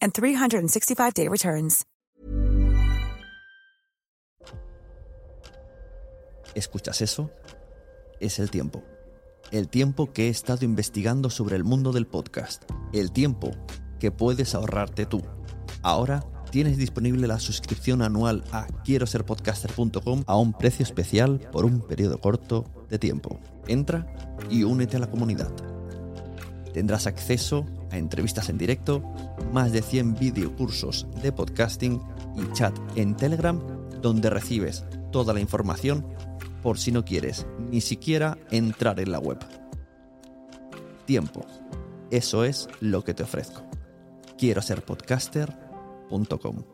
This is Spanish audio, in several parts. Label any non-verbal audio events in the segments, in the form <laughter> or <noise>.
and 365-day returns. ¿Escuchas eso? Es el tiempo. El tiempo que he estado investigando sobre el mundo del podcast. El tiempo que puedes ahorrarte tú. Ahora tienes disponible la suscripción anual a quiero ser podcaster.com a un precio especial por un periodo corto de tiempo. Entra y únete a la comunidad. Tendrás acceso a entrevistas en directo, más de 100 videocursos de podcasting y chat en Telegram donde recibes toda la información por si no quieres ni siquiera entrar en la web. Tiempo. Eso es lo que te ofrezco. Quiero ser podcaster.com.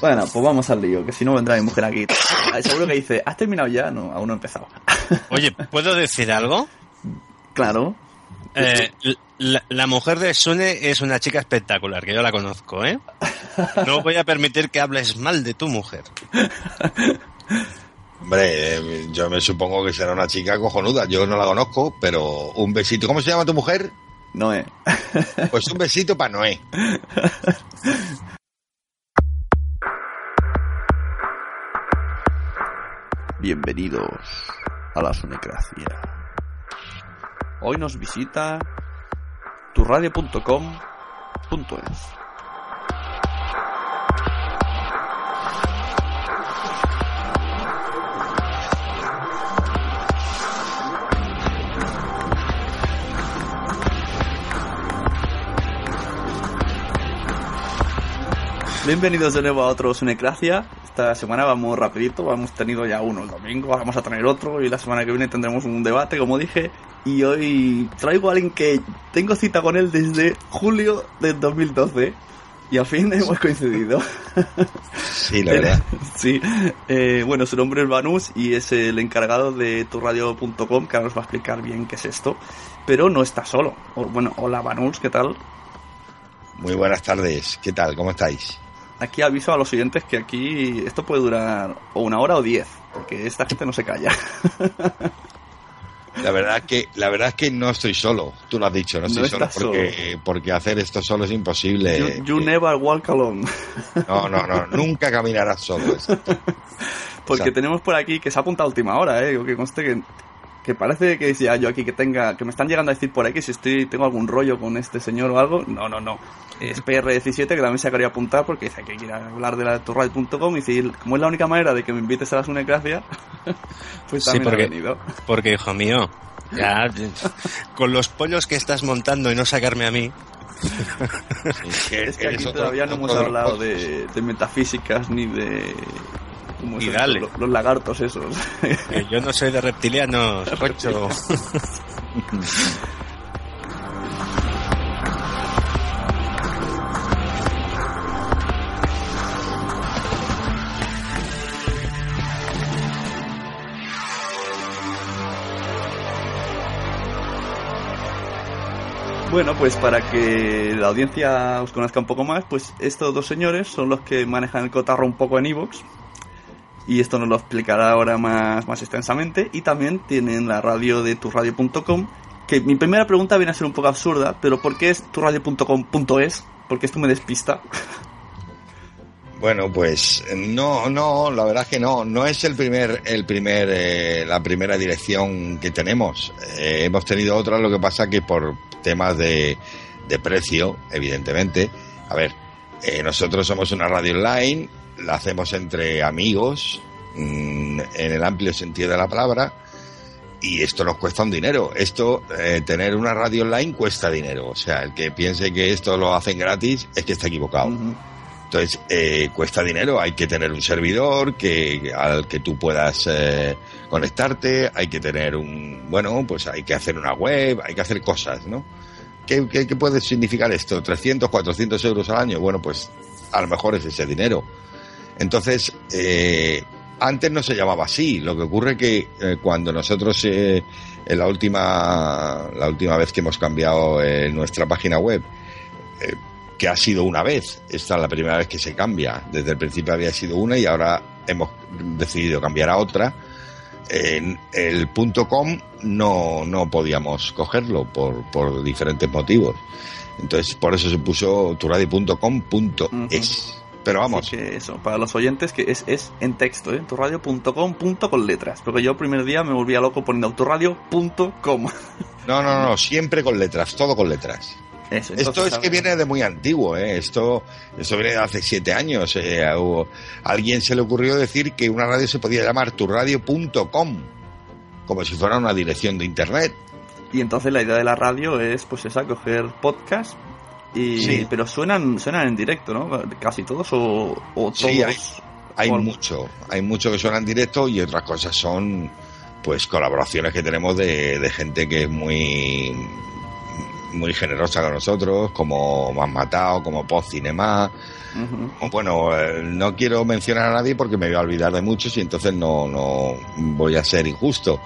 Bueno, pues vamos al lío, que si no vendrá mi mujer aquí. Seguro que dice, ¿has terminado ya? No, aún no he empezado. <laughs> Oye, ¿puedo decir algo? Claro. Eh, la, la mujer de Sune es una chica espectacular, que yo la conozco, ¿eh? No voy a permitir que hables mal de tu mujer. Hombre, eh, yo me supongo que será una chica cojonuda. Yo no la conozco, pero un besito. ¿Cómo se llama tu mujer? Noé. Pues un besito para Noé. <laughs> Bienvenidos a la Sonecracia. Hoy nos visita turradio.com.es. Bienvenidos de nuevo a otro Sunecracia. Esta semana vamos rapidito, hemos tenido ya uno el domingo, vamos a tener otro y la semana que viene tendremos un debate, como dije. Y hoy traigo a alguien que tengo cita con él desde julio del 2012. Y al fin hemos coincidido. Sí, la verdad. <laughs> sí. Eh, bueno, su nombre es Banús y es el encargado de turradio.com, que ahora nos va a explicar bien qué es esto. Pero no está solo. O- Bueno, hola Banús, ¿qué tal? Muy buenas tardes. ¿Qué tal? ¿Cómo estáis? Aquí aviso a los oyentes que aquí esto puede durar o una hora o diez, porque esta gente no se calla. La verdad que la verdad es que no estoy solo. Tú lo has dicho, no estoy No solo porque porque hacer esto solo es imposible. you, you never walk alone. No, no, no, nunca caminarás solo. exacto. Porque Exacto. tenemos por aquí que se ha apuntado a última hora, eh, que conste que, que parece que decía yo aquí que tenga, que me están llegando a decir por ahí que si estoy, tengo algún rollo con este señor o algo. No, no, no. Es PR17 que también se quería apuntar porque dice que quiere hablar de la turradio.com y decir, como es la única manera de que me invites a la Sunecracia, <laughs> pues Sí, también porque- ha venido. Porque, hijo mío, ya <laughs> con los pollos que estás montando y no sacarme a mí, Es que aquí todavía no hemos hablado de, de metafísicas ni de... ¿cómo Y dale. Los, los lagartos esos. yo no soy de reptilianos, <laughs> Rocho. Bueno, pues para que la audiencia os conozca un poco más, pues estos dos señores son los que manejan el cotarro un poco en Evox. Y esto nos lo explicará ahora más, más extensamente. Y también tienen la radio de turradio.com. Que mi primera pregunta viene a ser un poco absurda, pero ¿por qué es turradio.com.es? Porque esto me despista. <laughs> Bueno, pues no, no, la verdad es que no, no es el primer, el primer, eh, la primera dirección que tenemos. Eh, hemos tenido otra, lo que pasa que por temas de, de precio, evidentemente. A ver, eh, nosotros somos una radio online, la hacemos entre amigos, mm, en el amplio sentido de la palabra, y esto nos cuesta un dinero. Esto, eh, tener una radio online cuesta dinero. O sea, el que piense que esto lo hacen gratis es que está equivocado. Entonces, eh, cuesta dinero, hay que tener un servidor que, al que tú puedas eh, conectarte, hay que tener un, bueno, pues hay que hacer una web, hay que hacer cosas, ¿no? ¿Qué, qué, qué puede significar esto? ¿300, 400 euros al año? Bueno, pues a lo mejor es ese dinero. Entonces, eh, antes no se llamaba así. Lo que ocurre que eh, cuando nosotros eh, en la última la última vez que hemos cambiado eh, nuestra página web, eh, que ha sido una vez, esta es la primera vez que se cambia. Desde el principio había sido una y ahora hemos decidido cambiar a otra. En el punto .com no, no podíamos cogerlo por, por diferentes motivos. Entonces, por eso se puso turadio.com.es. Pero vamos, que eso, para los oyentes, que es, es en texto, ¿eh? turradio.com punto con letras. Porque yo el primer día me volvía loco poniendo turradio.com. no, no, no, siempre con letras, todo con letras. Eso, Esto es que viene de muy antiguo, ¿eh? Esto, esto viene de hace siete años. eh, hubo- a alguien se le ocurrió decir que una radio se podía llamar turradio.com, como si fuera una dirección de internet. Y entonces la idea de la radio es, pues esa, coger podcast. Y, Sí. Pero suenan, suenan en directo, ¿no? Casi todos o, o todos. Sí, hay, hay mucho, hay mucho que suena en directo y otras cosas son, pues, colaboraciones que tenemos de, de gente que es muy, muy generosa con nosotros, como han matado, como Post Cinema. Bueno, eh, no quiero mencionar a nadie porque me voy a olvidar de muchos y entonces no, no voy a ser injusto.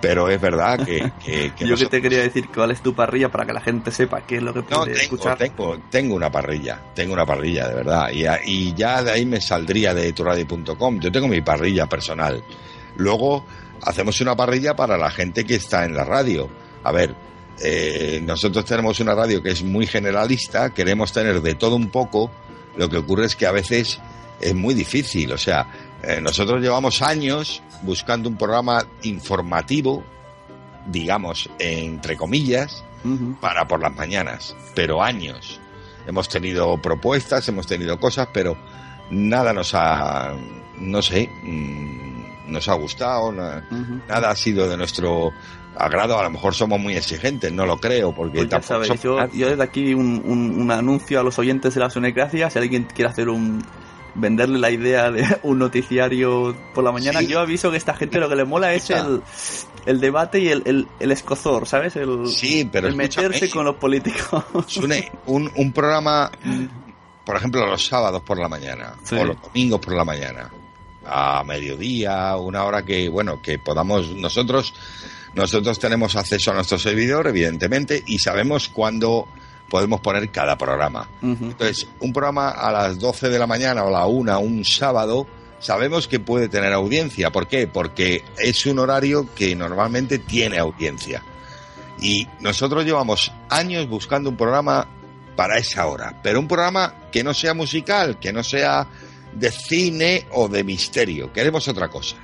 Pero es verdad que... que- <laughs> que Yo que te quería decir cuál es tu parrilla para que la gente sepa qué es lo que No, tengo, escuchar. tengo, tengo una parrilla, tengo una parrilla, de verdad. Y, y ya de ahí me saldría de turadio.com. Yo tengo mi parrilla personal. Luego hacemos una parrilla para la gente que está en la radio. A ver, eh, nosotros tenemos una radio que es muy generalista, queremos tener de todo un poco. Lo que ocurre es que a veces es muy difícil. O sea, eh, nosotros llevamos años buscando un programa informativo, digamos, entre comillas, para por las mañanas, pero años. Hemos tenido propuestas, hemos tenido cosas, pero nada nos ha, no sé, mm, nos ha gustado, na- nada ha sido de nuestro agrado. A lo mejor somos muy exigentes, no lo creo, porque Pues tampoco somos yo, yo desde aquí un, un- un anuncio a los oyentes de la Sonecracia, si alguien quiere hacer un venderle la idea de <laughs> un noticiario por la mañana, Sí. yo aviso que esta gente lo que le mola es el, el debate y el, el, el escozor, ¿sabes? El, Sí, pero el meterse con los políticos. Sune, un, un programa por ejemplo, los sábados por la mañana Sí. o los domingos por la mañana, a mediodía, una hora que, bueno, que podamos nosotros, nosotros tenemos acceso a nuestro servidor, evidentemente, y sabemos cuándo podemos poner cada programa. Entonces, un programa a las 12 de la mañana o a la 1, un sábado, sabemos que puede tener audiencia. ¿Por qué? Porque es un horario que normalmente tiene audiencia. Y nosotros llevamos años buscando un programa para esa hora, pero un programa que no sea musical, que no sea de cine o de misterio. Queremos otra cosa.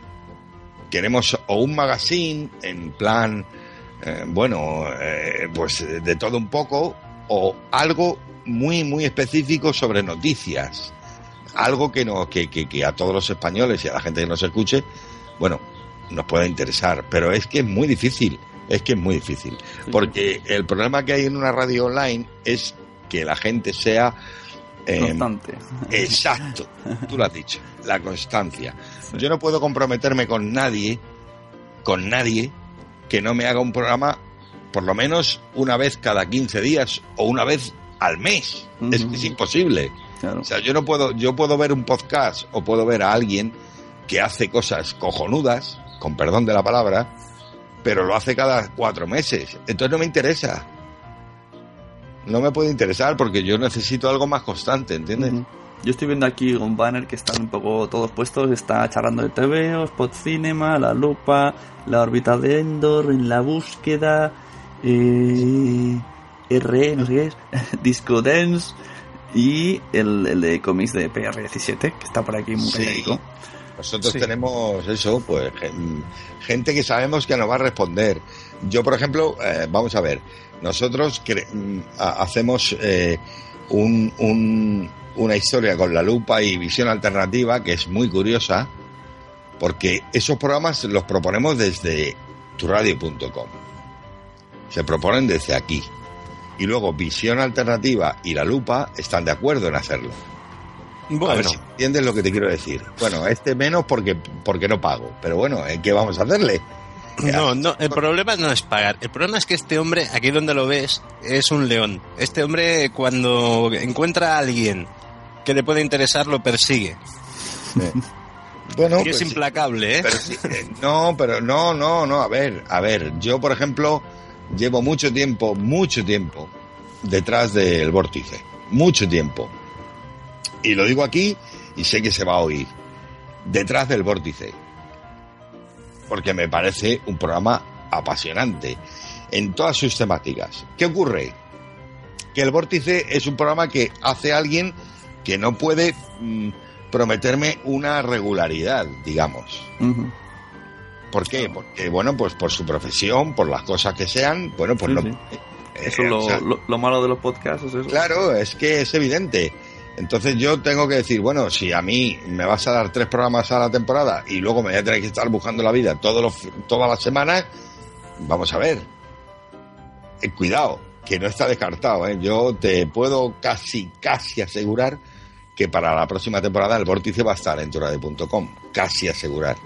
Queremos o un magazine en plan, eh, bueno, eh, pues de todo un poco, o algo muy, muy específico sobre noticias. Algo que, no, que, que, que a todos los españoles y a la gente que nos escuche, bueno, nos pueda interesar. Pero es que es muy difícil, es que es muy difícil. Porque el problema que hay en una radio online es que la gente sea... eh, Constante. Exacto, tú lo has dicho, la constancia. Yo no puedo comprometerme con nadie, con nadie, que no me haga un programa por lo menos una vez cada 15 días o una vez al mes. Es, imposible. Claro. O sea, yo no puedo, yo puedo ver un podcast o puedo ver a alguien que hace cosas cojonudas, con perdón de la palabra, pero lo hace cada cuatro meses. Entonces no me interesa. No me puede interesar porque yo necesito algo más constante, ¿entiendes? Yo estoy viendo aquí un banner que están un poco todos puestos. Está charlando de TV, Spot Cinema, La Lupa, La órbita de Endor, En la búsqueda, eh, RE, no sé qué es, <laughs> Disco Dance y el, el de cómics de PR17, que está por aquí muy Sí. Nosotros Sí. tenemos eso, pues gen- gente que sabemos que nos va a responder. Yo, por ejemplo, eh, vamos a ver, nosotros cre- mm, ha- hacemos eh, un- un- una historia con la lupa y visión alternativa que es muy curiosa, porque esos programas los proponemos desde turadio.com. Se proponen desde aquí. Y luego Visión Alternativa y La Lupa están de acuerdo en hacerlo. A ver Bueno, si entiendes lo que te quiero decir. Bueno, este menos porque, porque no pago. Pero bueno, ¿eh? ¿qué vamos a hacerle? No, no, el problema no es pagar. El problema es que este hombre, aquí donde lo ves, es un león. Este hombre, cuando encuentra a alguien que le puede interesar, lo persigue. Bueno, pues es sí. implacable, ¿eh? Pero sí, eh, no, pero no, no, no. A ver, a ver. Yo, por ejemplo, llevo mucho tiempo, mucho tiempo detrás del vórtice. Mucho tiempo. Y lo digo aquí y sé que se va a oír. Detrás del vórtice. Porque me parece un programa apasionante en todas sus temáticas. ¿Qué ocurre? Que el vórtice es un programa que hace alguien que no puede mm, prometerme una regularidad, digamos. ¿Por qué? Porque, bueno, pues por su profesión, por las cosas que sean, bueno, pues Sí, no. sí. eh, Eso eh, es lo, o sea, lo- lo malo de los podcasts. Es eso. Claro, es que es evidente. Entonces yo tengo que decir, bueno, si a mí me vas a dar tres programas a la temporada y luego me voy a tener que estar buscando la vida todos los, todas las semanas, vamos a ver. Eh, cuidado, que no está descartado. ¿eh? Yo te puedo casi, casi asegurar que para la próxima temporada el vórtice va a estar en turade.com. Casi asegurar.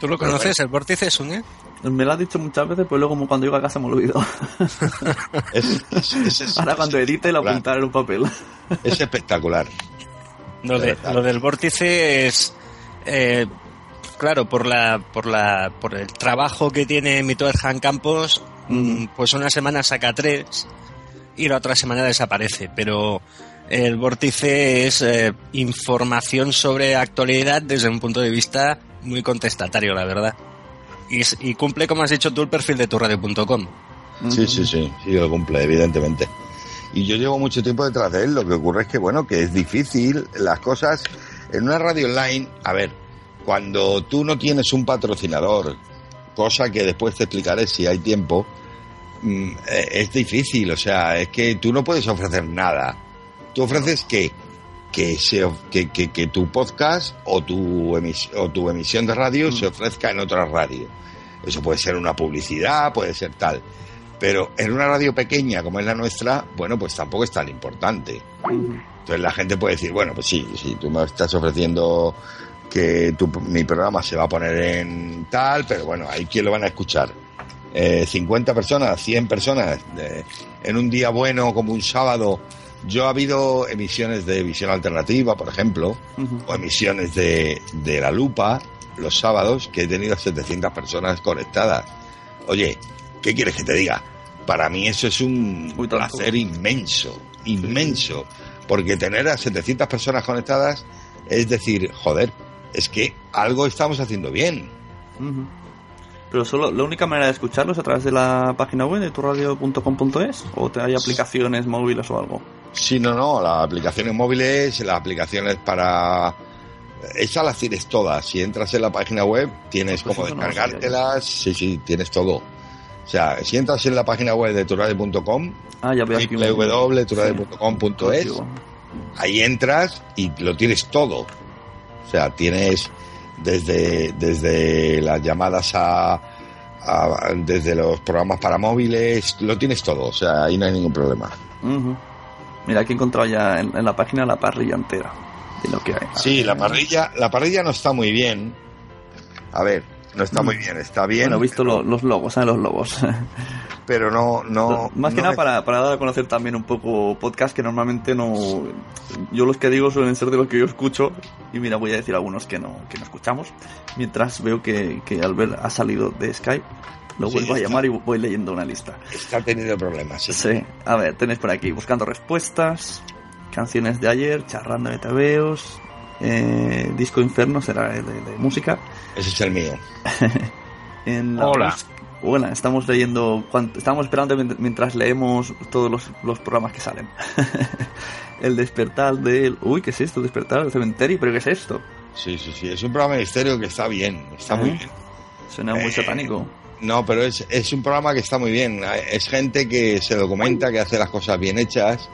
¿Tú lo conoces? ¿El vórtice es un eh? Me lo has dicho muchas veces, pero luego como cuando llego a casa me olvido. <laughs> Es, es- es- es- <laughs> Ahora cuando edite lo apuntaré en un papel. Es espectacular. Lo, De lo del vórtice es, eh, claro, por la, por la, por el trabajo que tiene Mito Han Campos, mm, pues una semana saca tres y la otra semana desaparece. Pero el vórtice es eh, información sobre actualidad desde un punto de vista muy contestatario, la verdad. Y, y cumple, como has dicho tú, el perfil de turradio.com. Sí, sí, sí, sí, lo cumple, evidentemente. Y yo llevo mucho tiempo detrás de él. Lo que ocurre es que, bueno, que es difícil las cosas. En una radio online, a ver, cuando tú no tienes un patrocinador, cosa que después te explicaré si hay tiempo, mm, eh, es difícil. O sea, es que tú no puedes ofrecer nada. Tú ofreces que que, se, que, que, que tu podcast o tu, emis- o tu emisión de radio se ofrezca en otra radio. Eso puede ser una publicidad, puede ser tal. Pero en una radio pequeña como es la nuestra, bueno, pues tampoco es tan importante. Entonces la gente puede decir, bueno, pues sí, sí, tú me estás ofreciendo que tu, mi programa se va a poner en tal, pero bueno, ahí quién lo van a escuchar. Eh, 50 personas, 100 personas, eh, en un día bueno como un sábado Yo ha habido emisiones de visión alternativa, por ejemplo, o emisiones de, de La Lupa los sábados que he tenido 700 personas conectadas. Oye, ¿qué quieres que te diga? Para mí eso es un placer inmenso, inmenso, porque tener a 700 personas conectadas es decir, joder, es que algo estamos haciendo bien. Pero solo la única manera de escucharlos es a través de la página web de turradio.com.es o te hay aplicaciones móviles o algo. Sí, no, no, las aplicaciones móviles, las aplicaciones para esas las tienes todas. Si entras en la página web, tienes Pues como no descargártelas. sí, sí, tienes todo. O sea, si entras en la página web de turradio.com, Ah, www.turradio.com.es, Sí, ahí entras y lo tienes todo. O sea, tienes desde, desde las llamadas a, a- desde los programas para móviles, lo tienes todo. O sea, ahí no hay ningún problema. Mira, aquí he encontrado ya en, en la página la parrilla entera de lo que hay. Sí, la parrilla, la parrilla no está muy bien. A ver, no está muy bien, está bien. Bueno, he visto lo- los logos, ¿sabes? Los logos. <laughs> pero no, no. Más que no nada para, para dar a conocer también un poco podcast que normalmente no. Yo los que digo suelen ser de los que yo escucho. Y mira, voy a decir algunos que no, que no escuchamos. Mientras veo que, que Albert ha salido de Skype. Lo Sí, vuelvo a está. llamar y voy leyendo una lista. Está teniendo problemas. Sí. Sí, a ver, tenéis por aquí buscando respuestas, canciones de ayer, charrando de tabeos, eh, Disco Inferno será de, de música. Ese es el mío. <laughs> En la Hola. Hola, estamos leyendo, estamos esperando mient- mientras leemos todos los, los programas que salen. <laughs> el despertar del... Uy, ¿qué es esto? Despertar del cementerio, ¿pero qué es esto? Sí, sí, sí. Es un programa de misterio que está bien. Está muy Ajá. bien. Suena muy Eh, satánico. No, pero es, es un programa que está muy bien. Es gente que se documenta, que hace las cosas bien hechas.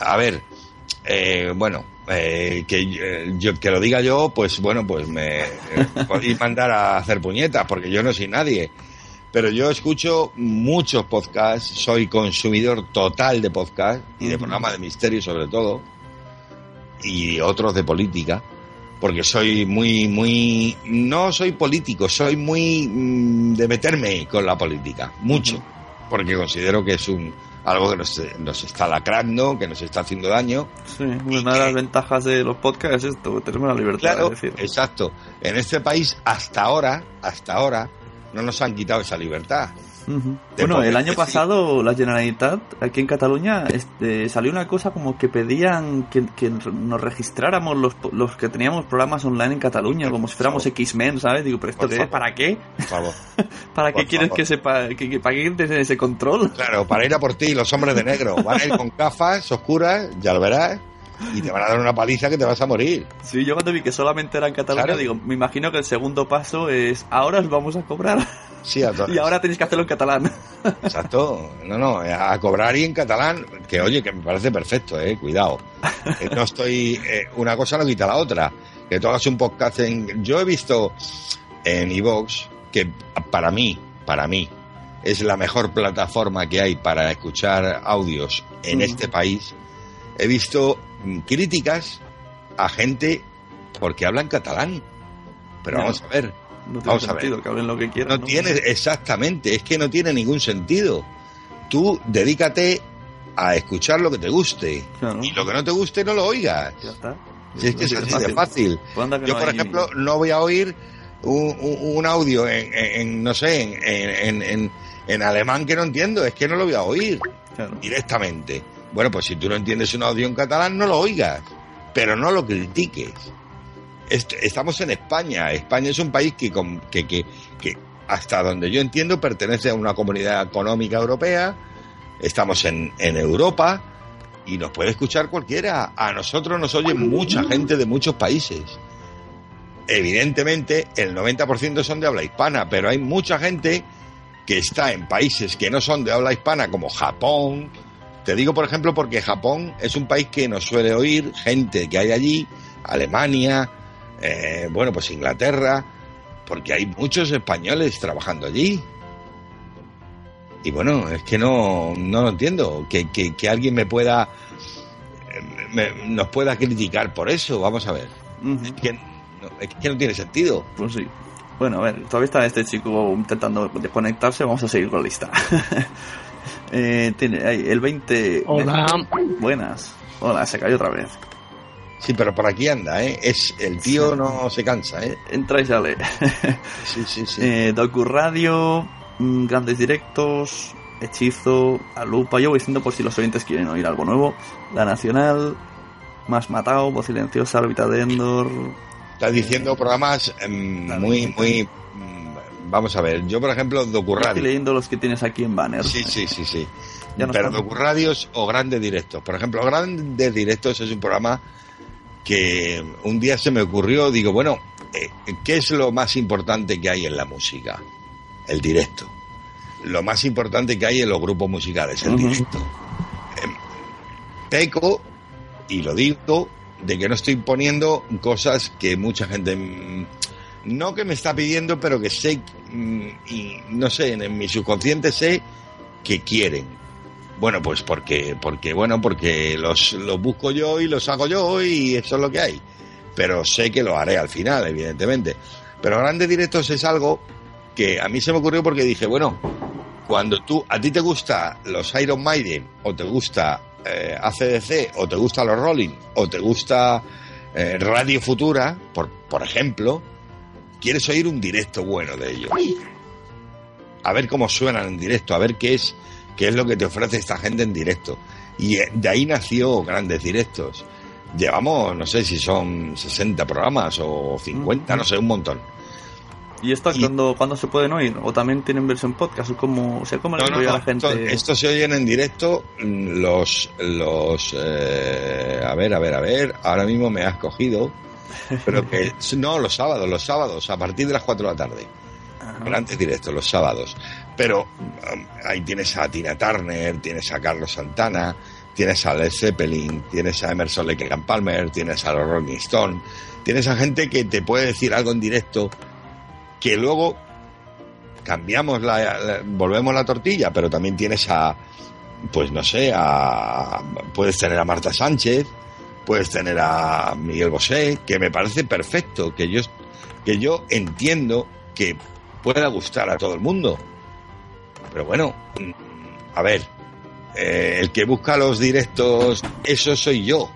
A ver, eh, bueno, eh, que eh, yo que lo diga yo, pues bueno, pues me eh, podéis mandar a hacer puñetas, porque yo no soy nadie. Pero yo escucho muchos podcasts, soy consumidor total de podcasts y de programas de misterio sobre todo, y otros de política, porque soy muy, muy, no soy político, soy muy mm, de meterme con la política, mucho, porque considero que es un algo que nos, nos está lacrando, que nos está haciendo daño. Sí, una de las ventajas de los podcasts es esto, tenemos la libertad Claro, de decir. exacto. En este país, hasta ahora, hasta ahora, no nos han quitado esa libertad. Ujú. de Bueno, el año pasado la Generalitat aquí en Cataluña este, salió una cosa como que pedían que, que nos registráramos los, los que teníamos programas online en Cataluña, como si fuéramos X-Men, ¿sabes? Digo, pero esto qué? ¿Para qué? Por favor. <laughs> ¿Para qué Por quieres favor. que sepa, que, que- para qué quieres ese control? Claro, para ir a por ti, los hombres de negro. Van a ir con gafas oscuras, ya lo verás, y te van a dar una paliza que te vas a morir. Sí, yo cuando vi que solamente era en Cataluña, Claro. digo, me imagino que el segundo paso es, ahora os vamos a cobrar. Sí, a to- y ahora tenéis que hacerlo en catalán. <laughs> Exacto. No, no, a cobrar y en catalán, que oye, que me parece perfecto, eh, cuidado. Que no estoy, eh, una cosa no quita la otra. Que tú hagas un podcast en, yo he visto en iVoox que para mí, para mí, es la mejor plataforma que hay para escuchar audios en Mm. este país. He visto mm, críticas a gente porque hablan catalán. Pero No. vamos a ver, No tiene Vamos a ver. sentido que hablen lo que quieran. no tiene, exactamente, es que no tiene ningún sentido. Tú dedícate a escuchar lo que te guste. Claro. Y lo que no te guste, no lo oigas. Ya está. Si es que es así de fácil. Pues Yo, no por ejemplo, no voy a oír un, un- un audio en, en- no sé, en, en- en- en alemán que no entiendo. Es que no lo voy a oír Claro. directamente. Bueno, pues si tú no entiendes un audio en catalán, no lo oigas. Pero no lo critiques. Est- Estamos en España. España es un país que, hasta donde yo entiendo, pertenece a una comunidad económica europea. Estamos en Europa y nos puede escuchar cualquiera. A nosotros nos oye mucha gente de muchos países. Evidentemente, el 90% son de habla hispana, pero hay mucha gente que está en países que no son de habla hispana, como Japón. Te digo, por ejemplo, porque Japón es un país que nos suele oír gente que hay allí, Alemania, eh, bueno, pues Inglaterra, porque hay muchos españoles trabajando allí. Y bueno, es que no, no lo entiendo, que, que, que alguien me pueda, me- nos pueda criticar por eso, vamos a ver. Ujú. Es que, no, es que no tiene sentido. Pues sí. Bueno, a ver, todavía está este chico intentando conectarse, vamos a seguir con la lista. <laughs> Eh, tiene ahí, el 20. Hola. Buenas. Hola, se cayó otra vez. Sí, pero por aquí anda, ¿eh? Es, el tío no se cansa, ¿eh? Entra y sale. <laughs> Sí, sí, sí. Eh, Doku Radio, mm, grandes directos, Hechizo, Alupa. Yo voy diciendo por si los oyentes quieren oír algo nuevo. La Nacional, Más Matado, Voz Silenciosa, Órbita de Endor. Estás diciendo programas em, muy, muy... mm, Vamos a ver, yo por ejemplo, Estoy Docurradio. leyendo los que tienes aquí en banner. Sí, sí, sí, sí. <laughs> Pero. Docurradios o Grandes Directos. Por ejemplo, Grandes Directos es un programa que un día se me ocurrió, digo, bueno, eh, ¿qué es lo más importante que hay en la música? El directo. Lo más importante que hay en los grupos musicales, el directo. Em, peco, y lo digo, de que no estoy poniendo cosas que mucha gente... mm, No que me está pidiendo, pero que sé, mm, y no sé, en mi subconsciente sé que quieren. Bueno, pues porque, porque bueno, porque los, los busco yo y los hago yo y eso es lo que hay. Pero sé que lo haré al final, evidentemente. Pero grandes directos es algo que a mí se me ocurrió porque dije, bueno, cuando tú, a ti te gusta los Iron Maiden, o te gusta eh, ACDC, o te gusta los Rolling, o te gusta eh, Radio Futura, por, por ejemplo, quieres oír un directo bueno de ellos. A ver cómo suenan en directo, a ver qué es, qué es lo que te ofrece esta gente en directo. Y eh, de ahí nació Grandes Directos. Llevamos, no sé si son 60 programas o 50, no sé, un montón. ¿Y esto Y- cuando, cuando se pueden oír? ¿O también tienen versión podcast? ¿O cómo, o sea, ¿cómo le No, no, a la gente? Esto, esto se oyen en directo mm, los los eh, a ver, a ver, a ver, ahora mismo me has cogido, pero que <laughs> no, los sábados, los sábados a partir de las 4 de la tarde. Ajá. Grandes directos los sábados. Pero um, ahí tienes a Tina Turner, tienes a Carlos Santana, tienes a Led Zeppelin, tienes a Emerson Lake and Palmer, tienes a los Rolling Stone, tienes a gente que te puede decir algo en directo que luego cambiamos la, la- volvemos la tortilla, pero también tienes a pues no sé, a puedes tener a Marta Sánchez, puedes tener a Miguel Bosé, que me parece perfecto, que yo que yo entiendo que pueda gustar a todo el mundo. Pero bueno, mm, a ver, eh, el que busca los directos, eso soy yo.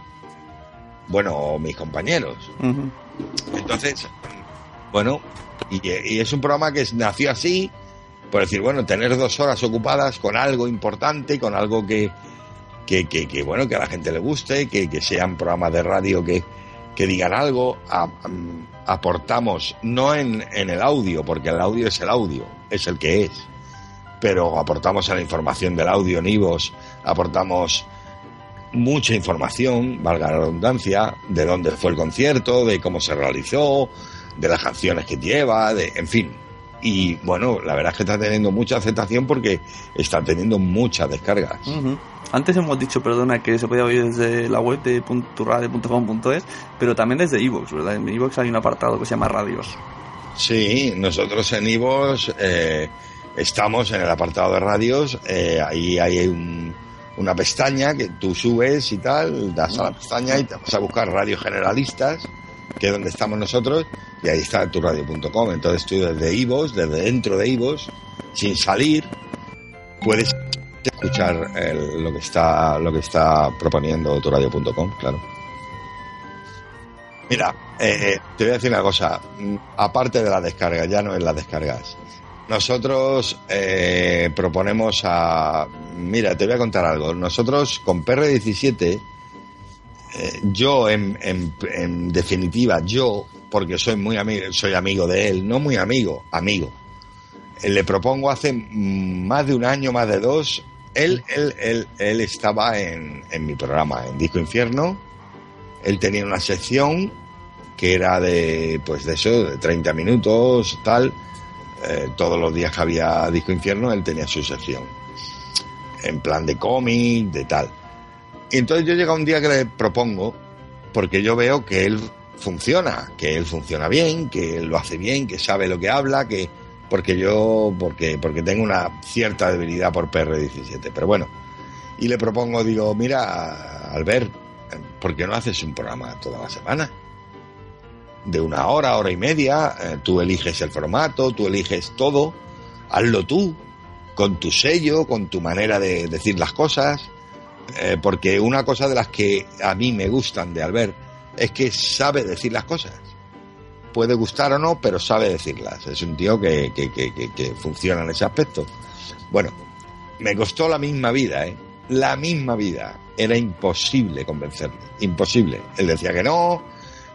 Bueno, mis compañeros. Entonces, bueno, y, y es un programa que nació así, por decir, bueno, tener dos horas ocupadas con algo importante, con algo que, que, que, que, bueno, que a la gente le guste, que, que sean programas de radio que, que digan algo, a- am- aportamos, no en, en el audio, porque el audio es el audio, es el que es, pero aportamos a la información del audio en IVOS, aportamos mucha información, valga la redundancia, de dónde fue el concierto, de cómo se realizó, de las canciones que lleva, de, en fin. Y bueno, la verdad es que está teniendo mucha aceptación porque está teniendo muchas descargas. Antes hemos dicho, perdona, que se podía oír desde la web de .radio.com.es, pero también desde iVoox, ¿verdad? En iVoox hay un apartado que se llama Radios. Sí, nosotros en eh, estamos en el apartado de radios, eh, ahí hay un- una pestaña que tú subes y tal, das a la pestaña y te vas a buscar radios generalistas, que es donde estamos nosotros, y ahí está turadio.com. Entonces tú desde Ivos, desde dentro de Ivos, sin salir, puedes escuchar el- lo que está lo que está proponiendo turadio.com, claro. Mira, eh, te voy a decir una cosa. mm, Aparte de las descargas, ya no es las descargas. Nosotros eh, proponemos a... Mira, te voy a contar algo. Nosotros con PR17, eh, yo en, definitiva, yo, porque soy muy amigo, soy amigo de él, no muy amigo, amigo. Eh, Le propongo hace más de un año, más de dos, él, él, él, él estaba en, en mi programa, en Disco Infierno, él tenía una sección que era de, pues de eso, de 30 minutos, tal. Eh, todos los días que había Disco Infierno, él tenía su sección. En plan de cómic, de tal. Y entonces yo llega un día que le propongo, porque yo veo que él funciona, que él funciona bien, que él lo hace bien, que sabe lo que habla, que porque yo, porque, porque tengo una cierta debilidad por PR17. Pero bueno, y le propongo, digo, mira, Albert, ¿por qué no haces un programa toda la semana? De una hora, hora y media, eh, tú eliges el formato, tú eliges todo, hazlo tú. con tu sello, con tu manera de decir las cosas, eh, porque una cosa de las que a mí me gustan de Albert es que sabe decir las cosas. Puede gustar o no, pero sabe decirlas. Es un tío que, que, que, que funciona en ese aspecto. Bueno, me costó la misma vida, ¿eh? La misma vida. Era imposible convencerme. Imposible. Él decía que no,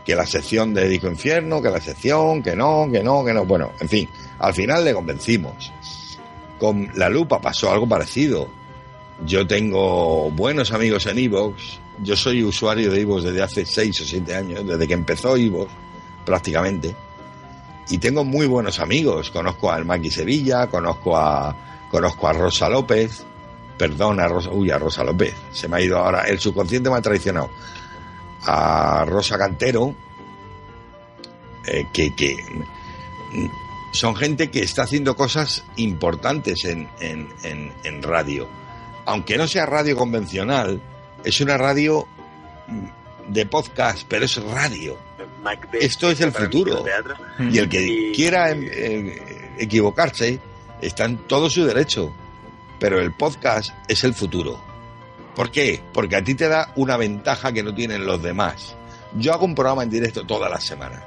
que la sección de Disco Infierno, que la sección, que no, que no, que no. Bueno, en fin, al final le convencimos. Con la lupa pasó algo parecido. Yo tengo buenos amigos en Evox. Yo soy usuario de Evox desde hace 6 o 7 años, desde que empezó Evox, prácticamente. Y tengo muy buenos amigos. Conozco a Maki Sevilla, conozco a, conozco a Rosa López. Perdón, Rosa, uy, a Rosa López. Se me ha ido ahora. El subconsciente me ha traicionado. A Rosa Cantero, eh, que, que son gente que está haciendo cosas importantes en, en, en, en radio. Aunque no sea radio convencional, es una radio de podcast, pero es radio. Esto es el futuro. Y el que quiera eh, equivocarse está en todo su derecho. Pero el podcast es el futuro. ¿Por qué? Porque a ti te da una ventaja que no tienen los demás. Yo hago un programa en directo todas las semanas.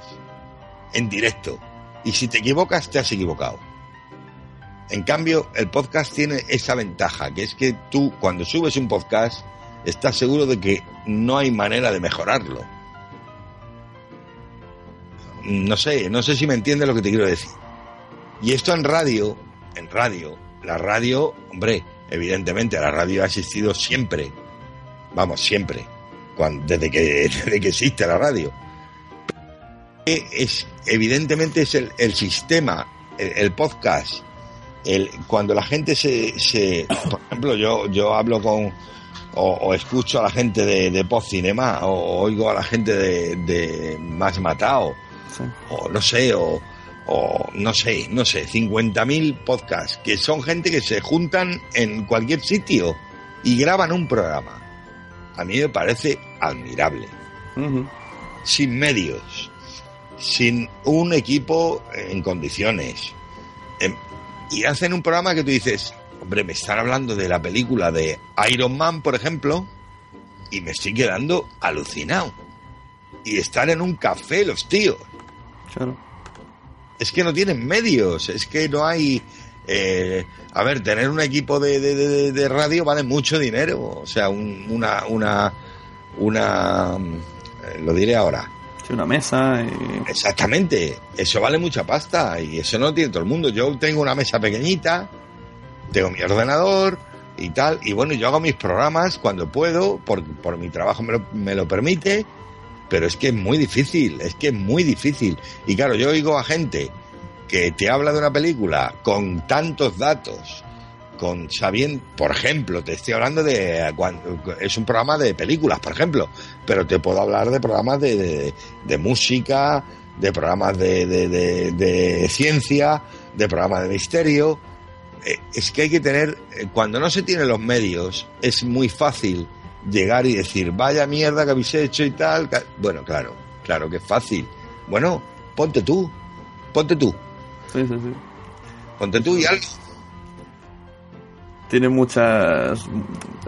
En directo. Y si te equivocas, te has equivocado. En cambio, el podcast tiene esa ventaja, que es que tú cuando subes un podcast estás seguro de que no hay manera de mejorarlo. No sé, no sé si me entiendes lo que te quiero decir. Y esto en radio, en radio, la radio, hombre, evidentemente la radio ha existido siempre. Vamos, siempre. Cuando, desde, que, <laughs> desde que existe la radio. Es, evidentemente es el, el sistema, el, el podcast, el, cuando la gente se, se, por ejemplo, yo, yo hablo con, o, o escucho a la gente de, de Post Cinema, o oigo a la gente de, de Más Matado, Sí. o no sé, o, o no sé, no sé, 50.000 podcasts, que son gente que se juntan en cualquier sitio y graban un programa. A mí me parece admirable. Sin medios, sin un equipo en condiciones. Em, Y hacen un programa que tú dices, hombre, me están hablando de la película de Iron Man, por ejemplo, y me estoy quedando alucinado. Y están en un café los tíos. Claro. Es que no tienen medios, es que no hay... eh, a ver, tener un equipo de, de- de- de radio vale mucho dinero. O sea, un- una... una, una eh, lo diré ahora. Sí, una mesa. y- Exactamente, eso vale mucha pasta y eso no lo tiene todo el mundo. Yo tengo una mesa pequeñita, tengo mi ordenador y tal, y bueno, yo hago mis programas cuando puedo, por, por mi trabajo me lo, me lo permite, pero es que es muy difícil, es que es muy difícil. Y claro, yo oigo a gente que te habla de una película con tantos datos, con sabiendo, por ejemplo, te estoy hablando de es un programa de películas, por ejemplo, pero te puedo hablar de programas de, de, de música, de programas de, de, de- de ciencia, de programas de misterio. Eh, es que hay que tener, eh, cuando no se tienen los medios, es muy fácil llegar y decir, vaya mierda que habéis hecho y tal. ca-". Bueno, claro, claro que es fácil. Bueno, ponte tú, ponte tú, Sí, sí, sí. ponte tú y algo. Tiene muchas.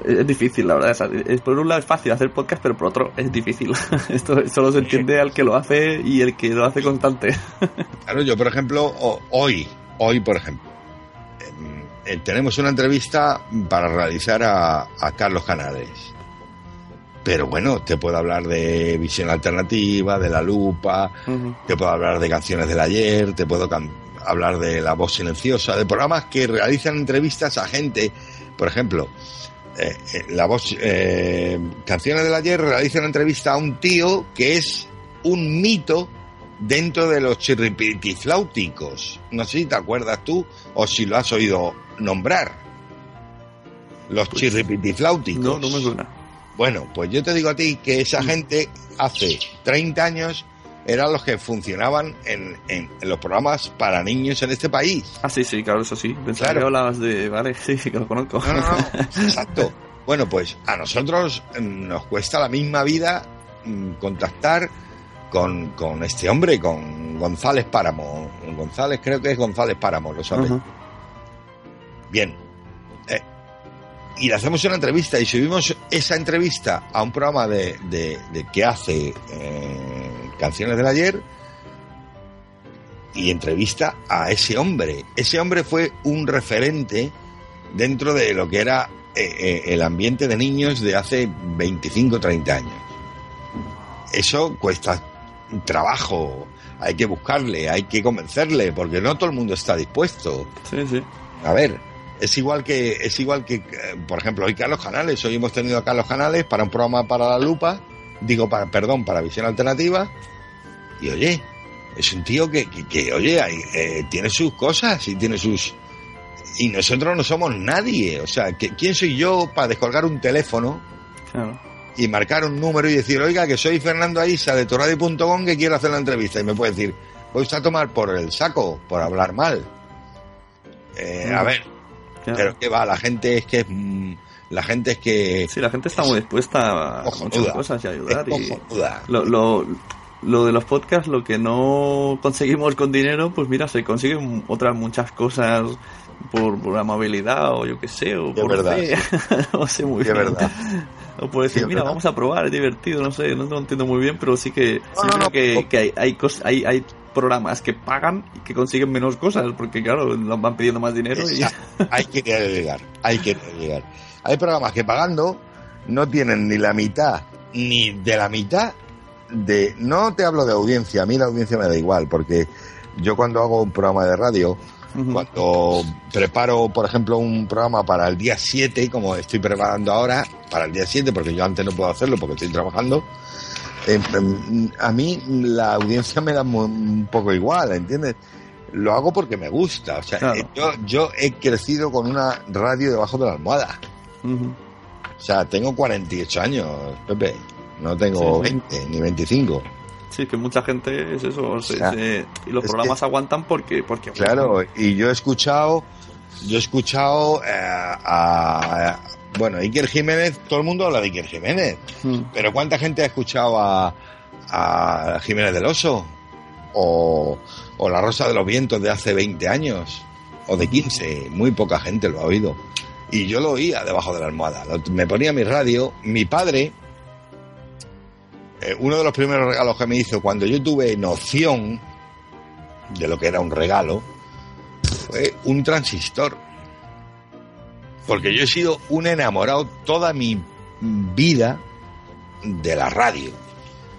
Es difícil, la verdad. es- por un lado es fácil hacer podcast, pero por otro es difícil. <laughs> Esto solo se entiende al que lo hace y el que lo hace constante. <laughs> Claro, yo por ejemplo, hoy, hoy por ejemplo, em, eh, tenemos una entrevista para realizar a, a Carlos Canales. Pero bueno, te puedo hablar de visión alternativa, de la lupa, te puedo hablar de canciones del ayer, te puedo hablar de la voz silenciosa, de programas que realizan entrevistas a gente, por ejemplo, eh, eh, la voz, eh, canciones del ayer realiza una entrevista a un tío que es un mito dentro de los chirripitifláuticos. No sé si te acuerdas tú o si lo has oído nombrar. Los Pues, chirripitifláuticos. No, no me suena. Bueno, pues yo te digo a ti que esa gente hace 30 años eran los que funcionaban en, en- en los programas para niños en este país. Ah, sí, sí, claro, eso sí. Pensaba Claro. que hablabas de. Vale, <laughs> sí, que lo conozco. No, no, no, <laughs> exacto. Bueno, pues a nosotros mm, nos cuesta la misma vida mm, contactar con, con este hombre, con González Páramo. González, creo que es González Páramo, lo sabes. Bien. Eh, y le hacemos una entrevista y subimos esa entrevista a un programa de, de- de que hace eh, Canciones del Ayer y entrevista a ese hombre. Ese hombre fue un referente dentro de lo que era eh, eh, el ambiente de niños de hace 25 30 años. Eso cuesta trabajo, hay que buscarle, hay que convencerle, porque no todo el mundo está dispuesto. Sí, sí. A ver, es igual que, es igual que, eh, por ejemplo, hoy Carlos Canales, hoy hemos tenido a Carlos Canales para un programa para la lupa, digo, para, perdón, para visión alternativa, y oye, es un tío que, que, que, oye, hay, eh, tiene sus cosas y tiene sus... Y nosotros no somos nadie, o sea, que- ¿quién soy yo para descolgar un teléfono Claro. y marcar un número y decir, oiga, que soy Fernando Aisa de torradio.com que quiero hacer la entrevista? Y me puede decir, voy usted a tomar por el saco, por hablar mal. Eh, a Mm. ver, Claro. pero que va, la gente es que es, mm, la gente es que Sí, la gente está muy dispuesta a muchas cosas y ayudar. Y lo, lo, lo de los podcasts, lo que no conseguimos con dinero, pues mira, se consiguen otras muchas cosas por, por amabilidad o yo qué sé, o De por verdad. fe. <laughs> no sé muy De bien. verdad. O por decir, Sí, mira, verdad. vamos a probar, es divertido, no sé, no lo entiendo muy bien, pero sí que, No, sí no, creo no, que, no. que hay, hay, cos- hay, hay programas que pagan y que consiguen menos cosas, porque claro, nos van pidiendo más dinero y... <laughs> Hay que llegar, hay que llegar. Hay programas que pagando no tienen ni la mitad, ni de la mitad de... No te hablo de audiencia, a mí la audiencia me da igual, porque yo cuando hago un programa de radio, cuando preparo, por ejemplo, un programa para el día 7, como estoy preparando ahora, para el día 7, porque yo antes no puedo hacerlo porque estoy trabajando, eh, em, a mí la audiencia me da un poco igual, ¿entiendes? Lo hago porque me gusta. O sea, Claro. eh, yo, yo he crecido con una radio debajo de la almohada. O sea, tengo 48 años, Pepe. No tengo Sí, sí. 20 ni 25. Sí, que mucha gente es eso. se- sea, se- y los programas aguantan porque. porque Claro, y yo he escuchado, yo he escuchado eh, a, a- bueno, Iker Jiménez, todo el mundo habla de Iker Jiménez, Mm. pero ¿cuánta gente ha escuchado a, a Jiménez del Oso? O, o La Rosa de los Vientos de hace 20 años, o de 15, muy poca gente lo ha oído. Y yo lo oía debajo de la almohada, me ponía mi radio, mi padre, eh, uno de los primeros regalos que me hizo cuando yo tuve noción de lo que era un regalo, fue un transistor. Porque yo he sido un enamorado toda mi vida de la radio.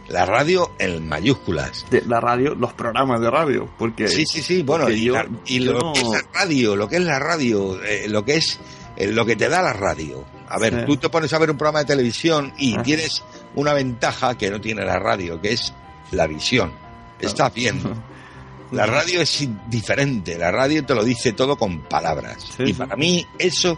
La radio en mayúsculas. De la radio, los programas de radio. Porque. Sí, sí, sí, bueno, y, yo- la- y yo lo no- que es la radio, lo que es la radio, eh, lo que es eh, lo que te da la radio. A ver, Sí. tú te pones a ver un programa de televisión y Ah. tienes una ventaja que no tiene la radio, que es la visión. Estás viendo. <laughs> La radio es diferente, la radio te lo dice todo con palabras. Sí, y sí. para mí eso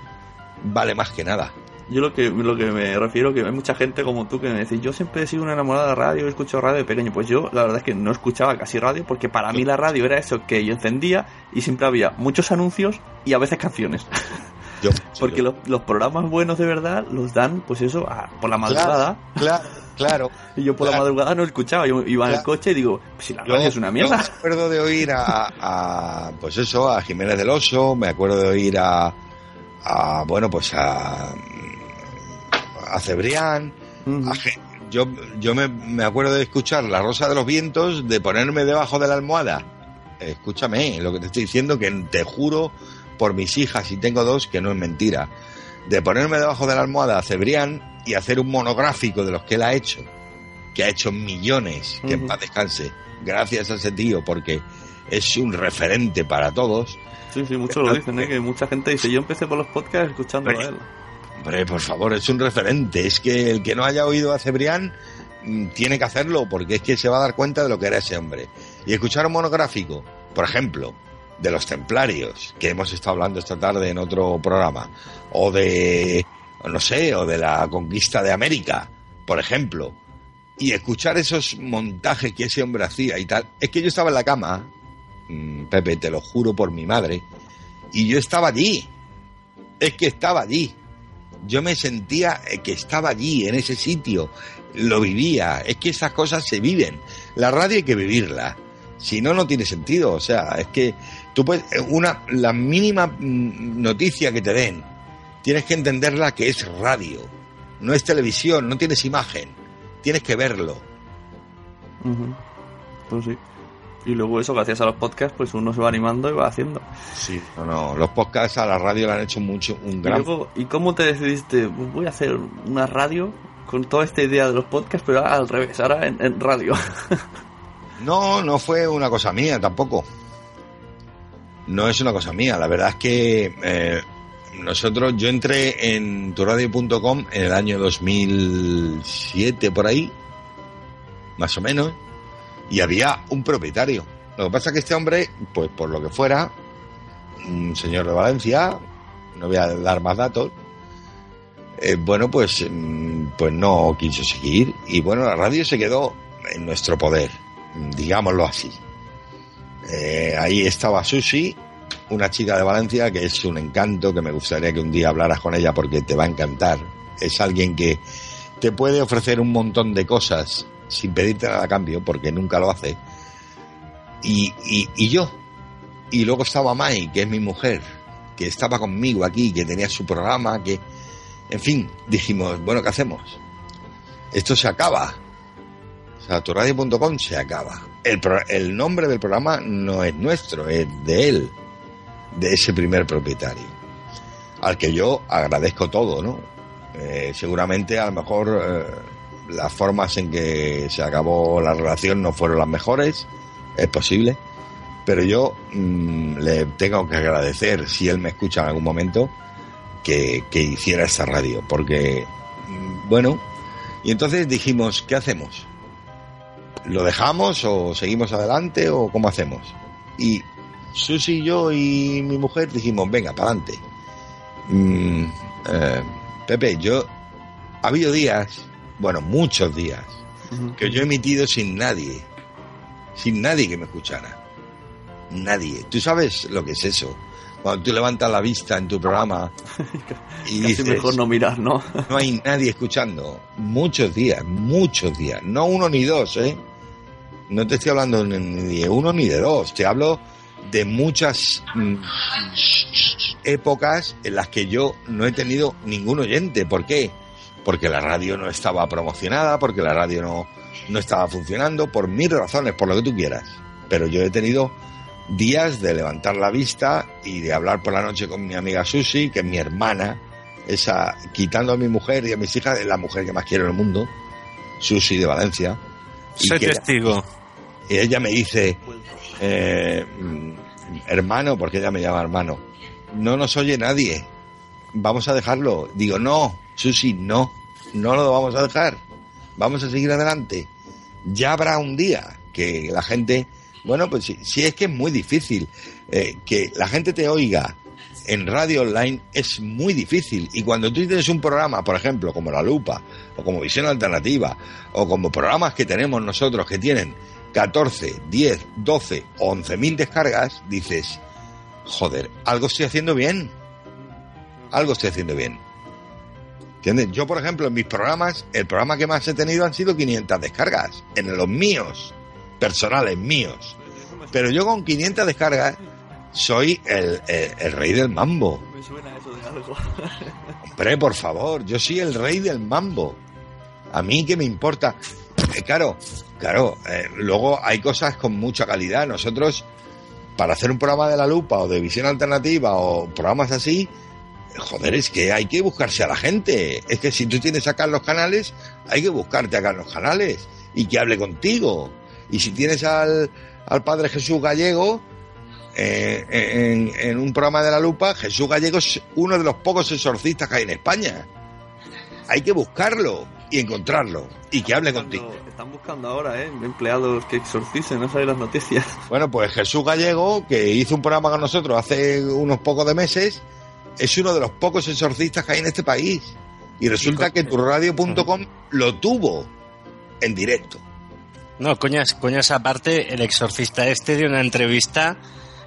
vale más que nada. Yo lo que, lo que me refiero que hay mucha gente como tú que me dice, yo siempre he sido una enamorada de radio, he escuchado radio de pequeño. Pues yo la verdad es que no escuchaba casi radio porque para mí la radio era eso que yo encendía y siempre había muchos anuncios y a veces canciones. <laughs> Yo, Porque los, los programas buenos de verdad los dan, pues eso, a- por la madrugada. Claro, claro. <laughs> Y yo por la Claro. madrugada no escuchaba. Yo iba en el Claro. coche y digo, pues si la Yo- radio es una mierda. me acuerdo de oír a, a, pues eso, a Jiménez del Oso, me acuerdo de oír a, a bueno, pues a, a Cebrián, a yo, yo me, me acuerdo de escuchar La Rosa de los Vientos, de ponerme debajo de la almohada. Escúchame, lo que te estoy diciendo, que te juro por mis hijas, y tengo dos, que no es mentira. De ponerme debajo de la almohada a Cebrián y hacer un monográfico de los que él ha hecho, que ha hecho millones, que en paz descanse. Gracias a ese tío, porque es un referente para todos. Sí, sí, muchos lo dicen, ¿eh? que mucha gente dice, yo empecé por los podcasts escuchándolo a él. Hombre, por favor, es un referente. Es que el que no haya oído a Cebrián mm, tiene que hacerlo porque es que se va a dar cuenta de lo que era ese hombre. Y escuchar un monográfico, por ejemplo, de los templarios, que hemos estado hablando esta tarde en otro programa, o de, no sé, o de la conquista de América, por ejemplo, y escuchar esos montajes que ese hombre hacía y tal. Es que yo estaba en la cama, Pepe, te lo juro por mi madre, y yo estaba allí. Es que estaba allí yo me sentía eh, que estaba allí, en ese sitio, lo vivía. Es que esas cosas se viven. La radio hay que vivirla. Si no, no tiene sentido. O sea, es que Tú puedes, eh, una, la mínima mm, noticia que te den, tienes que entenderla que es radio, no es televisión, no tienes imagen, tienes que verlo. Pues sí. Y luego eso, gracias a los podcasts, pues uno se va animando y va haciendo. Sí. No, no, los podcasts a la radio le han hecho mucho, un Y, gran... luego, ¿y cómo te decidiste? Pues voy a hacer una radio con toda esta idea de los podcasts, pero al revés, ahora en, en radio. <laughs> No, no fue una cosa mía tampoco. No es una cosa mía. La verdad es que eh, nosotros, yo entré en turadio.com en el año 2007 por ahí, más o menos, y había un propietario. Lo que pasa es que este hombre, pues por lo que fuera, un señor de Valencia, no voy a dar más datos, eh, bueno, pues, mm, pues no quiso seguir y bueno, la radio se quedó en nuestro poder, digámoslo así. Eh, ahí estaba Susi, una chica de Valencia que es un encanto, que me gustaría que un día hablaras con ella porque te va a encantar. Es alguien que te puede ofrecer un montón de cosas sin pedirte nada a cambio, porque nunca lo hace. Y, y, yo. Y luego estaba Mai, que es mi mujer, que estaba conmigo aquí, que tenía su programa, que... En fin, <laughs> dijimos, bueno, ¿qué hacemos? Esto se acaba. O sea, se acaba. El, pro- el nombre del programa no es nuestro, es de él, de ese primer propietario, al que yo agradezco todo, ¿no? Eh, seguramente a lo mejor eh, las formas en que se acabó la relación no fueron las mejores, es posible, pero yo mm, le tengo que agradecer, si él me escucha en algún momento, que, que hiciera esta radio, porque, mm, bueno, y entonces dijimos, ¿qué hacemos? ¿Lo dejamos o seguimos adelante o cómo hacemos? Y Susi, yo y mi mujer dijimos, venga, para adelante. Mm, eh, Pepe, yo, ha habido días, bueno, muchos días, que yo he emitido sin nadie, sin nadie que me escuchara. Nadie. ¿Tú sabes lo que es eso? Cuando tú levantas la vista en tu programa <laughs> y Casi dices, mejor no mirar, ¿no? <laughs> no hay nadie escuchando. Muchos días, muchos días. No uno ni dos, ¿eh? No te estoy hablando ni ni de uno ni de dos. Te hablo de muchas mm, épocas en las que yo no he tenido ningún oyente. ¿Por qué? Porque la radio no estaba promocionada, porque la radio no, no estaba funcionando, por mil razones, por lo que tú quieras. Pero yo he tenido días de levantar la vista y de hablar por la noche con mi amiga Susi, que es mi hermana, esa, quitando a mi mujer y a mis hijas, es la mujer que más quiero en el mundo, Susi de Valencia. Y Soy que- testigo. y ella me dice, eh, mm, hermano, porque ella me llama hermano, no nos oye nadie, vamos a dejarlo. Digo, no, Susi, no, no lo vamos a dejar, vamos a seguir adelante. Ya habrá un día que la gente, bueno, pues si, es que es muy difícil, eh, que la gente te oiga en radio online es muy difícil. Y cuando tú tienes un programa, por ejemplo, como La Lupa, o como Visión Alternativa, o como programas que tenemos nosotros que tienen 14, 10, 12 o 11 mil descargas, dices, joder, algo estoy haciendo bien. Algo estoy haciendo bien. ¿Entiendes? Yo, por ejemplo, en mis programas, el programa que más he tenido han sido 500 descargas. En los míos, personales míos. Pero yo con 500 descargas soy el, el- el rey del mambo. Me suena eso de algo. <laughs> Hombre, por favor, yo soy el rey del mambo. A mí que me importa. Eh, claro, claro, eh, luego hay cosas con mucha calidad. Nosotros, para hacer un programa de la lupa o de visión alternativa o programas así, joder, es que hay que buscarse a la gente. Es que si tú tienes acá en los canales, hay que buscarte acá en los canales y que hable contigo. Y si tienes al, al Padre Jesús Gallego, eh, en, en un programa de la lupa, Jesús Gallego es uno de los pocos exorcistas que hay en España. Hay que buscarlo y encontrarlo y que hable contigo. Están buscando ahora, ¿eh? Empleados que exorcicen, no sabéis las noticias. Bueno, pues Jesús Gallego, que hizo un programa con nosotros hace unos pocos de meses, es uno de los pocos exorcistas que hay en este país. Y resulta que turradio.com lo tuvo en directo. No, coñas, coñas aparte, el exorcista este dio una entrevista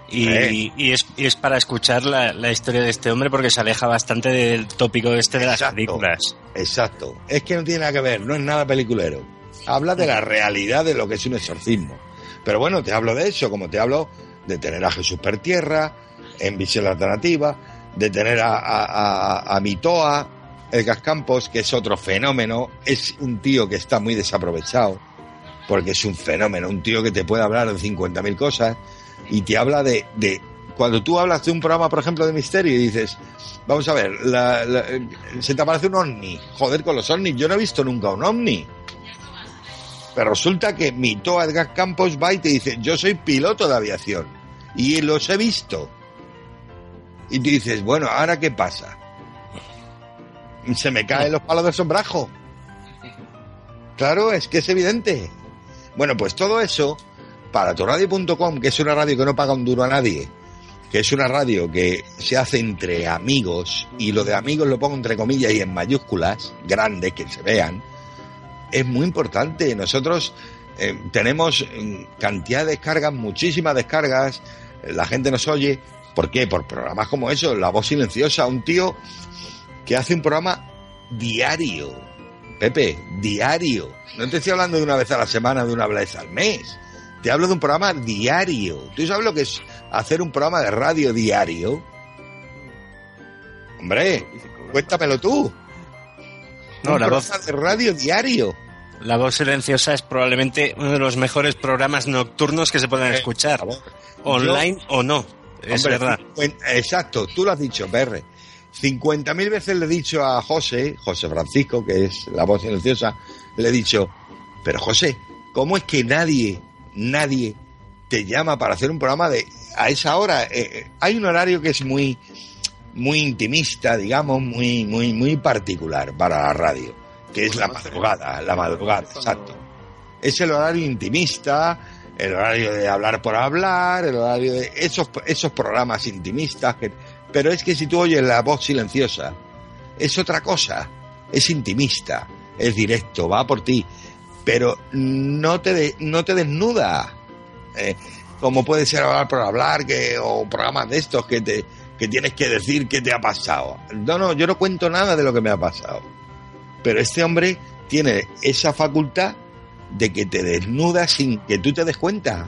y, Eh. y es, y es para escuchar la, la historia de este hombre porque se aleja bastante del tópico este de las películas. Exacto. Es que no tiene nada que ver, no es nada peliculero. Habla de la realidad de lo que es un exorcismo. Pero bueno, te hablo de eso, como te hablo de tener a Jesús Pertierra en Visión Alternativa, de tener a, a, a, Mitoa, Edgar Campos, que es otro fenómeno, es un tío que está muy desaprovechado, porque es un fenómeno, un tío que te puede hablar de 50.000 cosas y te habla de, de, cuando tú hablas de un programa, por ejemplo, de misterio y dices, vamos a ver, la, se te aparece un ovni, joder con los ovnis, yo no he visto nunca un ovni. Pero resulta que Mito Edgar Campos va y te dice, yo soy piloto de aviación y los he visto. Y tú dices, bueno, ¿ahora qué pasa? Se me caen los palos del sombrajo. Claro, es que es evidente. Bueno, pues todo eso, para torradio.com, que es una radio que no paga un duro a nadie, que es una radio que se hace entre amigos, y lo de amigos lo pongo entre comillas y en mayúsculas, grandes, que se vean, es muy importante. Nosotros eh, tenemos cantidad de descargas, muchísimas descargas, la gente nos oye. ¿Por qué? Por programas como eso, La Voz Silenciosa, un tío que hace un programa diario. Pepe, diario. No te estoy hablando de una vez a la semana, de una vez al mes. Te hablo de un programa diario. ¿Tú sabes lo que es hacer un programa de radio diario? Hombre, cuéntamelo tú. No, un la voz, de radio diario. la voz silenciosa es probablemente uno de los mejores programas nocturnos que se pueden Eh, escuchar, online o no. Es Hombre, verdad. Exacto, tú lo has dicho, PR. 50.000 veces le he dicho a José, José Francisco, que es la voz silenciosa, le he dicho, pero José, ¿cómo es que nadie, nadie te llama para hacer un programa de a esa hora? Eh, eh, hay un horario que es muy, muy intimista, digamos, muy, muy, muy particular para la radio, que es la madrugada, la madrugada, exacto. Es el horario intimista, el horario de hablar por hablar, el horario de esos, esos programas intimistas. Que, pero es que si tú oyes la voz silenciosa, es otra cosa, es intimista, es directo, va por ti, pero no te, de- no te desnuda. Eh, como puede ser hablar por hablar, que, o programas de estos que, te, que tienes que decir qué te ha pasado. No, no, yo no cuento nada de lo que me ha pasado. Pero este hombre tiene esa facultad de que te desnuda sin que tú te des cuenta.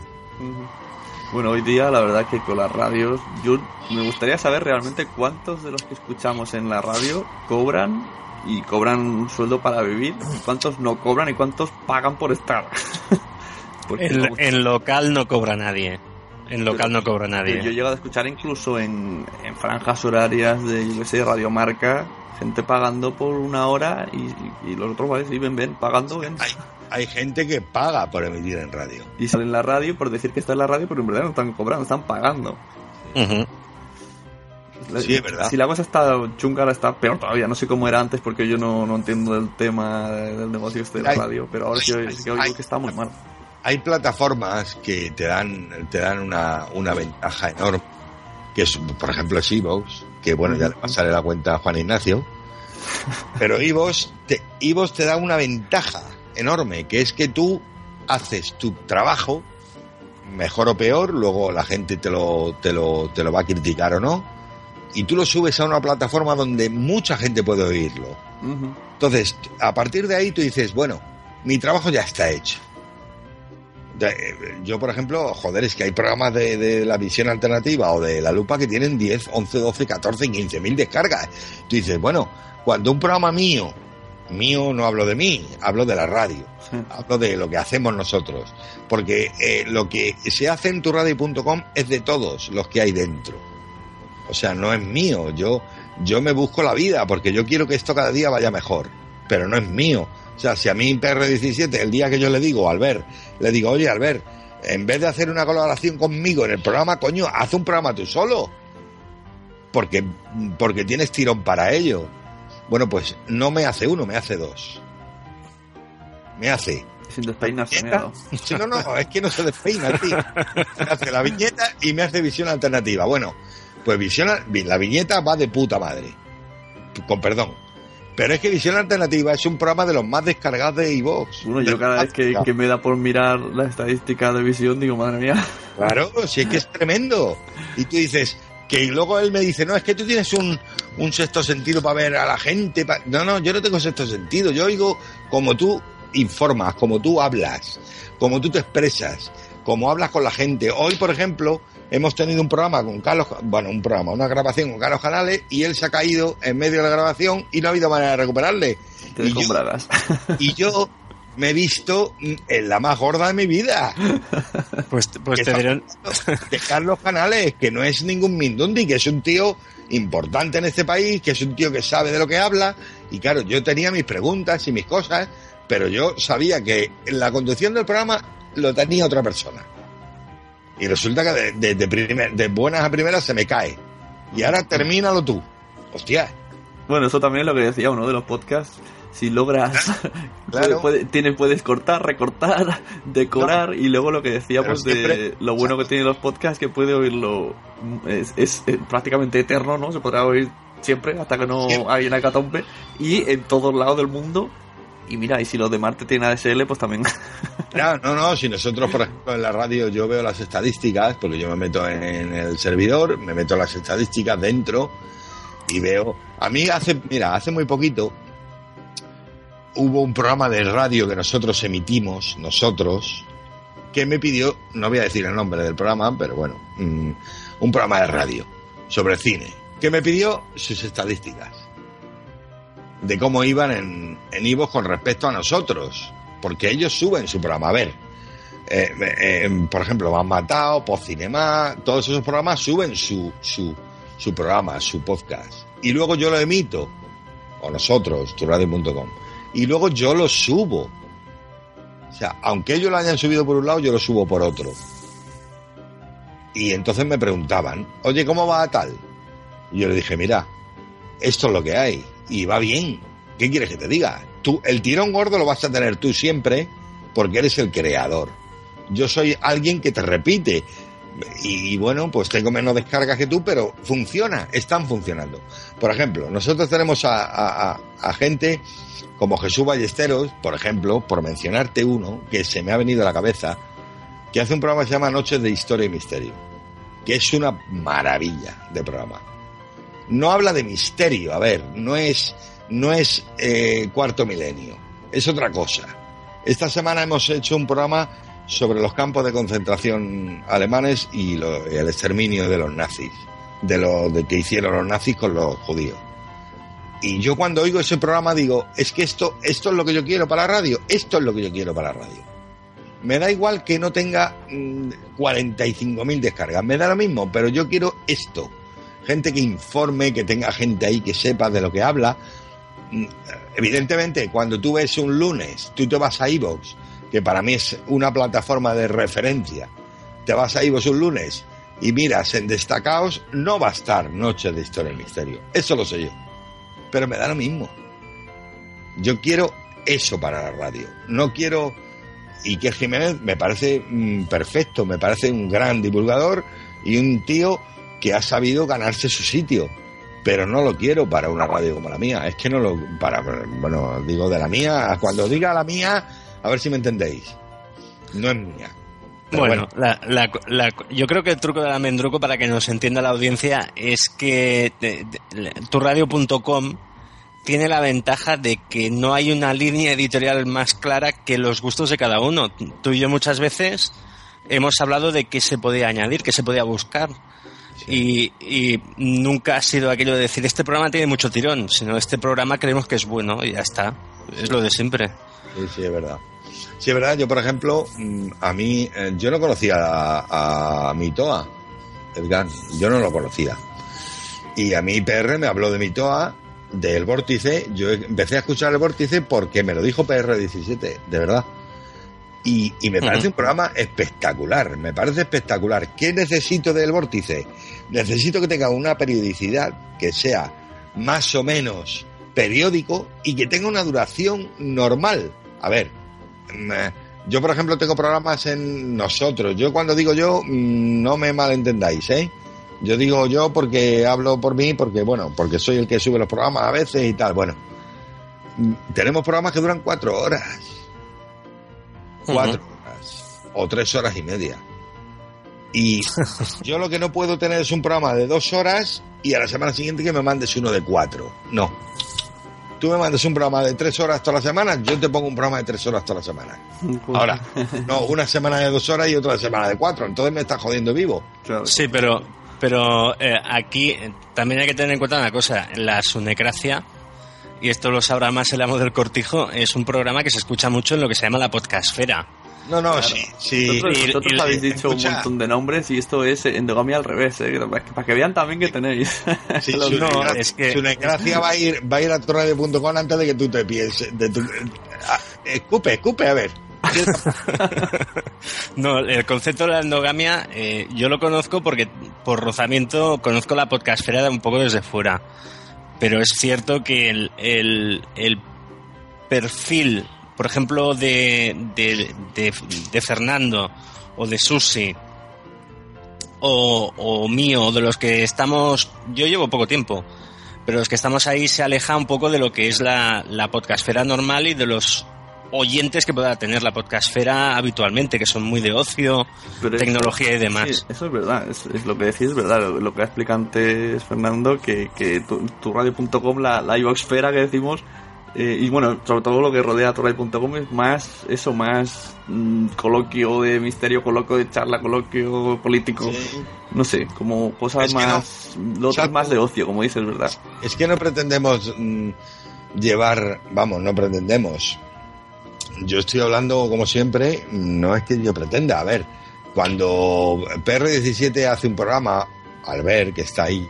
Bueno, hoy día la verdad que con las radios, yo me gustaría saber realmente cuántos de los que escuchamos en la radio cobran y cobran un sueldo para vivir, y cuántos no cobran y cuántos pagan por estar. <laughs> En, local no cobra nadie. En local no cobra nadie. Yo he llegado a escuchar incluso en, en franjas horarias de, yo qué sé, radiomarca, gente pagando por una hora y, y los otros, ¿vale? Sí, ven, ven, pagando, ven. Hay, hay gente que paga por emitir en radio. Y salen en la radio por decir que está en la radio, pero en verdad no están cobrando, están pagando. Sí, es verdad. Si la cosa está chunga, ahora está peor todavía. No sé cómo era antes porque yo no, no entiendo el tema del negocio este de la Hay- radio, pero ahora sí, que oigo hay- que está muy mal. Hay plataformas que te dan, te dan una, una ventaja enorme, que es, por ejemplo, es Evox, que bueno, ya le pasaré la cuenta a Juan Ignacio, pero Evox te, Evox te da una ventaja enorme, que es que tú haces tu trabajo, mejor o peor, luego la gente te lo, te lo, te lo va a criticar o no, y tú lo subes a una plataforma donde mucha gente puede oírlo. Entonces, a partir de ahí tú dices, bueno, mi trabajo ya está hecho. Eh, Yo, por ejemplo, joder, es que hay programas de, de la visión alternativa o de la lupa que tienen 10, 11, 12, 14, 15 mil descargas. Tú dices, bueno, cuando un programa mío, mío no hablo de mí, hablo de la radio, hablo de lo que hacemos nosotros. Porque eh, lo que se hace en turradio.com es de todos los que hay dentro. O sea, no es mío. Yo, yo me busco la vida porque yo quiero que esto cada día vaya mejor. Pero no es mío. O sea, si a mí PR17, el día que yo le digo, Albert, le digo, oye, Albert, en vez de hacer una colaboración conmigo en el programa, coño, haz un programa tú solo. Porque, porque tienes tirón para ello. Bueno, pues no me hace uno, me hace dos. Me hace Sin despeinarse, <laughs> no, no, es que no se despeina, <laughs> tío. Me hace la viñeta y me hace visión alternativa. Bueno, pues visión, la viñeta va de puta madre. Con perdón. Pero es que Visión Alternativa es un programa de los más descargados de iVoox. Bueno, yo cada vez que, que me da por mirar la estadística de visión, digo, madre mía. Claro, si es que es tremendo. Y tú dices, que luego él me dice, no, es que tú tienes un, un sexto sentido para ver a la gente. pa-". No, no, yo no tengo sexto sentido. Yo oigo como tú informas, como tú hablas, como tú te expresas, como hablas con la gente. Hoy, por ejemplo, hemos tenido un programa con Carlos, bueno, un programa, una grabación con Carlos Canales y él se ha caído en medio de la grabación y no ha habido manera de recuperarle. Te Y yo, y yo me he visto en la más gorda de mi vida. <laughs> Pues, pues te dieron. de Carlos Canales, que no es ningún Mindundi, que es un tío importante en este país, que es un tío que sabe de lo que habla. Y claro, yo tenía mis preguntas y mis cosas, pero yo sabía que la conducción del programa lo tenía otra persona. Y resulta que de, de- de primer- de buenas a primeras se me cae. Y ahora termínalo tú. Hostia, Bueno, eso también es lo que decía uno de los podcasts. Si logras, Claro. <laughs> puede- tienes, puedes cortar, recortar, <laughs> decorar y luego lo que decíamos siempre- de lo bueno que tienen los podcasts que puede oírlo es, es, eh, prácticamente eterno, ¿no? Se podrá oír siempre hasta que no Siempre. hay una hecatombe y en todos lados del mundo. Y mira, y si los de Marte tienen ADSL, pues también. <laughs> No, no, no, si nosotros, por ejemplo, en la radio yo veo las estadísticas, porque yo me meto en el servidor, me meto las estadísticas dentro y veo... A mí hace, mira, hace muy poquito hubo un programa de radio que nosotros emitimos, nosotros, que me pidió, no voy a decir el nombre del programa, pero bueno, mm, un programa de radio sobre cine, que me pidió sus estadísticas de cómo iban en, en Ivox con respecto a nosotros, porque ellos suben su programa. A ver, eh, eh, por ejemplo, Van Matado, Postcinema, todos esos programas suben su, su, su programa, su podcast. Y luego yo lo emito, o nosotros, turadio.com, y luego yo lo subo. O sea, aunque ellos lo hayan subido por un lado, yo lo subo por otro. Y entonces me preguntaban, oye, ¿cómo va tal? Y yo le dije, mira, esto es lo que hay y va bien. ¿Qué quieres que te diga? Tú, el tirón gordo lo vas a tener tú siempre porque eres el creador. Yo soy alguien que te repite y, bueno, pues tengo menos descargas que tú, pero funciona, están funcionando. Por ejemplo, nosotros tenemos a gente como Jesús Ballesteros, por ejemplo, por mencionarte uno que se me ha venido a la cabeza, que hace un programa que se llama Noches de Historia y Misterio, que es una maravilla de programa no habla de misterio, a ver, no es, no es eh, cuarto milenio, es otra cosa. Esta semana hemos hecho un programa sobre los campos de concentración alemanes y lo- el exterminio de los nazis, de lo de que hicieron los nazis con los judíos. Y yo cuando oigo ese programa digo, es que esto, esto es lo que yo quiero para la radio, esto es lo que yo quiero para la radio. Me da igual que no tenga mm, 45.000 descargas, me da lo mismo, pero yo quiero esto gente que informe, que tenga gente ahí que sepa de lo que habla. Mm, Evidentemente, cuando tú ves un lunes, tú te vas a iVoox, que para mí es una plataforma de referencia, te vas a iVoox un lunes y miras en destacados, no va a estar Noche de Historia y Misterio. Eso lo sé yo. Pero me da lo mismo. Yo quiero eso para la radio. No quiero... Y que Jiménez me parece mm, perfecto, me parece un gran divulgador y un tío que ha sabido ganarse su sitio. Pero no lo quiero para una radio como la mía. Es que no lo. para Bueno, digo de la mía. Cuando diga la mía, a ver si me entendéis. No es mía. Pero Bueno, la- la- la- yo creo que el truco del almendruco, para que nos entienda la audiencia, es que turradio.com tiene la ventaja de que no hay una línea editorial más clara que los gustos de cada uno. Tú y yo muchas veces hemos hablado de qué se podía añadir, qué se podía buscar. Y, y nunca ha sido aquello de decir, este programa tiene mucho tirón, sino este programa creemos que es bueno y ya está. Es lo de siempre. Sí, sí, es verdad. Sí, es verdad. Yo, por ejemplo, mm, a mí, eh, yo no conocía a, a Mitoa, Edgar. Yo no lo conocía. Y a mí PR me habló de Mitoa, del vórtice. Yo empecé a escuchar el vórtice porque me lo dijo PR17, de verdad. Y, y me parece un programa espectacular, me parece espectacular. ¿Qué necesito del vórtice? Necesito que tenga una periodicidad que sea más o menos periódico y que tenga una duración normal. A ver, mm, eh, yo por ejemplo tengo programas en nosotros. Yo cuando digo yo, mm, no me malentendáis, ¿eh? Yo digo yo porque hablo por mí, porque bueno, porque soy el que sube los programas a veces y tal. Bueno, mm, tenemos programas que duran cuatro horas cuatro horas o tres horas y media. Y <laughs> yo lo que no puedo tener es un programa de dos horas y a la semana siguiente que me mandes uno de cuatro. No. Tú me mandas un programa de tres horas todas las semanas, yo te pongo un programa de tres horas todas las semanas. Ahora, <laughs> no, una semana de dos horas y otra semana de cuatro, entonces me estás jodiendo vivo. Sí, pero, pero eh, aquí también hay que tener en cuenta una cosa, la sunecracia, y esto lo sabrá más el amo del cortijo, es un programa que se escucha mucho en lo que se llama la podcastfera. No, no, sí, sí. Vosotros, Y- vosotros y- habéis dicho escucha. un montón de nombres y esto es endogamia al revés, ¿eh? para, que, para que vean también que tenéis. <laughs> Sí, <laughs> Los- su, no, desgracia- es que- su desgracia va a ir, va a ir a torradio.com antes de que tú te pienses. De tu, escupe, escupe, a ver. <laughs> No, el concepto de la endogamia eh, yo lo conozco porque por rozamiento conozco la podcastfera un poco desde fuera. Pero es cierto que el, el, el perfil, por ejemplo, de, de, de, de Fernando o de Susi o, o mío, o de los que estamos, yo llevo poco tiempo, pero los que estamos ahí se aleja un poco de lo que es la, la podcastfera normal y de los oyentes que pueda tener la podcastfera habitualmente, que son muy de ocio, Pero tecnología y demás. Sí, eso es verdad, es, es lo que decís, es verdad. Lo, lo que ha explicado antes Fernando, que, que tu, tu radio.com, la, la iVoxfera que decimos, eh, y bueno, sobre todo lo que rodea a tu radio.com es más, eso, más mm, coloquio de misterio, coloquio de charla, coloquio político. No sé, como cosas Es más, Exacto. más de ocio, como dices, ¿verdad? Es que no pretendemos mm, llevar, vamos, no pretendemos. Yo estoy hablando, como siempre, no es que yo pretenda. A ver, cuando PR17 hace un programa, Albert, que está ahí,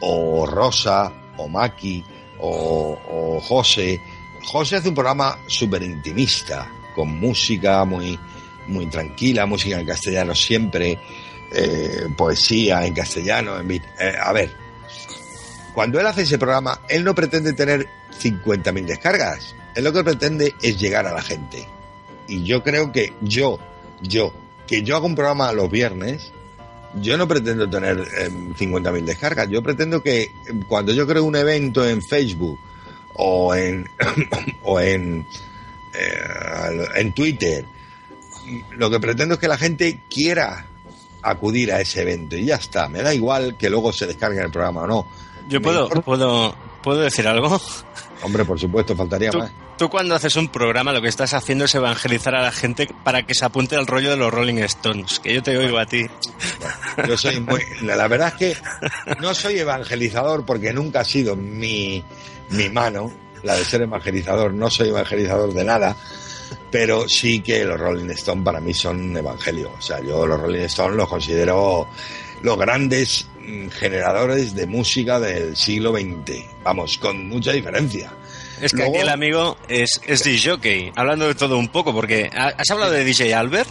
o Rosa, o Maki, o, José, José hace un programa súper intimista, con música muy, muy tranquila, música en castellano siempre, eh, poesía en castellano. En, eh, a ver, cuando él hace ese programa, él no pretende tener 50.000 descargas. Él lo que pretende es llegar a la gente. Y yo creo que yo, yo, que yo hago un programa los viernes, yo no pretendo tener eh, 50.000 descargas. Yo pretendo que cuando yo creo un evento en Facebook o en, <coughs> o en, eh, en Twitter, lo que pretendo es que la gente quiera acudir a ese evento y ya está. Me da igual que luego se descargue el programa o no. Yo puedo, puedo, puedo decir algo. Hombre, por supuesto, faltaría Tú, más. Tú cuando haces un programa lo que estás haciendo es evangelizar a la gente para que se apunte al rollo de los Rolling Stones, que yo te oigo a ti. Yo soy muy. La verdad es que no soy evangelizador porque nunca ha sido mi, mi mano, la de ser evangelizador. No soy evangelizador de nada, pero sí que los Rolling Stones para mí son evangelio. O sea, yo los Rolling Stones los considero los grandes mm, generadores de música del siglo XX. Vamos, con mucha diferencia. Es que Luego- aquí el amigo es, es DJ, hablando de todo un poco, porque ¿ha- ¿has hablado de DJ Albert?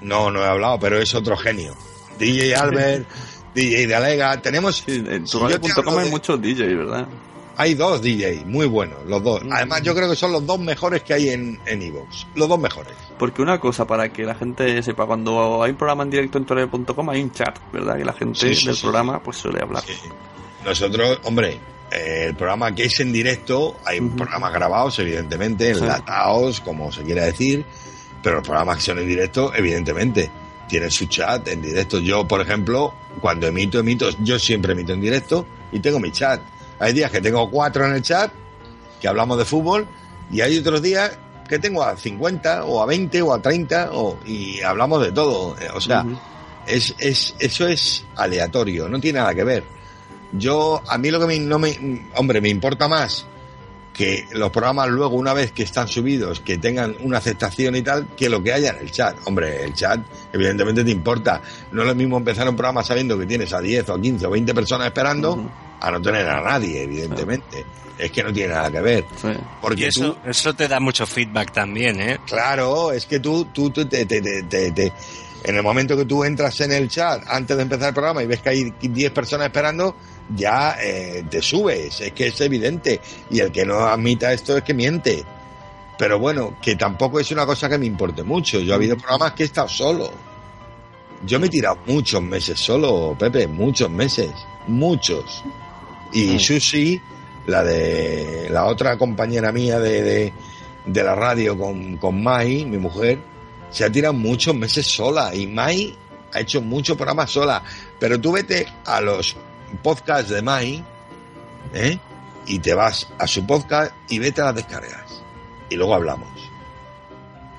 No, no he hablado, pero es otro genio. DJ Albert, DJ de Alega, tenemos... Sí, en hablo hay de- muchos DJs, ¿verdad? Hay dos DJ muy buenos, los dos. Mm. Además, yo creo que son los dos mejores que hay en en Evox. los dos mejores. Porque una cosa, para que la gente sepa, turradio.com hay un programa en directo en turradio.com hay un chat, ¿verdad? Que la gente Sí, sí, del sí, programa pues suele hablar. Nosotros, hombre, eh, el programa que es en directo, hay programas grabados, evidentemente, enlatados, como se quiera decir, pero los programas que son en directo, evidentemente, tienen su chat en directo. Yo, por ejemplo, cuando emito, emito, yo siempre emito en directo y tengo mi chat. Hay días que tengo cuatro en el chat, que hablamos de fútbol, y hay otros días que tengo a 50 o a 20 o a 30 o, y hablamos de todo. O sea, es, es, eso es aleatorio, no tiene nada que ver. Yo, a mí lo que me, no me, hombre, me importa más que los programas luego, una vez que están subidos, que tengan una aceptación y tal, que lo que haya en el chat. Hombre, el chat, evidentemente te importa. No es lo mismo empezar un programa sabiendo que tienes a 10 o 15 o 20 personas esperando, a no tener a nadie, evidentemente. Es que no tiene nada que ver. Sí. Porque Y eso, tú, eso te da mucho feedback también, ¿eh? Claro, es que tú, tú, tú te, te- te- te- te- en el momento que tú entras en el chat antes de empezar el programa y ves que hay 10 personas esperando, ya eh, te subes, es que es evidente. Y el que no admita esto es que miente. Pero bueno, que tampoco es una cosa que me importe mucho. Yo he habido programas que he estado solo. Yo me he tirado muchos meses solo, Pepe, muchos meses, muchos. Y Mm. Susi, la de la otra compañera mía de, de, de la radio con, con Mai, mi mujer, se ha tirado muchos meses sola. Y Mai ha hecho muchos programas sola. Pero tú vete a los podcasts de Mai, ¿eh? y te vas a su podcast y vete a las descargas. Y luego hablamos.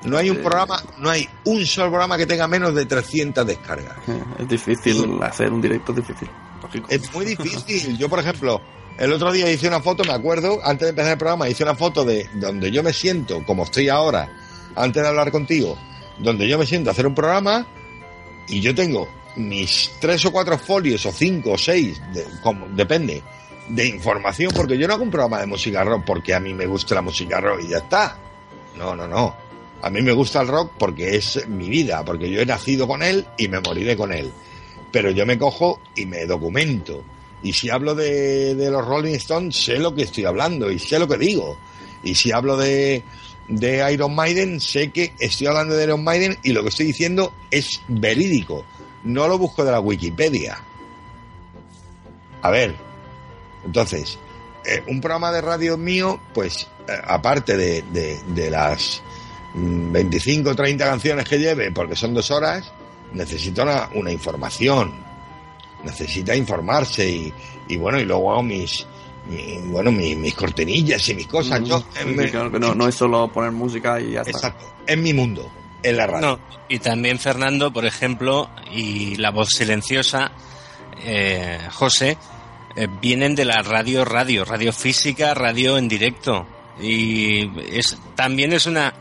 No hay un programa, no hay un solo programa que tenga menos de 300 descargas. <laughs> Es difícil hacer un directo, es difícil. Lógico. Es muy difícil. Yo, por ejemplo, el otro día hice una foto, me acuerdo, antes de empezar el programa, hice una foto de donde yo me siento, como estoy ahora, antes de hablar contigo, donde yo me siento a hacer un programa y yo tengo mis tres o cuatro folios, o cinco o seis, de- como, depende, de información, porque yo no hago un programa de música rock porque a mí me gusta la música rock y ya está. No, no, no. A mí me gusta el rock porque es mi vida, porque yo he nacido con él y me moriré con él. Pero yo me cojo y me documento. Y si hablo de, de los Rolling Stones, sé lo que estoy hablando y sé lo que digo. Y si hablo de, de Iron Maiden, sé que estoy hablando de Iron Maiden y lo que estoy diciendo es verídico. No lo busco de la Wikipedia. A ver, entonces, eh, un programa de radio mío, pues eh, aparte de, de- de las mm, 25 o 30 canciones que lleve, porque son dos horas, necesita una, una información. Necesita informarse y, y bueno, y luego hago mis, mi- bueno, mis, mis cortinillas y mis cosas. Mm, Yo, sí, claro que no, no es solo poner música y ya está. exacto, en mi mundo, en la radio. No, y también Fernando, por ejemplo, y la voz silenciosa, eh, José, eh, vienen de la radio radio, radio física, radio en directo. Y es también es una...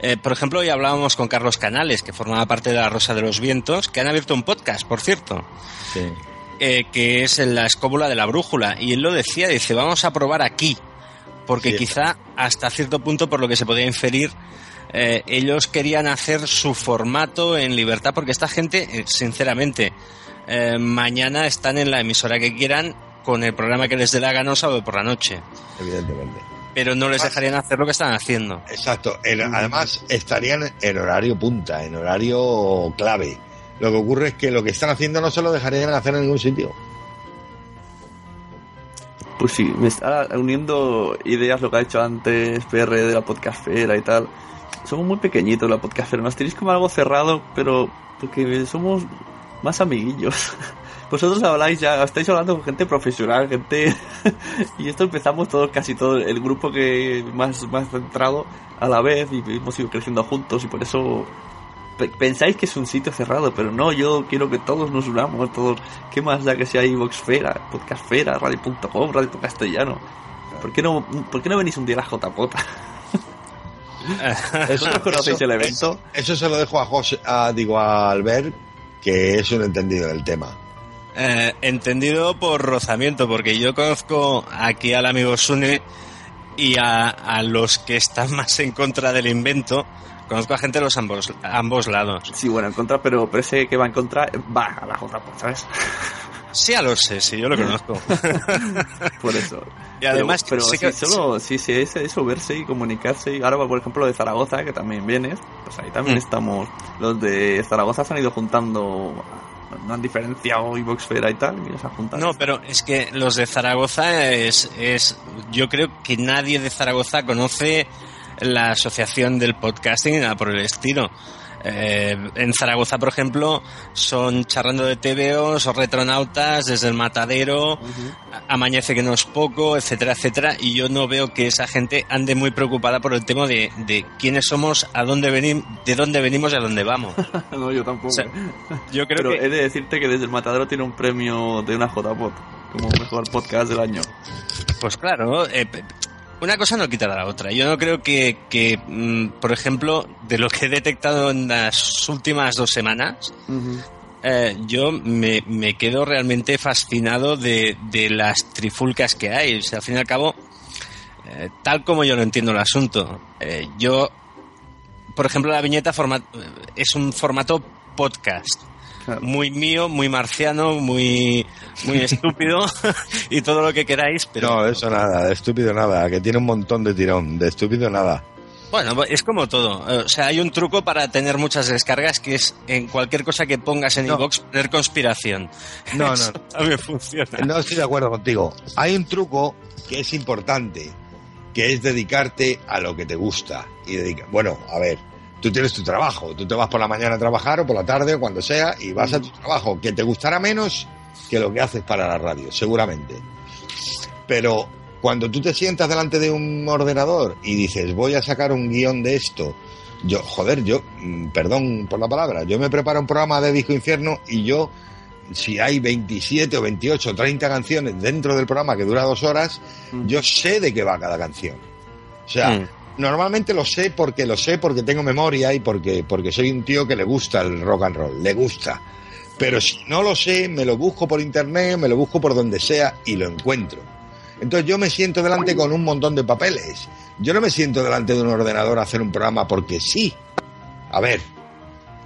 eh, por ejemplo, hoy hablábamos con Carlos Canales, que formaba parte de la Rosa de los Vientos, que han abierto un podcast, por cierto, eh, que es en la escóbula de la brújula. Y él lo decía, dice, vamos a probar aquí, porque Sí. quizá hasta cierto punto, por lo que se podía inferir, eh, ellos querían hacer su formato en libertad, porque esta gente, eh, sinceramente, eh, mañana están en la emisora que quieran con el programa que les dé la gana un sábado por la noche, Evidentemente. pero no les dejarían hacer lo que están haciendo. Exacto. Además, estarían en horario punta, en horario clave. Lo que ocurre es que lo que están haciendo no se lo dejarían hacer en ningún sitio. Pues sí, me está uniendo ideas lo que ha dicho antes PR de la podcastfera y tal. Somos muy pequeñitos la podcastfera, nos tenéis como algo cerrado, pero porque somos más amiguillos. <laughs> Vosotros habláis ya, estáis hablando con gente profesional, gente... <laughs> y esto empezamos todos, casi todo el grupo que más, más centrado a la vez y hemos ido creciendo juntos y por eso pe- pensáis que es un sitio cerrado, pero no, yo quiero que todos nos unamos, todos, ¿qué más da que sea iVoxfera, Podcastfera, Radio.com, Radio Castellano? ¿Por qué no, por qué no venís un día a la JPOT? <laughs> ¿Vosotros conocéis el evento? Eso, eso se lo dejo a José, a, digo, a Albert, que es un entendido del tema. Eh, entendido por rozamiento, porque yo conozco aquí al amigo Sune y a, a los que están <laughs> más en contra del invento. Conozco a gente de los ambos, ambos lados. Sí, bueno, en contra, pero, ese que va en contra va a la JPOT, ¿sabes? Sí, ya lo sé, sí, yo lo conozco. <laughs> Por eso. Y además, pero, pero que- sí, solo, sí, sí, es eso, verse y comunicarse. Y ahora, por ejemplo, de Zaragoza, que también vienes, pues ahí también Mm. estamos. Los de Zaragoza se han ido juntando, no han diferenciado Ivoxfera y tal, y se han juntado. No, pero es que los de Zaragoza es, es. Yo creo que nadie de Zaragoza conoce la asociación del podcasting ni nada por el estilo. Eh, en Zaragoza, por ejemplo, son charrando de TVOs o retronautas desde el matadero, a- amanece que no es poco, etcétera, etcétera. Y yo no veo que esa gente ande muy preocupada por el tema de, de quiénes somos, a dónde venimos, de dónde venimos y a dónde vamos. <laughs> no, yo tampoco. O sea, Yo creo pero que he de decirte que desde el Matadero tiene un premio de una JPOT como mejor podcast del año. Pues claro, eh, una cosa no quita la otra. Yo no creo que, que, mm, por ejemplo, de lo que he detectado en las últimas dos semanas, eh, yo me, me quedo realmente fascinado de, de las trifulcas que hay. O sea, al fin y al cabo, eh, tal como yo lo entiendo el asunto, eh, yo, por ejemplo, la viñeta es un formato podcast Claro. muy mío, muy marciano, muy, muy estúpido <laughs> y todo lo que queráis, pero No, eso nada, de estúpido nada, que tiene un montón de tirón, de estúpido nada. bueno, es como todo. O sea, hay un truco para tener muchas descargas que es en cualquier cosa que pongas en No. iVoox poner conspiración. No, no. Eso también funciona. No estoy de acuerdo contigo. Hay un truco que es importante, que es dedicarte a lo que te gusta. Y dedica... Bueno, a ver, tú tienes tu trabajo, tú te vas por la mañana a trabajar o por la tarde o cuando sea y vas a tu trabajo, que te gustará menos que lo que haces para la radio, seguramente. Pero Cuando tú te sientas delante de un ordenador y dices, voy a sacar un guion de esto, yo, joder, yo, mm, perdón por la palabra, yo me preparo un programa de Disco Infierno y yo, si hay 27 o 28 o 30 canciones dentro del programa que dura dos horas, yo sé de qué va cada canción. O sea, Mm. normalmente lo sé porque lo sé porque tengo memoria y porque, porque soy un tío que le gusta el rock and roll, le gusta. Pero si no lo sé, me lo busco por internet, me lo busco por donde sea y lo encuentro. Entonces yo me siento delante con un montón de papeles. Yo no me siento delante de un ordenador a hacer un programa porque sí. A ver,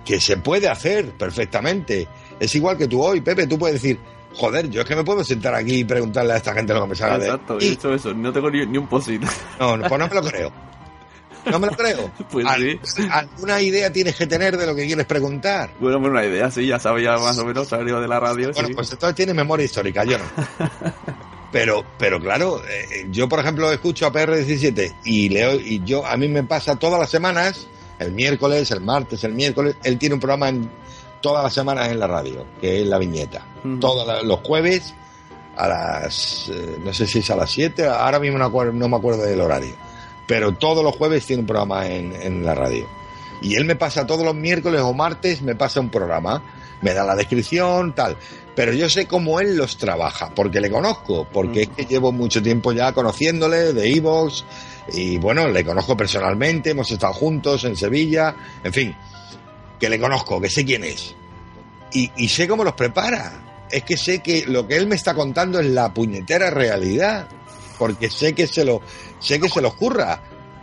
que se puede hacer perfectamente. Es igual que tú hoy, Pepe, tú puedes decir, joder, yo es que me puedo sentar aquí y preguntarle a esta gente lo que me salga de... Exacto, he hecho eso, no tengo ni, ni un posit. no, no, pues no me lo creo. No me lo creo. <laughs> Pues Al- sí. Alguna idea tienes que tener de lo que quieres preguntar. Bueno, bueno, una idea, sí, ya sabía más o menos, salió de la radio, Bueno, sí. pues entonces tiene memoria histórica, yo no. <laughs> Pero, pero claro, eh, yo por ejemplo escucho a PR17 y leo, y yo, a mí me pasa todas las semanas, el miércoles, el martes, el miércoles, él tiene un programa en todas las semanas en la radio, que es la viñeta. Todos la- los jueves a las, eh, no sé si es a las 7, ahora mismo no me acuerdo del horario, pero todos los jueves tiene un programa en, en la radio. Y él me pasa todos los miércoles o martes, me pasa un programa, me da la descripción, tal. Pero yo sé cómo él los trabaja, porque le conozco, porque es que llevo mucho tiempo ya conociéndole de Evox, y bueno, le conozco personalmente, hemos estado juntos en Sevilla, en fin, que le conozco, que sé quién es. Y, y sé cómo los prepara. Es que sé que lo que él me está contando es la puñetera realidad, porque sé que se lo, sé que se lo ocurra.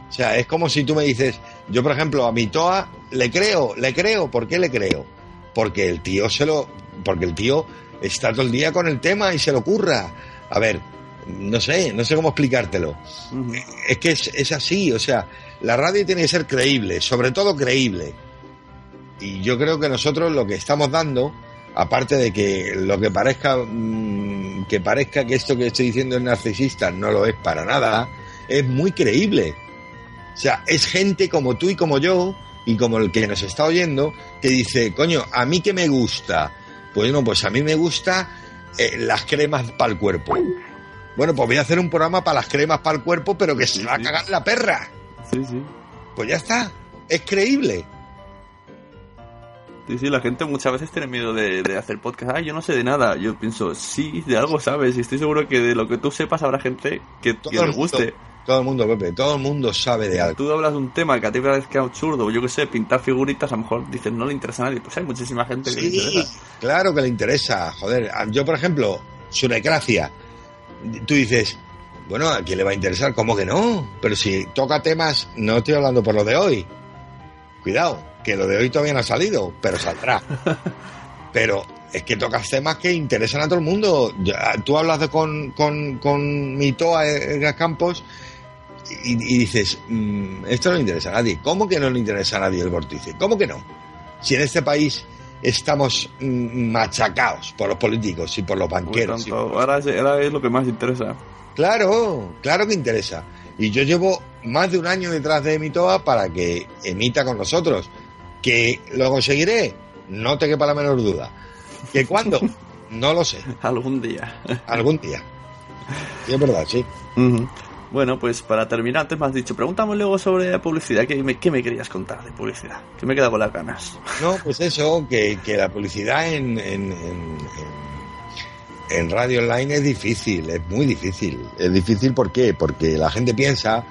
O sea, es como si tú me dices, yo por ejemplo a mi Toa le creo, le creo, ¿por qué le creo? Porque el tío se lo, porque el tío está todo el día con el tema y se lo ocurra. A ver, no sé, no sé cómo explicártelo. Es que es, es así, o sea, la radio tiene que ser creíble, sobre todo creíble. Y yo creo que nosotros lo que estamos dando, aparte de que lo que parezca mm, que parezca que esto que estoy diciendo es narcisista, no lo es para nada, es muy creíble. O sea, es gente como tú y como yo, y como el que nos está oyendo, que dice, coño, a mí que me gusta. Pues no, pues a mí me gusta eh, las cremas para el cuerpo. Bueno, pues voy a hacer un programa para las cremas para el cuerpo, pero que se va a cagar la perra. Sí, sí. Pues ya está. Es creíble. Sí, sí, la gente muchas veces tiene miedo de, de hacer podcast. Ay, yo no sé de nada. Yo pienso, sí, de algo sabes. Y estoy seguro que de lo que tú sepas habrá gente que, le guste. mundo, todo el mundo, Pepe, todo el mundo sabe de algo. Tú hablas de un tema que a ti te parezca absurdo, yo que sé, pintar figuritas, a lo mejor dices no le interesa a nadie. Pues hay muchísima gente que le interesa. claro que le interesa. Joder, a- yo por ejemplo, Sunecracia, tú dices, bueno, ¿a quién le va a interesar? ¿Cómo que no? Pero si toca temas, no estoy hablando por lo de hoy. Cuidado, que lo de hoy todavía no ha salido, pero saldrá. <laughs> pero es que tocas temas que interesan a todo el mundo. Tú hablas de con, con, con mi Toa Edgar Campos y, y dices, mm, esto no le interesa a nadie. ¿Cómo que no le interesa a nadie el vórtice? ¿Cómo que no? Si en este país estamos mm, machacados por los políticos y por los banqueros. y tanto. ahora, es, ahora es lo que más interesa. Claro, claro que interesa. Y yo llevo más de un año detrás de Emitoa para que emita con nosotros. ¿Que lo conseguiré? No te quepa la menor duda. ¿Que cuándo? <laughs> No lo sé. Algún día. Algún día. Sí, es verdad, sí. Bueno, pues para terminar, antes me has dicho, pregúntame luego sobre publicidad. ¿Qué me, qué me querías contar de publicidad? Que me he quedado con las ganas. No, pues eso, que, que la publicidad en, en, en, en- en radio online es difícil, es muy difícil. Es difícil ¿por qué? Porque la gente piensa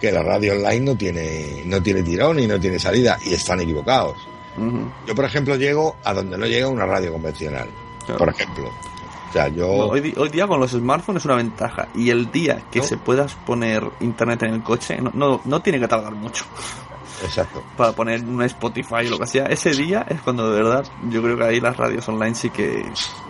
que la radio online no tiene, no tiene tirón y no tiene salida, y están equivocados. Yo, por ejemplo, llego a donde no llega una radio convencional, Claro. por ejemplo. O sea, yo... Hoy, día con los smartphones es una ventaja. Y el día que ¿No? se puedas poner internet en el coche, no, no, no tiene que tardar mucho Exacto. <laughs> para poner un Spotify o lo que sea. Ese día es cuando de verdad yo creo que ahí las radios online sí que...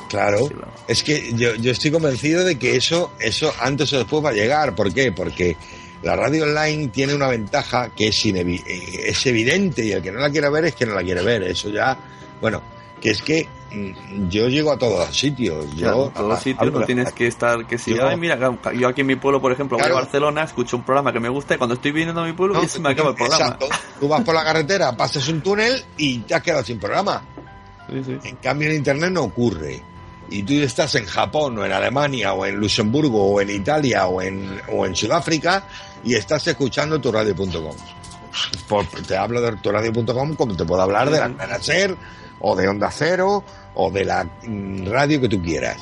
Claro, Sí, claro. es que yo, yo estoy convencido de que eso, eso antes o después va a llegar. ¿Por qué? Porque la radio online tiene una ventaja que es, eh, es evidente y el que no la quiere ver es que no la quiere ver. Eso ya, bueno, que es que mm, yo llego a todos los sitios. Yo, Claro, todos a- sitios no tienes que estar que si Yo- ay mira yo aquí en mi pueblo por ejemplo voy a Barcelona escucho un programa que me gusta y cuando estoy viniendo a mi pueblo No, ya se me acaba el programa Exacto. Tú vas por la carretera, pasas un túnel y te has quedado sin programa. Sí, sí. En cambio en internet no ocurre. y tú estás en Japón o en Alemania o en Luxemburgo o en Italia o en, o en Sudáfrica y estás escuchando tu radio.com. Te hablo de tu radio.com como te puedo hablar de la Cadena Ser o de Onda Cero o de la mm, radio que tú quieras.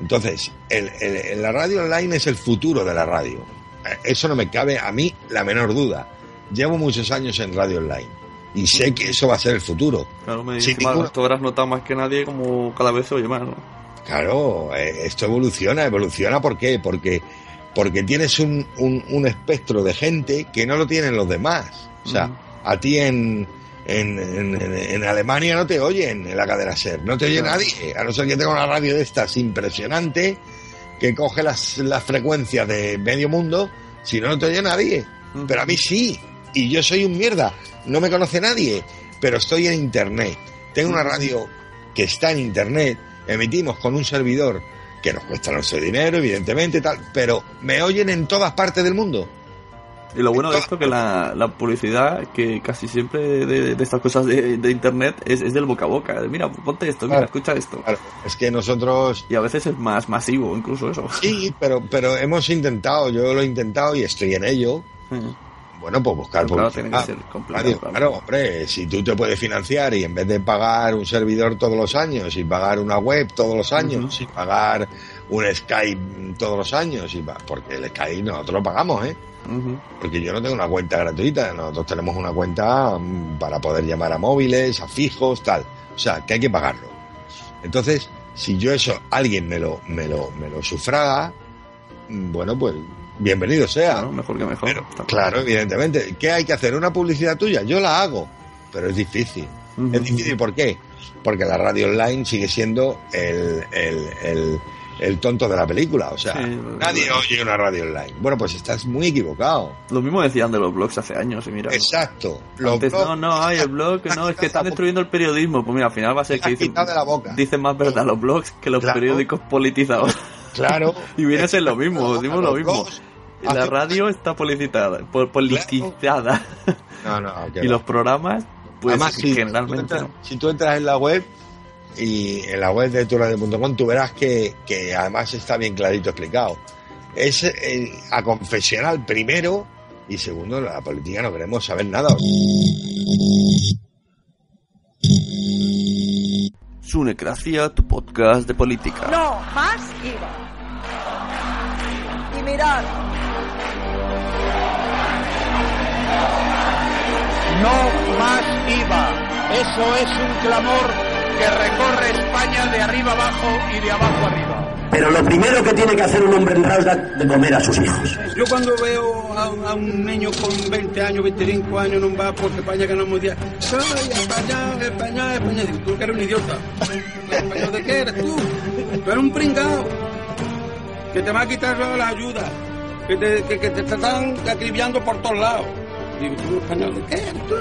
Entonces, el- la radio online es el futuro de la radio. Eh, Eso no me cabe a mí la menor duda. Llevo muchos años en radio online y sé que eso va a ser el futuro. Claro, me encima ninguna- tú habrás notado más que nadie como cada vez se oye más, ¿no? Claro, eh, esto evoluciona, evoluciona ¿por qué? Porque, porque tienes un, un, un espectro de gente que no lo tienen los demás. O sea, a ti en, en, en- en Alemania no te oyen en la cadena SER, no te oye nadie, a no ser que tenga una radio de estas impresionante que coge las, las frecuencias de medio mundo, si no, no te oye nadie. Pero a mí sí, y yo soy un mierda, no me conoce nadie, pero estoy en Internet. Tengo una radio que está en Internet, emitimos con un servidor que nos cuesta nuestro dinero, evidentemente, tal, pero me oyen en todas partes del mundo. Y lo bueno de esto que la, la publicidad, que casi siempre de, de estas cosas de, de internet es, es del boca a boca. De, mira, ponte esto, mira, Claro. escucha esto. Claro, es que nosotros Y a veces es más masivo, incluso eso. sí, pero, pero hemos intentado, yo lo he intentado y estoy en ello. <laughs> Bueno, pues buscar Claro, publicidad. tiene que ser complicado, Radio, claro. claro, hombre, si tú te puedes financiar y en vez de pagar un servidor todos los años y pagar una web todos los años y pagar un Skype todos los años, y porque el Skype nosotros lo pagamos, ¿eh? Porque yo no tengo una cuenta gratuita, nosotros tenemos una cuenta mm, para poder llamar a móviles, a fijos, tal. O sea, que hay que pagarlo. Entonces, si yo eso, alguien me lo, me lo, me lo sufraga, mm, bueno, pues bienvenido sea. Claro, mejor que mejor. Pero, claro, evidentemente. ¿Qué hay que hacer? ¿Una publicidad tuya? Yo la hago, pero es difícil. Es difícil, ¿por qué? Porque la radio online sigue siendo el, el, el, el tonto de la película. O sea, Sí, nadie bueno. oye una radio online. Bueno, pues estás muy equivocado. Lo mismo decían de los blogs hace años, y mira. Exacto. Los Antes, blogs no, no, hay el blog, no, es que están destruyendo el periodismo. Pues mira, al final va a ser que quitado de la boca. dicen más verdad los blogs que los Claro. periódicos politizados. Claro. <laughs> y viene a ser lo mismo, Los decimos lo mismo. La radio está politizada, po- politizada. No, no, <laughs> y los programas, pues Además, si, generalmente tú entras, no. si tú entras en la web y en la web de turadio.com, tú verás que, que además está bien clarito explicado. Es eh, a confesional primero y segundo, la política no queremos saber nada. Sunecracia, tu podcast de política. No más IVA. Y mirad, No más IVA. Eso es un clamor que recorre España de arriba abajo y de abajo arriba. Pero lo primero que tiene que hacer un hombre honrado es de comer a sus hijos. Yo cuando veo a, un niño con 20 años, 25 años, no va porque España ganamos día. ¡Ay, España, España, España! Digo, tú que eres un idiota. ¿Español de qué eres tú? Tú eres un pringao. Que te va a quitar la ayuda. Que te, que, que te están acribillando por todos lados. Digo, tú español de qué eres tú.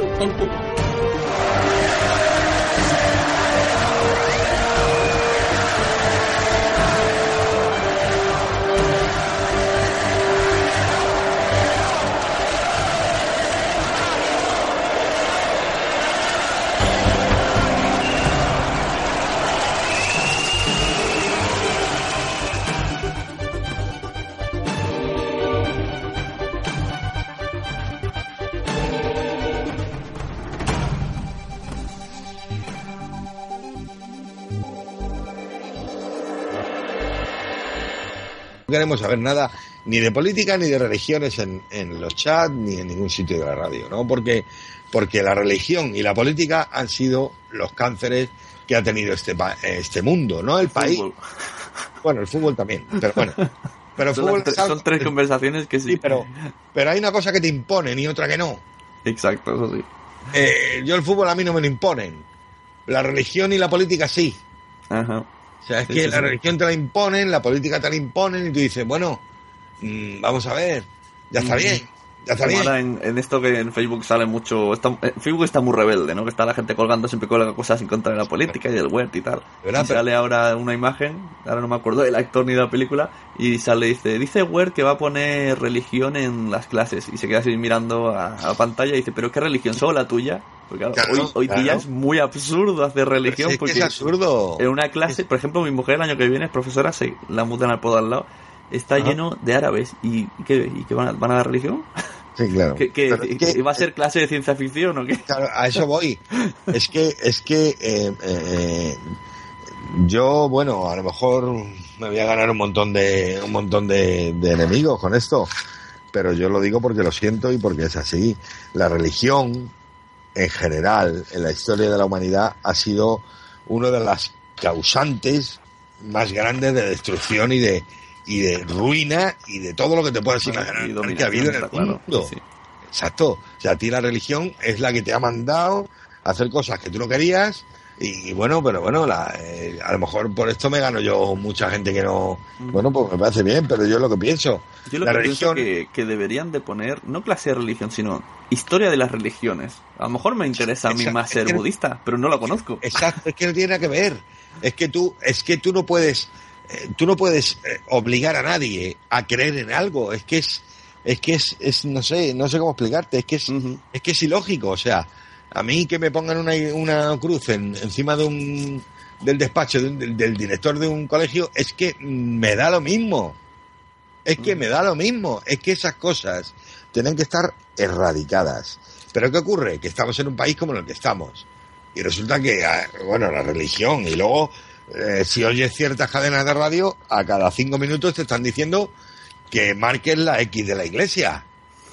Queremos saber nada ni de política ni de religiones en, en los chats ni en ningún sitio de la radio, ¿no? Porque, porque la religión y la política han sido los cánceres que ha tenido este, este mundo, ¿no? El país. Fútbol. Bueno, el fútbol también, pero bueno. Pero Son, fútbol son tres conversaciones que sí. Sí, pero, pero hay una cosa que te imponen y otra que no. Exacto, eso sí. Eh, yo el fútbol a mí no me lo imponen. La religión y la política sí. Ajá. O sea, es Sí, que sí, la sí. religión te la imponen, la política te la imponen y tú dices, bueno, mm, vamos a ver, ya está bien. Ya ahora en, en esto que en Facebook sale mucho. Está, eh, Facebook está muy rebelde, ¿no? Que está la gente colgando, siempre colga cosas en contra de la política y del huerto y tal. ¿Verdad? Y sale ahora una imagen, ahora no me acuerdo del actor ni de la película, y sale, dice, dice Wert que va a poner religión en las clases. Y se queda así mirando a, a la pantalla y dice, ¿pero qué religión? ¿Solo la tuya? Porque claro, Claro, hoy, hoy día claro. es muy absurdo hacer religión Sí, es que porque es absurdo. en una clase, por ejemplo, mi mujer el año que viene es profesora, se la mudan al podo al lado, está Ajá. lleno de árabes. ¿Y, y qué, y qué van, a, van a dar religión? Sí, claro. ¿Qué, qué- Pero es que- ¿Va a ser clase de ciencia ficción o qué? Claro, a eso voy. <laughs> Es que, es que eh, eh, yo, bueno, a lo mejor me voy a ganar un montón de, un montón de, de enemigos con esto, pero yo lo digo porque lo siento y porque es así. La religión, en general, en la historia de la humanidad, ha sido una de las causantes más grandes de destrucción y de y de ruina y de todo lo que te puedas imaginar que ha habido en el claro. mundo. Sí. Exacto. O sea, a ti la religión es la que te ha mandado a hacer cosas que tú no querías. Y, y bueno, pero bueno, la, eh, a lo mejor por esto me gano yo mucha gente que no. Bueno, pues me parece bien, pero yo es lo que pienso. Yo lo la que religión. pienso que, que deberían de poner, no clase de religión, sino historia de las religiones. A lo mejor me interesa a mí más ser que- budista, pero no la conozco. Exacto, es que no tiene nada que ver. Es que tú, es que tú no puedes, eh, tú no puedes eh, obligar a nadie a creer en algo. Es que es, es que es, es, no sé, no sé cómo explicarte. Es que es, es que es ilógico. O sea, a mí que me pongan una, una cruz en- encima de un, del despacho de un- del, del director de un colegio, es que me da lo mismo. Es que me da lo mismo. Es que esas cosas tienen que estar erradicadas. Pero ¿qué ocurre? Que estamos en un país como en el que estamos. Y resulta que, ah, bueno, la religión, y luego, eh, si oyes ciertas cadenas de radio, a cada cinco minutos te están diciendo que marques la X de la iglesia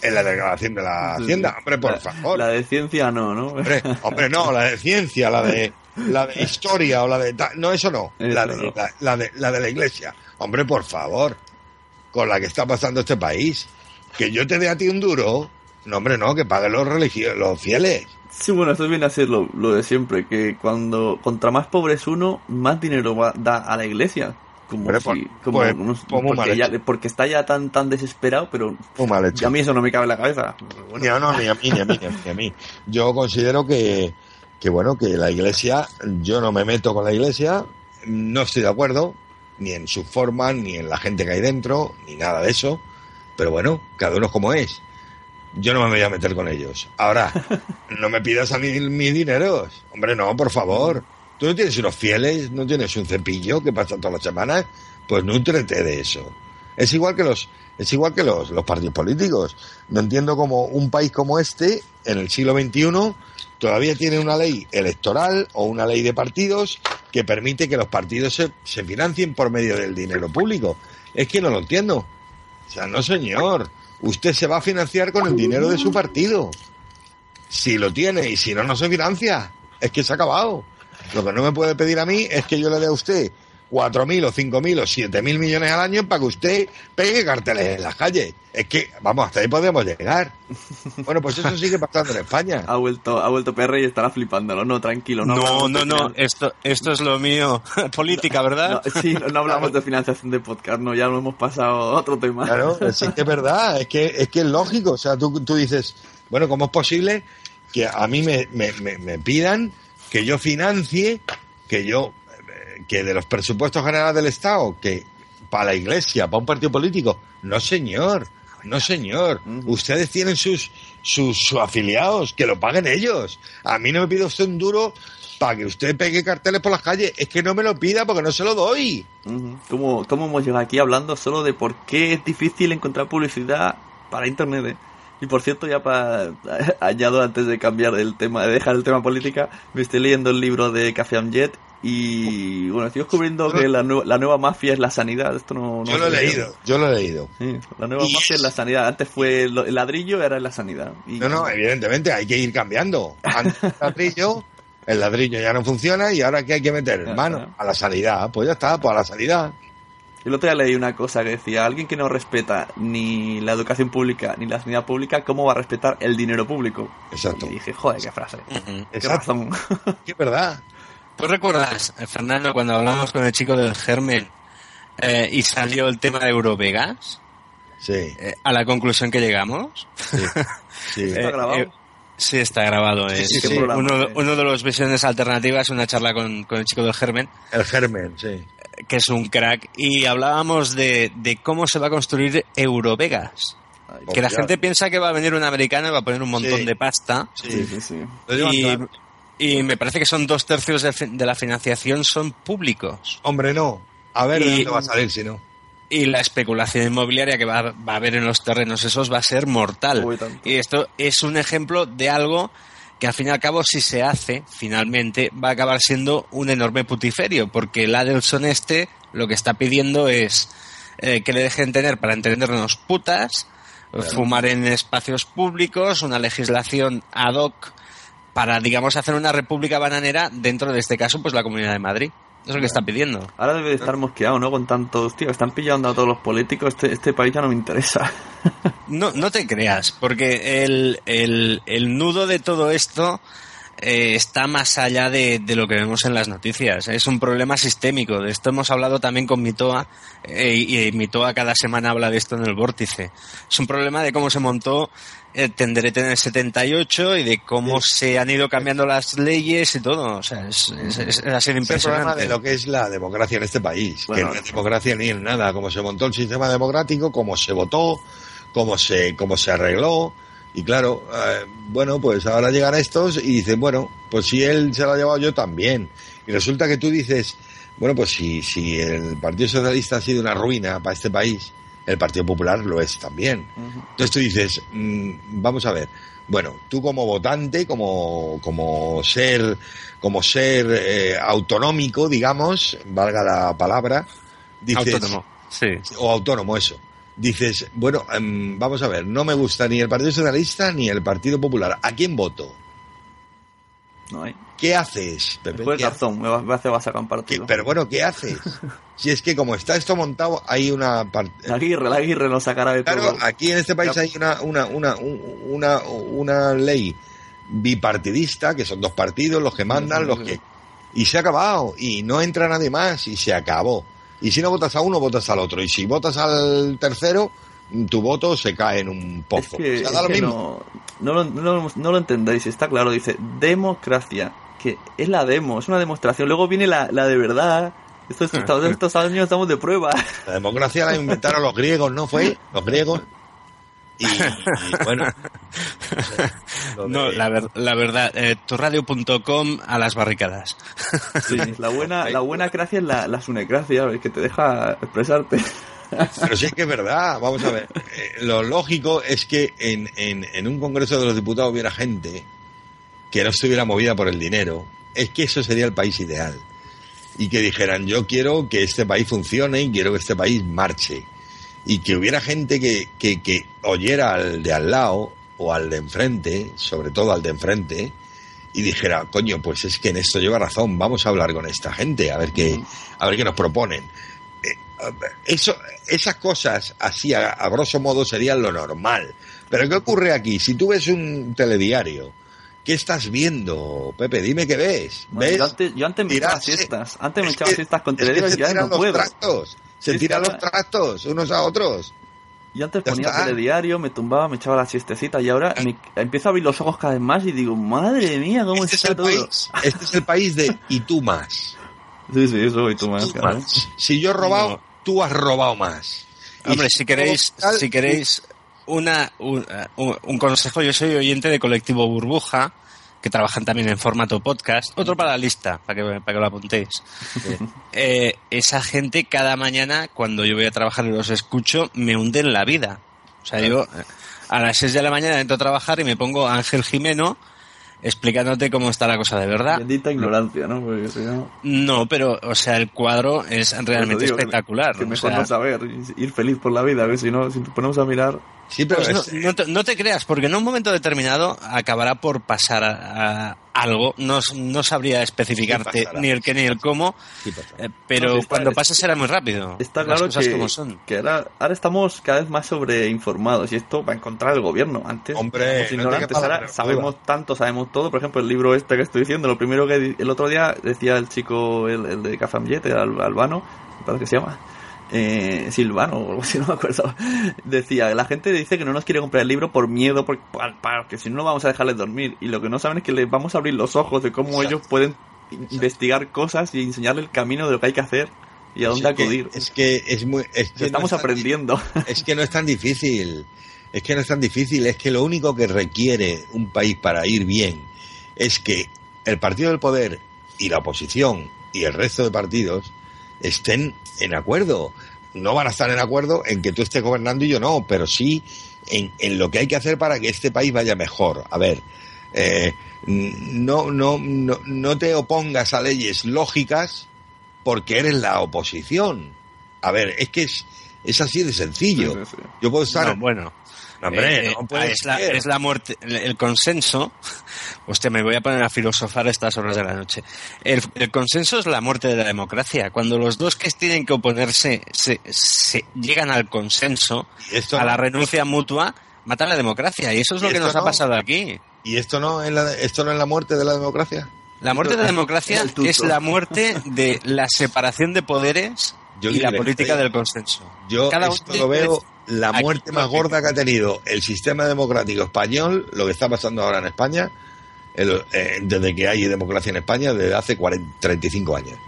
en la declaración de la Hacienda. Hombre, por la, favor. La de ciencia no, ¿no? Hombre, hombre, no, la de ciencia, la de la de historia o la de no eso no, Eso la de, no. La, la de la de la iglesia. Hombre, por favor, con la que está pasando este país, que yo te dé a ti un duro, no hombre, no, que paguen los religiosos, los fieles. Sí, bueno, esto viene a ser lo, lo de siempre, que cuando contra más pobre es uno, más dinero va, da a la iglesia. Como si, pues- como, pues- como- pues porque, ya- hecho. porque está ya tan tan desesperado, pero mal hecho. a mí eso no me cabe en la cabeza. Bueno, Ni a, no, mí, ni a mí, ni a mí, ni a mí. Yo considero que, que, bueno, que la iglesia, yo no me meto con la iglesia, no estoy de acuerdo, ni en su forma, ni en la gente que hay dentro, ni nada de eso, pero bueno, cada uno es como es. Yo no me voy a meter con ellos. Ahora, <laughs> no me pidas a mí mis dineros. Hombre, no, por favor. Tú no tienes unos fieles, no tienes un cepillo que pasa todas las semanas, pues nútrete de eso. Es igual que los, es igual que los, los partidos políticos. No entiendo cómo un país como este, en el siglo XXI, todavía tiene una ley electoral o una ley de partidos que permite que los partidos se, se financien por medio del dinero público. Es que no lo entiendo. O sea, no señor. Usted se va a financiar con el dinero de su partido. Si lo tiene y si no, no se financia. Es que se ha acabado. Lo que no me puede pedir a mí es que yo le dé a usted 4.000 o 5.000 o 7.000 millones al año para que usted pegue carteles en las calles. Es que, vamos, hasta ahí podemos llegar. <laughs> Bueno, pues eso sigue pasando en España. ha vuelto ha vuelto PR y estará flipándolo. No, tranquilo. No, No, no, no, esto, esto es lo mío. <laughs> Política, ¿verdad? No, sí, no, no hablamos de <laughs> financiación de podcast, no, ya lo hemos pasado a otro tema. Claro, sí que es verdad, es que es que es lógico. O sea, tú, tú dices, bueno, ¿cómo es posible que a mí me, me, me, me pidan que yo financie, que yo, que de los presupuestos generales del Estado, que para la iglesia, para un partido político? No, señor, no, señor. Ustedes tienen sus, sus, sus afiliados, que lo paguen ellos. A mí no me pide usted un duro para que usted pegue carteles por las calles. Es que no me lo pida porque no se lo doy. ¿Cómo, ¿Cómo hemos llegado aquí hablando solo de por qué es difícil encontrar publicidad para Internet? eh? Y por cierto, ya para <laughs> añado antes de cambiar el tema, de dejar el tema política, me estoy leyendo el libro de Café Amjet y bueno, estoy descubriendo que la, nue- la nueva mafia es la sanidad. Esto no, no Yo lo he leído, yo lo he leído. Sí, la nueva Y mafia es es- la sanidad. Antes fue el, ladrillo, ahora es la sanidad. Y- No, no, evidentemente hay que ir cambiando. Antes el <laughs> ladrillo, el ladrillo ya no funciona y ahora ¿qué hay que meter, hermano? está. A la sanidad. Pues ya está, pues a la sanidad. El otro día leí una cosa que decía, alguien que no respeta ni la educación pública ni la sanidad pública, ¿cómo va a respetar el dinero público? Exacto. Y dije, joder, qué frase. Ujú. Qué Exacto. razón. Es verdad. ¿Tú recuerdas, Fernando, cuando hablamos con el chico del Germen eh, y salió el tema de Eurovegas? Sí. Eh, a la conclusión que llegamos. Sí. <laughs> Eh, ¿Está grabado? eh, sí, está grabado. Sí, sí, sí. Uno, de los visiones alternativas, una charla con, con el chico del Germen, El germen, sí. que es un crack, y hablábamos de, de cómo se va a construir Eurovegas. Que la gente piensa que va a venir un americano y va a poner un montón Sí. de pasta. Sí, sí, sí. Lo digo Y. y me parece que son dos tercios de, de la financiación son públicos. Hombre, no. A ver de Y- dónde va a salir si no. Y la especulación inmobiliaria que va, va a haber en los terrenos esos va a ser mortal. Uy. Y esto es un ejemplo de algo que al fin y al cabo si se hace, finalmente, va a acabar siendo un enorme putiferio, porque el Adelson este lo que está pidiendo es eh, que le dejen tener, para entendernos, putas, fumar en espacios públicos, una legislación ad hoc para, digamos, hacer una república bananera dentro de este caso, pues la Comunidad de Madrid. Eso es lo que está pidiendo. Ahora debe de estar mosqueado, ¿no? Con tantos, tío, están pillando a todos los políticos. Este, este país ya no me interesa. <laughs> No, no te creas, porque el, el, el nudo de todo esto eh, está más allá de, de lo que vemos en las noticias. Es un problema sistémico. De esto hemos hablado también con Mitoa, eh, y Mitoa cada semana habla de esto en el vórtice. Es un problema de cómo se montó el tenderete en el 78 y de cómo se han ido cambiando las leyes y todo. O sea, es, es, es- ha sido Es el problema impresionante. de lo que es la democracia en este país. Bueno. que no es democracia ni en nada. Cómo se montó el sistema democrático, cómo se votó, cómo se, cómo se arregló. Y claro, eh, bueno, pues ahora llegan estos y dicen, bueno, pues si él se lo ha llevado yo también. Y resulta que tú dices, bueno, pues si, si el Partido Socialista ha sido una ruina para este país, el Partido Popular lo es también. Entonces tú dices, mm, vamos a ver, bueno, tú como votante, como, como ser, como ser eh, autonómico, digamos, valga la palabra, dices, Autónomo. Sí. o autónomo, eso. Dices, bueno, em, vamos a ver, no me gusta ni el Partido Socialista ni el Partido Popular. ¿A quién voto? No hay. ¿Qué haces, Pepe? ¿Qué razón, me va, me hace va a sacar un ¿Qué- partido. pero bueno, ¿qué haces? <laughs> si es que como está esto montado, hay una parte... La Aguirre, la Aguirre nos sacará de Claro, todo. aquí en este país hay una, una, una, un- una, una ley bipartidista, que son dos partidos los que mandan, los que... Y se ha acabado, y no entra nadie más, y se acabó. Y si no votas a uno, votas al otro. Y si votas al tercero, tu voto se cae en un Es pozo. que, o sea, es da lo que mismo. no, no, lo, no, lo- no lo entendéis, está claro, dice democracia, que es la demo, es una demostración, luego viene la, la de verdad, estos, <laughs> estos, estos años estamos de prueba. La democracia la inventaron los griegos, ¿no fue? Los griegos. Y, y, bueno. no la, ver- la verdad, eh, turradio.com a las barricadas. Sí, la buena, la buena gracia es la, la sunecracia, es que te deja expresarte. Pero sí es que es verdad, vamos a ver. Eh, lo lógico es que en, en, en un Congreso de los Diputados hubiera gente que no estuviera movida por el dinero. Es que eso sería el país ideal. Y que dijeran, yo quiero que este país funcione y quiero que este país marche. Y que hubiera gente que, que, que oyera al de al lado o al de enfrente, sobre todo al de enfrente, y dijera, coño, pues es que en esto lleva razón, vamos a hablar con esta gente, a ver qué, a ver qué nos proponen. Eso, esas cosas así a, a grosso modo serían lo normal. Pero ¿qué ocurre aquí? Si tú ves un telediario, ¿qué estás viendo, Pepe? Dime qué ves. Bueno, ¿Ves? yo antes, yo antes me echaba siestas, antes me Es echaba siestas con es que telediarios y ya tiran no los puedo. tractos. Se Es tiran los ahora- tractos unos a otros. Yo antes ponía telediario, me tumbaba, me echaba la siestecita y ahora me- empiezo a abrir los ojos cada vez más y digo, madre mía, cómo Este es, está el todo. país, este es el país de y tú más. <laughs> Sí, sí, eso y tú más. Si yo he robado, No. Tú has robado más. Hombre, si queréis, tal, si queréis una, un, un- un consejo, yo soy oyente de Colectivo Burbuja, que trabajan también en formato podcast. Otro para la lista, para que, para que lo apuntéis. <laughs> Eh, esa gente cada mañana, cuando yo voy a trabajar y los escucho, me hunden la vida. O sea, yo eh, a las 6 de la mañana entro a trabajar y me pongo Ángel Jimeno explicándote cómo está la cosa de verdad. Bendita ignorancia, ¿no? Porque si no, No, pero, o sea, el cuadro es realmente digo, que- espectacular. que o mejor sea, no saber, ir feliz por la vida, que si no, si nos ponemos a mirar... Sí, pero Pues no, es- no te, no te creas, porque en un momento determinado acabará por pasar a, a algo. No, no sabría especificarte Sí ni el qué ni el cómo, sí pasa. eh, pero No, sí, está- cuando pase será muy rápido. Está Las claro cosas que, como son. que ahora, ahora estamos cada vez más sobreinformados y esto va a encontrar el gobierno. Antes Hombre, ignorantes, ahora sabemos tanto, sabemos todo. Por ejemplo, el libro este que estoy diciendo, lo primero que di- el otro día decía el chico, el, el de al- albano, me parece que se llama, eh, Silvano, o algo así, <laughs> no me acuerdo, decía, la gente dice que no nos quiere comprar el libro por miedo, porque, que si no, no vamos a dejarles dormir. Y lo que no saben es que les vamos a abrir los ojos de cómo ellos pueden investigar cosas y enseñarle el camino de lo que hay que hacer y a dónde acudir. es que es muy... estamos aprendiendo. Es que no es tan difícil. Es que no es tan difícil. Es que lo único que requiere un país para ir bien es que el partido del poder y la oposición y el resto de partidos estén en acuerdo. No van a estar en acuerdo en que tú estés gobernando y yo no, pero sí en, en lo que hay que hacer para que este país vaya mejor. A ver, eh, no, no, no, no te opongas a leyes lógicas porque eres la oposición. A ver, es que es, es así de sencillo. Yo puedo estar. bueno. Hombre, eh, no puede es, la, ser. es la muerte, el consenso. <laughs> Hostia, me voy a poner a filosofar a estas horas de la noche. El, el consenso es la muerte de la democracia. Cuando los dos que tienen que oponerse se, se llegan al consenso, esto a la no- renuncia mutua, matan la democracia. Y eso es ¿Y lo que nos ha pasado aquí. ¿Y esto no es la, esto no es la muerte de la democracia? La muerte de la <laughs> democracia es la muerte de la separación de poderes Yo y la política del consenso. Yo Cada esto lo veo la muerte más gorda que ha tenido el sistema democrático español, lo que está pasando ahora en España, el- eh, desde que hay democracia en España, desde hace 40, 35 años.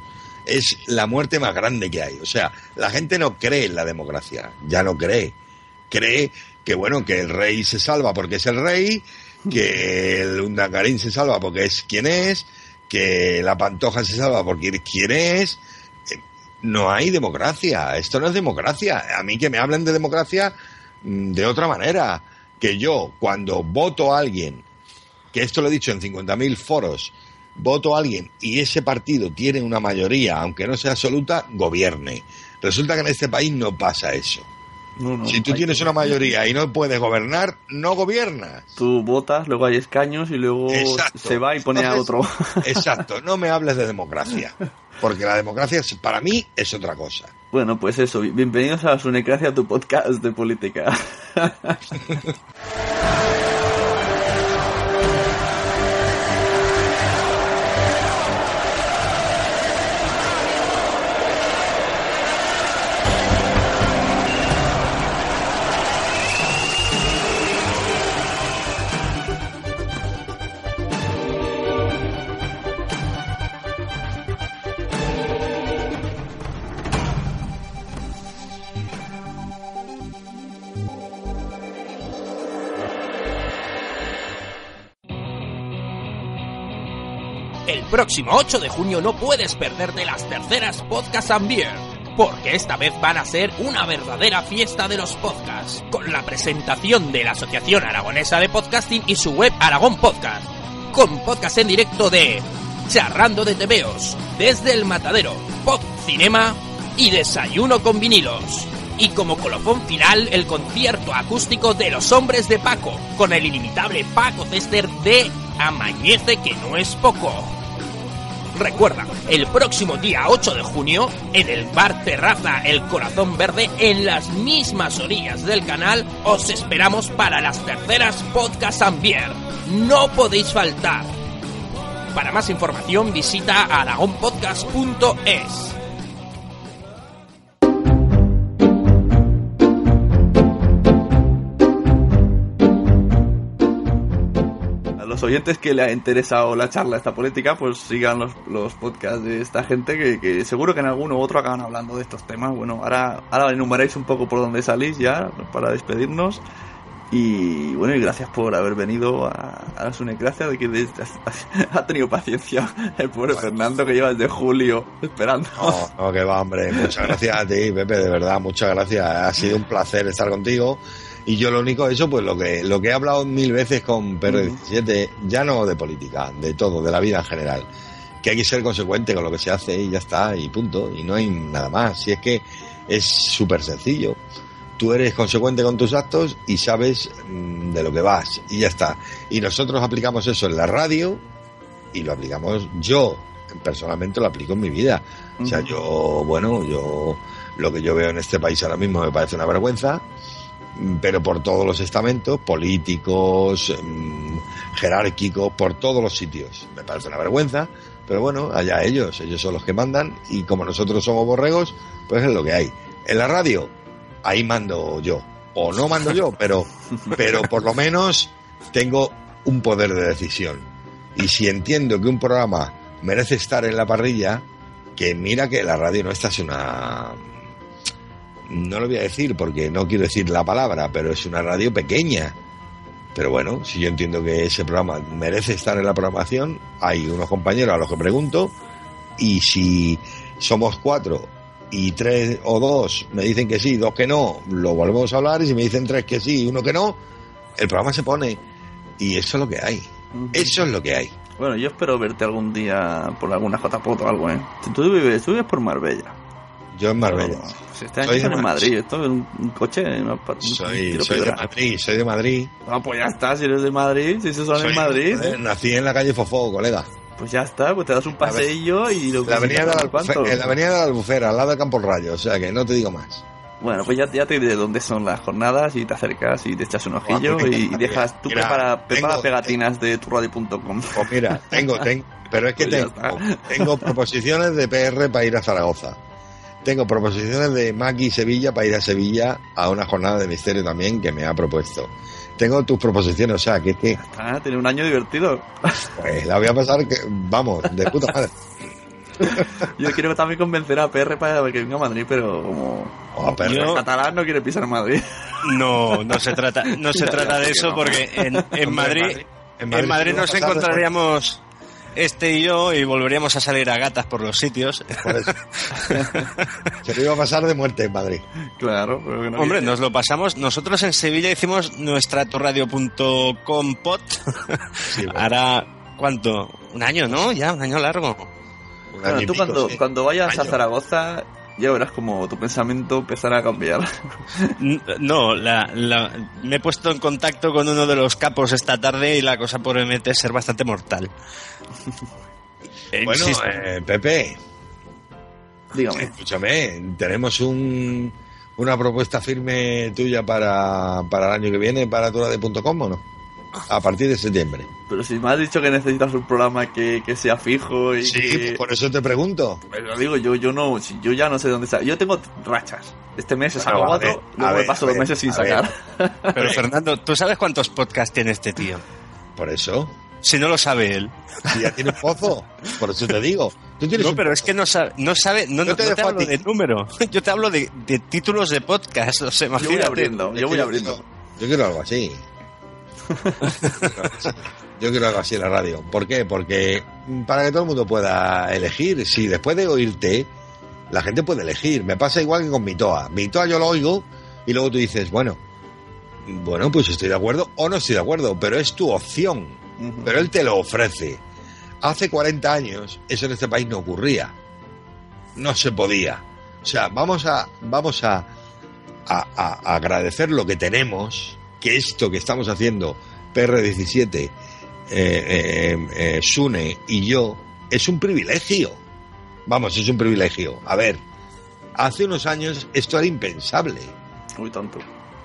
Es la muerte más grande que hay. O sea, la gente no cree en la democracia, ya no cree. Cree que, bueno, que el rey se salva porque es el rey, que el Undangarín se salva porque es quien es, que la Pantoja se salva porque es quien es, no hay democracia. Esto no es democracia. A mí que me hablen de democracia mm, de otra manera. Que yo, cuando voto a alguien, que esto lo he dicho en 50.000 foros, voto a alguien y ese partido tiene una mayoría, aunque no sea absoluta, gobierne. Resulta que en este país no pasa eso. No, no, si tú tienes que- una mayoría y no puedes gobernar, no gobiernas. Tú votas, luego hay escaños y luego Exacto. se va y pone a otro. <laughs> Exacto, no me hables de democracia. Porque la democracia para mí es otra cosa. Bueno, pues eso, bienvenidos a Sunecracia, tu podcast de política. <laughs> próximo 8 de junio no puedes perderte las terceras Podcast and Beer, porque esta vez van a ser una verdadera fiesta de los podcasts, con la presentación de la Asociación Aragonesa de Podcasting y su web Aragón Podcast, con podcast en directo de Charrando de Tebeos, desde el Matadero, Pod Cinema y Desayuno con vinilos. Y como colofón final, el concierto acústico de los hombres de Paco, con el inimitable Paco Cester de Amañece que no es poco. Recuerda, el próximo día 8 de junio, en el bar Terraza El Corazón Verde, en las mismas orillas del canal, os esperamos para las terceras Podcast and Beer. No podéis faltar. Para más información visita aragonpodcast.es. oyentes que le ha interesado la charla esta política, pues sigan los, los podcasts de esta gente que, seguro que en alguno u otro acaban hablando de estos temas. Bueno, ahora, ahora enumeráis un poco por dónde salís ya para despedirnos. Y bueno, y gracias por haber venido a, a la Sunecracia, de que desde- <laughs> ha tenido paciencia el pobre Fernando que lleva desde julio esperando. No, que va, hombre. Muchas gracias a ti, Pepe, de verdad, muchas gracias. Ha sido un placer estar contigo. Y yo lo único, eso, pues lo que, lo que he hablado mil veces con Pedro 17, ya no de política, de todo, de la vida en general. Que hay que ser consecuente con lo que se hace y ya está, y punto. Y no hay nada más. Si es que es súper sencillo. Tú eres consecuente con tus actos y sabes mm, de lo que vas, y ya está. Y nosotros aplicamos eso en la radio, y lo aplicamos yo personalmente lo aplico en mi vida o sea yo bueno yo lo que yo veo en este país ahora mismo me parece una vergüenza pero por todos los estamentos políticos mm, jerárquicos por todos los sitios me parece una vergüenza pero bueno allá ellos ellos son los que mandan y como nosotros somos borregos pues es lo que hay En la radio, ahí mando yo. O no mando yo, <laughs> pero, pero por lo menos tengo un poder de decisión. Y si entiendo que un programa merece estar en la parrilla, que mira que la radio nuestra es una... No lo voy a decir porque no quiero decir la palabra, pero es una radio pequeña. Pero bueno, si yo entiendo que ese programa merece estar en la programación, hay unos compañeros a los que pregunto y si somos cuatro y tres o dos me dicen que sí, dos que no, lo volvemos a hablar y si me dicen tres que sí y uno que no, el programa se pone y eso es lo que hay. Eso es lo que hay. Bueno, yo espero verte algún día por alguna JPOT o algo, ¿eh? Tú vives, tú vives por Marbella. Yo en Marbella. Si este año en Madrid, esto es un, coche. No, soy, soy de Madrid, soy de Madrid. No, pues ya está, si eres de Madrid, si eso son en Madrid. Joder, nací en la calle Fofó, colega. Pues ya está, pues te das un paseillo y lo la avenida de la, En la avenida de la Albufera, al lado del Campo Rayo, o sea que no te digo más. Bueno, pues ya, ya te diré dónde son las jornadas y te acercas y te echas un ojillo ah, y, dejas. Tú mira, prepara, prepara tengo, pegatinas de turradio.com. Pues mira, tengo, tengo, pero es que pues tengo, tengo proposiciones de PR para ir a Zaragoza. Tengo proposiciones de Maki Sevilla para ir a Sevilla a una jornada de misterio también que me ha propuesto. Tengo tus proposiciones, o sea, que es que. Ah, tiene un año divertido. Pues la voy a pasar, que, vamos, de puta madre. Yo quiero también convencer a PR para que venga a Madrid, pero como, oh, Yo... catalán no quiere pisar Madrid. No, no se trata, no se <laughs> trata de eso porque en, en Madrid, en Madrid, en Madrid nos encontraríamos este y yo y volveríamos a salir a gatas por los sitios. Por eso. <laughs> Se lo iba a pasar de muerte en Madrid. Claro. Pero no Hombre, nos lo pasamos. Nosotros en Sevilla hicimos nuestra torradio.com pot. Sí, <laughs> bueno. Hará, ¿cuánto? Un año, ¿no? Ya, un año largo. Un bueno, tú pico, cuando, sí. cuando vayas a Zaragoza ya verás como tu pensamiento empezará a cambiar. <laughs> No, la, la, me he puesto en contacto con uno de los capos esta tarde y la cosa promete ser bastante mortal. <laughs> bueno, eh, Pepe. Dígame. Escúchame, tenemos un, una propuesta firme tuya para, para el año que viene para turade.com o no? A partir de septiembre. Pero si me has dicho que necesitas un programa que, que sea fijo y Sí, que... por eso te pregunto. Pero digo, yo, yo no, yo ya no sé dónde está. Yo tengo rachas. Este mes sacado Bueno, a cuatro, ver, luego a me ver, paso dos meses sin ver. sacar. Pero <laughs> Fernando, ¿tú sabes cuántos podcasts tiene este tío? Por eso. Si no lo sabe él. Si ya tiene un pozo. Por eso te digo. Tú tienes No, pero es que no sabe, no sabe, no, Yo no te te, hablo de número. <laughs> Yo te hablo de, de títulos de podcast. O sea, Yo voy abriendo, yo voy abriendo. Yo quiero algo así. <laughs> Yo quiero algo así en la radio. ¿Por qué? Porque para que todo el mundo pueda elegir. Si después de oírte, la gente puede elegir. Me pasa igual que con mi toa. Mi toa yo lo oigo y luego tú dices, bueno, bueno, pues estoy de acuerdo o no estoy de acuerdo, pero es tu opción. Pero él te lo ofrece. Hace 40 años eso en este país no ocurría. No se podía. O sea, vamos a, vamos a, a, a agradecer lo que tenemos, que esto que estamos haciendo, PR17, eh, eh, eh, Sune y yo, es un privilegio. Vamos, es un privilegio. A ver, hace unos años esto era impensable. Uy, tanto.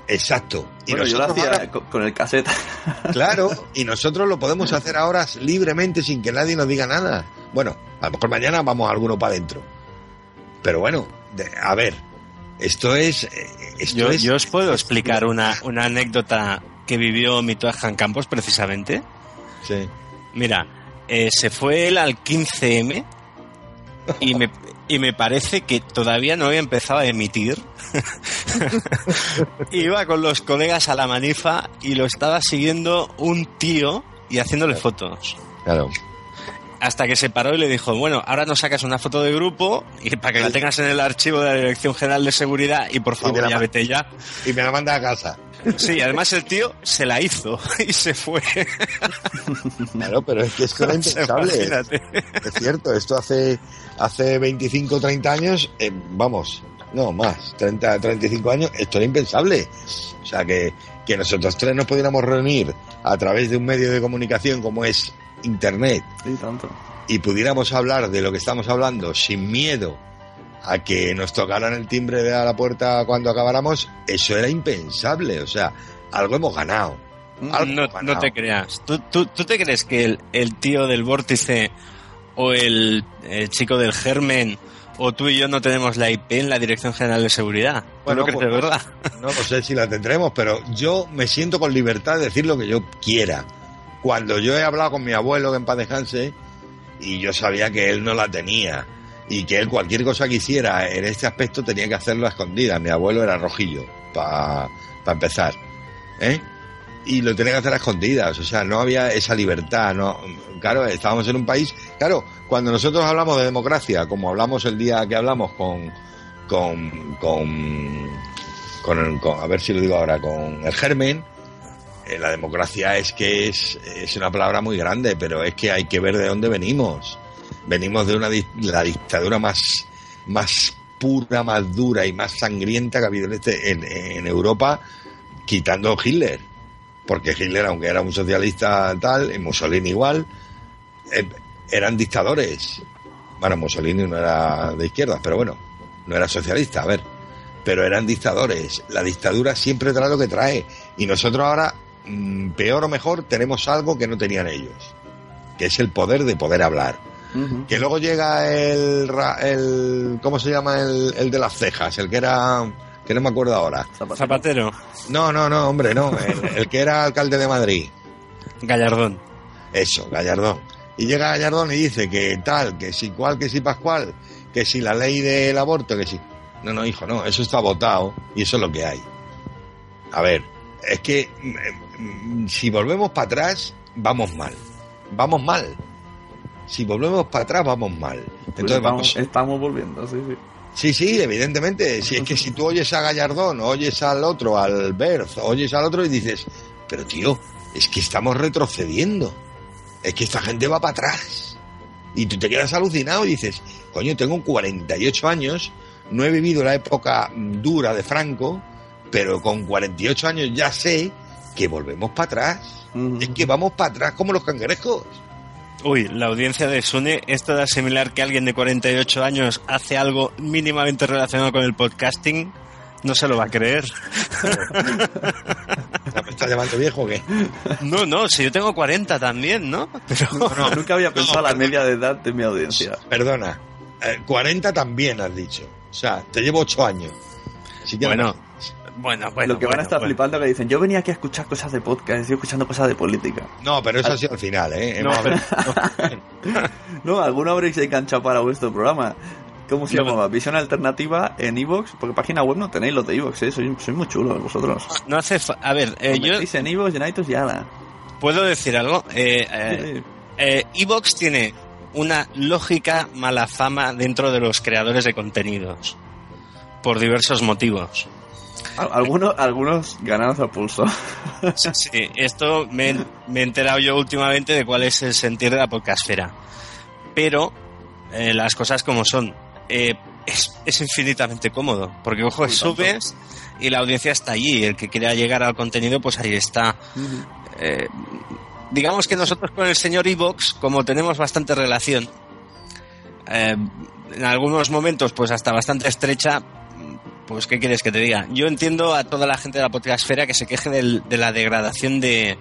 Exacto. Y Bueno, yo lo nosotros hacía ahora- con, el cassette. <laughs> Claro, y nosotros lo podemos hacer ahora libremente sin que nadie nos diga nada. Bueno, a lo mejor mañana vamos alguno para adentro. Pero bueno, de- a ver, esto es... eh, Esto Yo, es yo os puedo explicar una, una anécdota que vivió mi Toajan Campos precisamente. Sí. Mira, eh, se fue él al 15M y me, y me parece que todavía no había empezado a emitir. <laughs> Iba con los colegas a la manifa y lo estaba siguiendo un tío y haciéndole fotos. Claro. Hasta que se paró y le dijo, bueno, ahora nos sacas una foto de grupo y para que la tengas en el archivo de la Dirección General de Seguridad y por favor la ya vete ya. Y me la manda a casa. Sí, además el tío se la hizo <laughs> y se fue. Claro, pero es que esto <laughs> era impensable. Imagínate. Es cierto, esto hace, hace 25, 30 años, eh, vamos, no más, 30, 35 años, esto era impensable. O sea, que, que nosotros tres nos pudiéramos reunir a través de un medio de comunicación como es Internet Sí, tanto. y pudiéramos hablar de lo que estamos hablando sin miedo a que nos tocaran el timbre de a la puerta cuando acabáramos, eso era impensable. O sea, algo hemos ganado. Algo No, hemos ganado. no te creas. ¿Tú, tú, tú te crees que el, el tío del vórtice o el, el chico del germen o tú y yo no tenemos la IP en la Dirección General de Seguridad. ¿Tú Bueno, pues- verdad? No, no sé si la tendremos, pero yo me siento con libertad de decir lo que yo quiera. Cuando yo he hablado con mi abuelo, que en paz y yo sabía que él no la tenía, y que él cualquier cosa que hiciera en este aspecto tenía que hacerlo a escondidas. Mi abuelo era rojillo, para empezar. ¿eh? Y lo tenía que hacer a escondidas, o sea, no había esa libertad, no, claro, estábamos en un país, claro, cuando nosotros hablamos de democracia, como hablamos el día que hablamos con, con, con, con, con- a ver si lo digo ahora, con el germen, la democracia es que es, es una palabra muy grande, pero es que hay que ver de dónde venimos. Venimos de una la dictadura más, más pura, más dura y más sangrienta que ha habido en, este, en, en Europa, quitando Hitler. Porque Hitler, aunque era un socialista tal, y Mussolini igual, eh, eran dictadores. Bueno, Mussolini no era de izquierdas, pero bueno, no era socialista, a ver. Pero eran dictadores. La dictadura siempre trae lo que trae. Y nosotros ahora, mm, peor o mejor, tenemos algo que no tenían ellos. Que es el poder de poder hablar. Que luego llega el, ra- el ¿cómo se llama? El, el de las cejas, el que era, que no me acuerdo ahora. Zapatero. No, no, no, hombre, no, el, el que era alcalde de Madrid. Gallardón. Eso, Gallardón. Y llega Gallardón y dice que tal, que si cual, que si pascual, que si la ley del aborto, que si... No, no, hijo, no, eso está votado y eso es lo que hay. A ver, es que mm, si volvemos para atrás, vamos mal. Vamos mal. Si volvemos para atrás, vamos mal. Pues Entonces estamos, vamos, estamos volviendo, sí, sí. Sí, sí, evidentemente. Si es que si tú oyes a Gallardón, oyes al otro, al Berth, oyes al otro y dices, pero tío, es que estamos retrocediendo. Es que esta gente va para atrás. Y tú te quedas alucinado y dices, coño, tengo 48 años, no he vivido la época mm, dura de Franco, pero con 48 años ya sé que volvemos para atrás. Es que vamos para atrás como los cangrejos. Uy, la audiencia de Sune es toda similar que alguien de 48 años hace algo mínimamente relacionado con el podcasting. No se lo va a creer. ¿Me <laughs> estás llamando viejo o qué? No, no, si yo tengo 40 también, ¿no? Pero... Nunca había <laughs> pensado la media de edad de mi audiencia. Perdona, eh, 40 también has dicho. O sea, te llevo 8 años. Bueno, bueno, bueno. Lo que van a estar bueno. flipando que dicen, yo venía aquí a escuchar cosas de podcast, estoy escuchando cosas de política. No, pero eso ha sido al final, ¿eh? No, pero- <laughs> no, alguno habréis enganchado para vuestro programa. ¿Cómo se llamaba? Visión alternativa en Evox, porque página web no tenéis los de Evox, ¿eh? Sois, sois muy chulos vosotros. No hace... fa- A ver, eh, yo en Evox en iTunes y ala. puedo decir algo. Eh, eh, eh, Evox tiene una lógica mala fama dentro de los creadores de contenidos. Por diversos motivos. Al- Algunos, algunos ganados a pulso. <laughs> Sí, sí, esto me, me he enterado yo últimamente de cuál es el sentir de la podcastfera. Pero eh, las cosas como son. Eh, es, es infinitamente cómodo. Porque, ojo, tanto. subes y la audiencia está allí. El que quiera llegar al contenido, pues ahí está. Eh, digamos que nosotros con el señor Evox, como tenemos bastante relación, en algunos momentos, pues hasta bastante estrecha, pues ¿qué quieres que te diga? Yo entiendo a toda la gente de la podcastfera que se queje del- de la degradación de,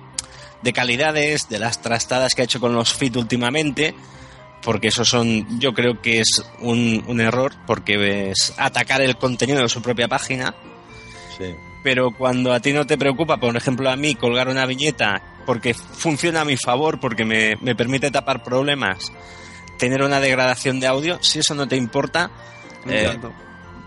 de calidades, de las trastadas que ha hecho con los feed últimamente, porque eso son, yo creo que es un, un error, porque es atacar el contenido de su propia página Sí. pero cuando a ti no te preocupa, por ejemplo a mí, colgar una viñeta porque funciona a mi favor, porque me, me permite tapar problemas, tener una degradación de audio, si eso no te importa, eh.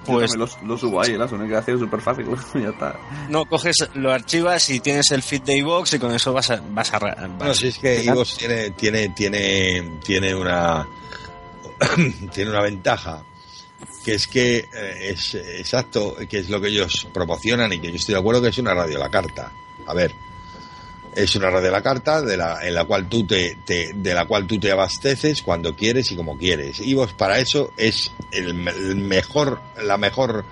Pues Yo lo, lo subo ahí, la sonificación es súper fácil, <laughs> ya está. no coges, lo archivas y tienes el feed de iVoox y con eso vas a... Vas a, vas- Bueno, si es que Ivos tiene, tiene, tiene, tiene una <coughs> tiene una ventaja que es que eh, es exacto, que es lo que ellos promocionan y que yo estoy de acuerdo que es una radio a la carta. A ver, es una radio a la carta de la, en la cual tú te, te- de la cual tú te abasteces cuando quieres y como quieres. Y vos para eso es el, me- el mejor, la mejor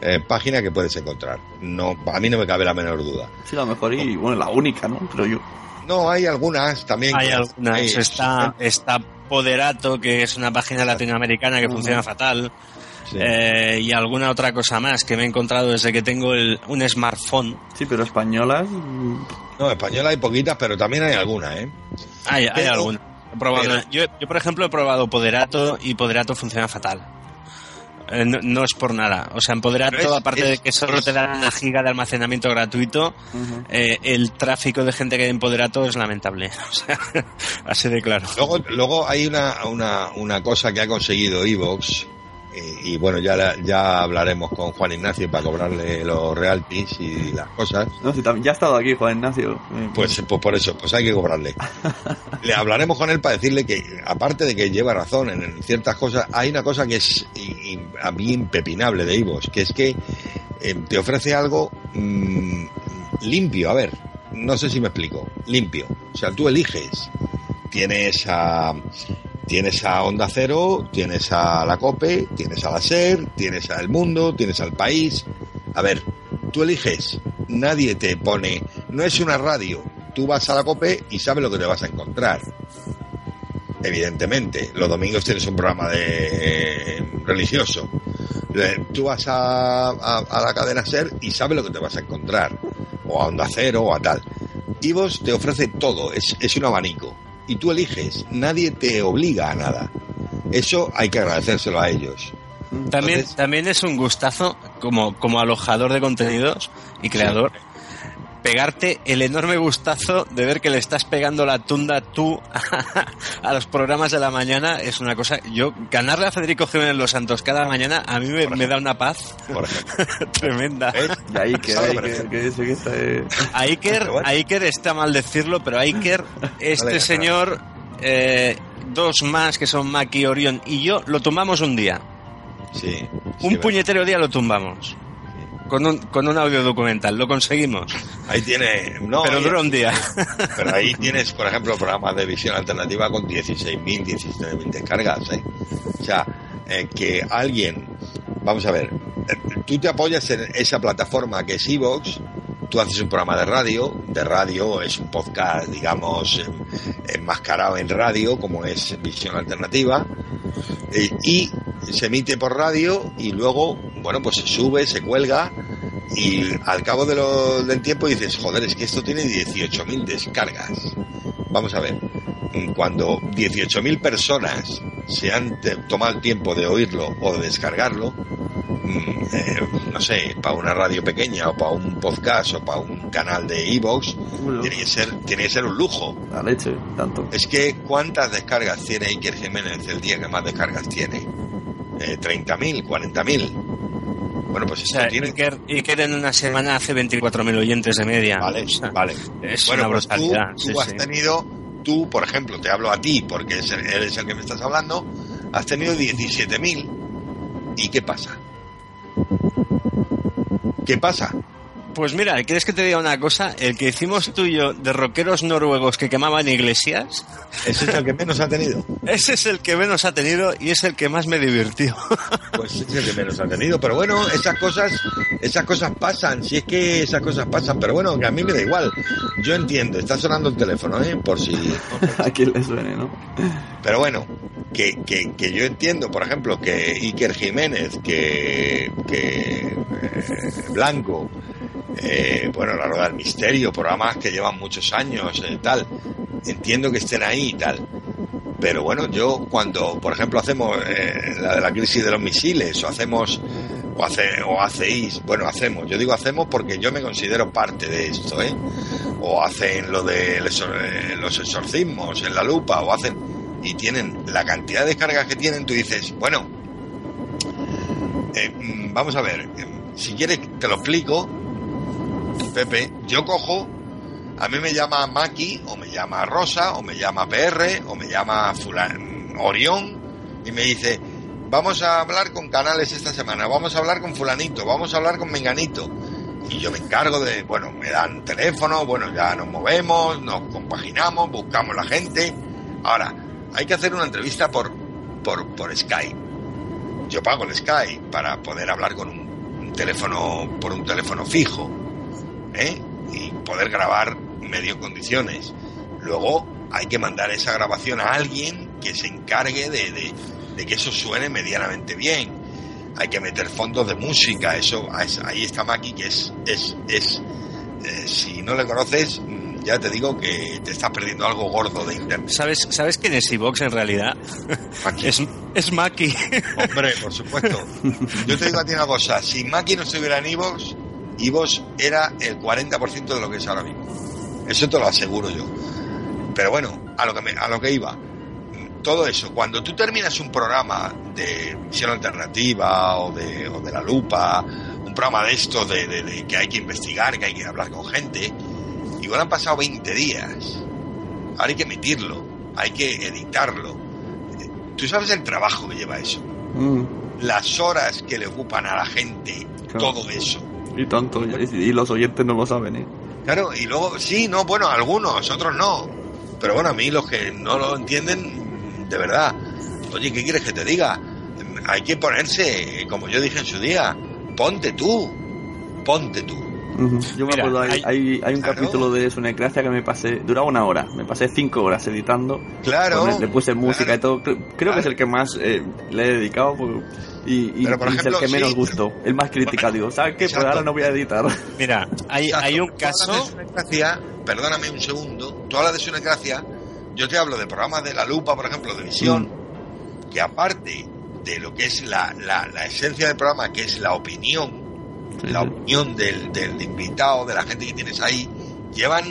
eh, página que puedes encontrar. No, a mí no me cabe la menor duda. Sí, la mejor y, bueno, la única, ¿no? Creo yo. No, hay algunas también. Hay que- algunas, sí, está, está Poderato, que es una página latinoamericana que funciona fatal, sí. eh, y alguna otra cosa más que me he encontrado desde que tengo el, un smartphone. Sí, pero españolas. No, española hay poquitas, pero también hay algunas, ¿eh? Hay, hay Pero- alguna. He probado pero- una- yo, yo, por ejemplo, he probado Poderato y Poderato funciona fatal. eh, no, no es por nada. O sea, Empoderato, Pero es- aparte es- de que solo te da una giga de almacenamiento gratuito, eh, el tráfico de gente que hay en Empoderato es lamentable. <laughs> O sea, así de claro. Luego, luego hay una, una, una cosa que ha conseguido Evox, y, y bueno, ya, ya hablaremos con Juan Ignacio para cobrarle los royalties y las cosas. No, si tam- ya ha estado aquí Juan Ignacio. Pues, pues por eso, pues hay que cobrarle. Le hablaremos con él para decirle que, aparte de que lleva razón en, en ciertas cosas, hay una cosa que es a mí impepinable de Ivos, que es que eh, te ofrece algo mm, limpio. A ver, no sé si me explico. Limpio. O sea, tú eliges. Tienes a. Tienes a Onda Cero, tienes a la COPE, tienes a la SER, tienes a El Mundo, tienes al País. A ver, tú eliges, nadie te pone, no es una radio, tú vas a la COPE y sabes lo que te vas a encontrar. Evidentemente, los domingos tienes un programa de eh, religioso. Tú vas a, a- a la cadena SER y sabes lo que te vas a encontrar. O a Onda Cero o a tal. Ivos te ofrece todo, es, es un abanico. Y tú eliges, nadie te obliga a nada. Eso hay que agradecérselo a ellos. También, Entonces- también es un gustazo, como, como alojador de contenidos y creador, pegarte el enorme gustazo de ver que le estás pegando la tunda tú <laughs> a los programas de la mañana. Es una cosa. Yo, ganarle a Federico Jiménez Los Santos cada mañana, a mí me, me da una paz Por ejemplo. <laughs> tremenda. ¿Ves? Y ahí que, Sale, ahí por que, ejemplo. que ese que está, eh, A Iker, a Iker está mal decirlo, pero a Iker, <laughs> este Vale, señor, eh, dos más que son Maki, Orión y yo, lo tumbamos un día. Sí. sí, Un puñetero día lo tumbamos. Con un, con un audio documental, lo conseguimos. Ahí tiene. No, pero dura un día. Pero ahí <laughs> tienes, por ejemplo, programas de visión alternativa con 16.000, 17.000 descargas. ¿eh? O sea, eh, que alguien, vamos a ver, eh, tú te apoyas en esa plataforma que es Evox, tú haces un programa de radio, de radio es un podcast, digamos, em, enmascarado en radio, como es visión alternativa, y se emite por radio y luego, bueno, pues se sube, se cuelga y al cabo de lo- del tiempo dices, joder, es que esto tiene 18.000 descargas. Vamos a ver, cuando 18.000 personas se han tomado el tiempo de oírlo o de descargarlo, mm, eh, no sé, para una radio pequeña o para un podcast o para un canal de Evox, tiene que ser, tiene que ser un lujo. la leche, tanto. Es que ¿cuántas descargas tiene Iker Jiménez el día que más descargas tiene? Eh, ¿30.000? ¿40.000? Bueno, pues O esto sea, tiene... Iker, Iker en una semana hace 24.000 oyentes de media. Vale, O sea, vale. Es bueno, una pues tú, brutalidad. tú sí, has sí. tenido, tú, por ejemplo, te hablo a ti porque es el- eres el que me estás hablando, has tenido 17.000. ¿Y qué pasa? ¿Qué pasa? Pues mira, ¿quieres que te diga una cosa? El que hicimos tú y yo de rockeros noruegos que quemaban iglesias, Ese es el que menos ha tenido. ese es el que menos ha tenido y es el que más me divirtió. Pues es el que menos ha tenido. Pero bueno, esas cosas, esas cosas pasan. Si es que esas cosas pasan. Pero bueno, que a mí me da igual. Yo entiendo. Está sonando el teléfono, ¿eh? Por si. <laughs> A quien le suene, ¿no? Pero bueno, que, que, que yo entiendo, por ejemplo, que Iker Jiménez, que, que eh, Blanco, eh, bueno, La Rueda del Misterio, programas que llevan muchos años, eh, tal, entiendo que estén ahí y tal. Pero bueno, yo cuando, por ejemplo, hacemos eh, la de la crisis de los misiles, o hacemos, o, hace, o hacéis, bueno, hacemos, yo digo hacemos porque yo me considero parte de esto, ¿eh? O hacen lo de los, eh, los exorcismos en la lupa, o hacen, y tienen la cantidad de descargas que tienen, tú dices, bueno, mm, vamos a ver, si quieres te lo explico, Pepe, yo cojo, a mí me llama Maki, o me llama Rosa, o me llama PR, o me llama Fulan, Orión, y me dice, vamos a hablar con canales esta semana, vamos a hablar con fulanito, vamos a hablar con menganito. Y yo me encargo de, bueno, me dan teléfono, bueno, ya nos movemos, nos compaginamos, buscamos la gente. Ahora, hay que hacer una entrevista por, por, por Skype. Yo pago el Skype para poder hablar con un, un teléfono, por un teléfono fijo, ¿eh? Y poder grabar medio condiciones. Luego hay que mandar esa grabación a alguien que se encargue de, de- de que eso suene medianamente bien. Hay que meter fondos de música, eso ahí está Maki que es es es eh, si no le conoces ya te digo que te estás perdiendo algo gordo de internet. ¿Sabes, ¿sabes quién es Evox en realidad? <laughs> Es, es Maki. Hombre, por supuesto. <laughs> Yo te digo a ti una cosa, si Maki no estuviera en Evox, Evox era el 40% de lo que es ahora mismo. Eso te lo aseguro yo. Pero bueno, a lo que, me- a lo que iba. Todo eso, cuando tú terminas un programa de visión alternativa o de, o de la lupa, un programa de estos de, de- de que hay que investigar, que hay que hablar con gente, igual han pasado 20 días. Ahora hay que emitirlo, hay que editarlo. Tú sabes el trabajo que lleva eso, Mm, las horas que le ocupan a la gente, Claro. todo eso. Y tanto, y, los oyentes no lo saben, ¿eh? Claro, y luego, sí, no, bueno, algunos, otros no. Pero bueno, a mí los que no lo entienden, de verdad. Oye, ¿qué quieres que te diga? Hay que ponerse, como yo dije en su día, ponte tú, ponte tú. Yo me Mira, acuerdo, hay, hay- un Claro. capítulo de Sunecracia que me pasé, duraba una hora, me pasé cinco horas editando, Claro. Le puse música claro. y todo, creo, que es el que más eh, le he dedicado porque- y, y- Pero, por y ejemplo, es el que menos sí, gustó, el más criticado, digo, ¿sabes qué? Pues ahora no voy a editar. Mira, hay, hay un Tú hablas caso. Sunecracia, perdóname un segundo, tú hablas de Sunecracia, yo te hablo de programas de La Lupa, por ejemplo, de Visión, que aparte de lo que es la, la, la esencia del programa, que es la opinión, Sí, la sí. opinión del, del invitado, de la gente que tienes ahí, llevan,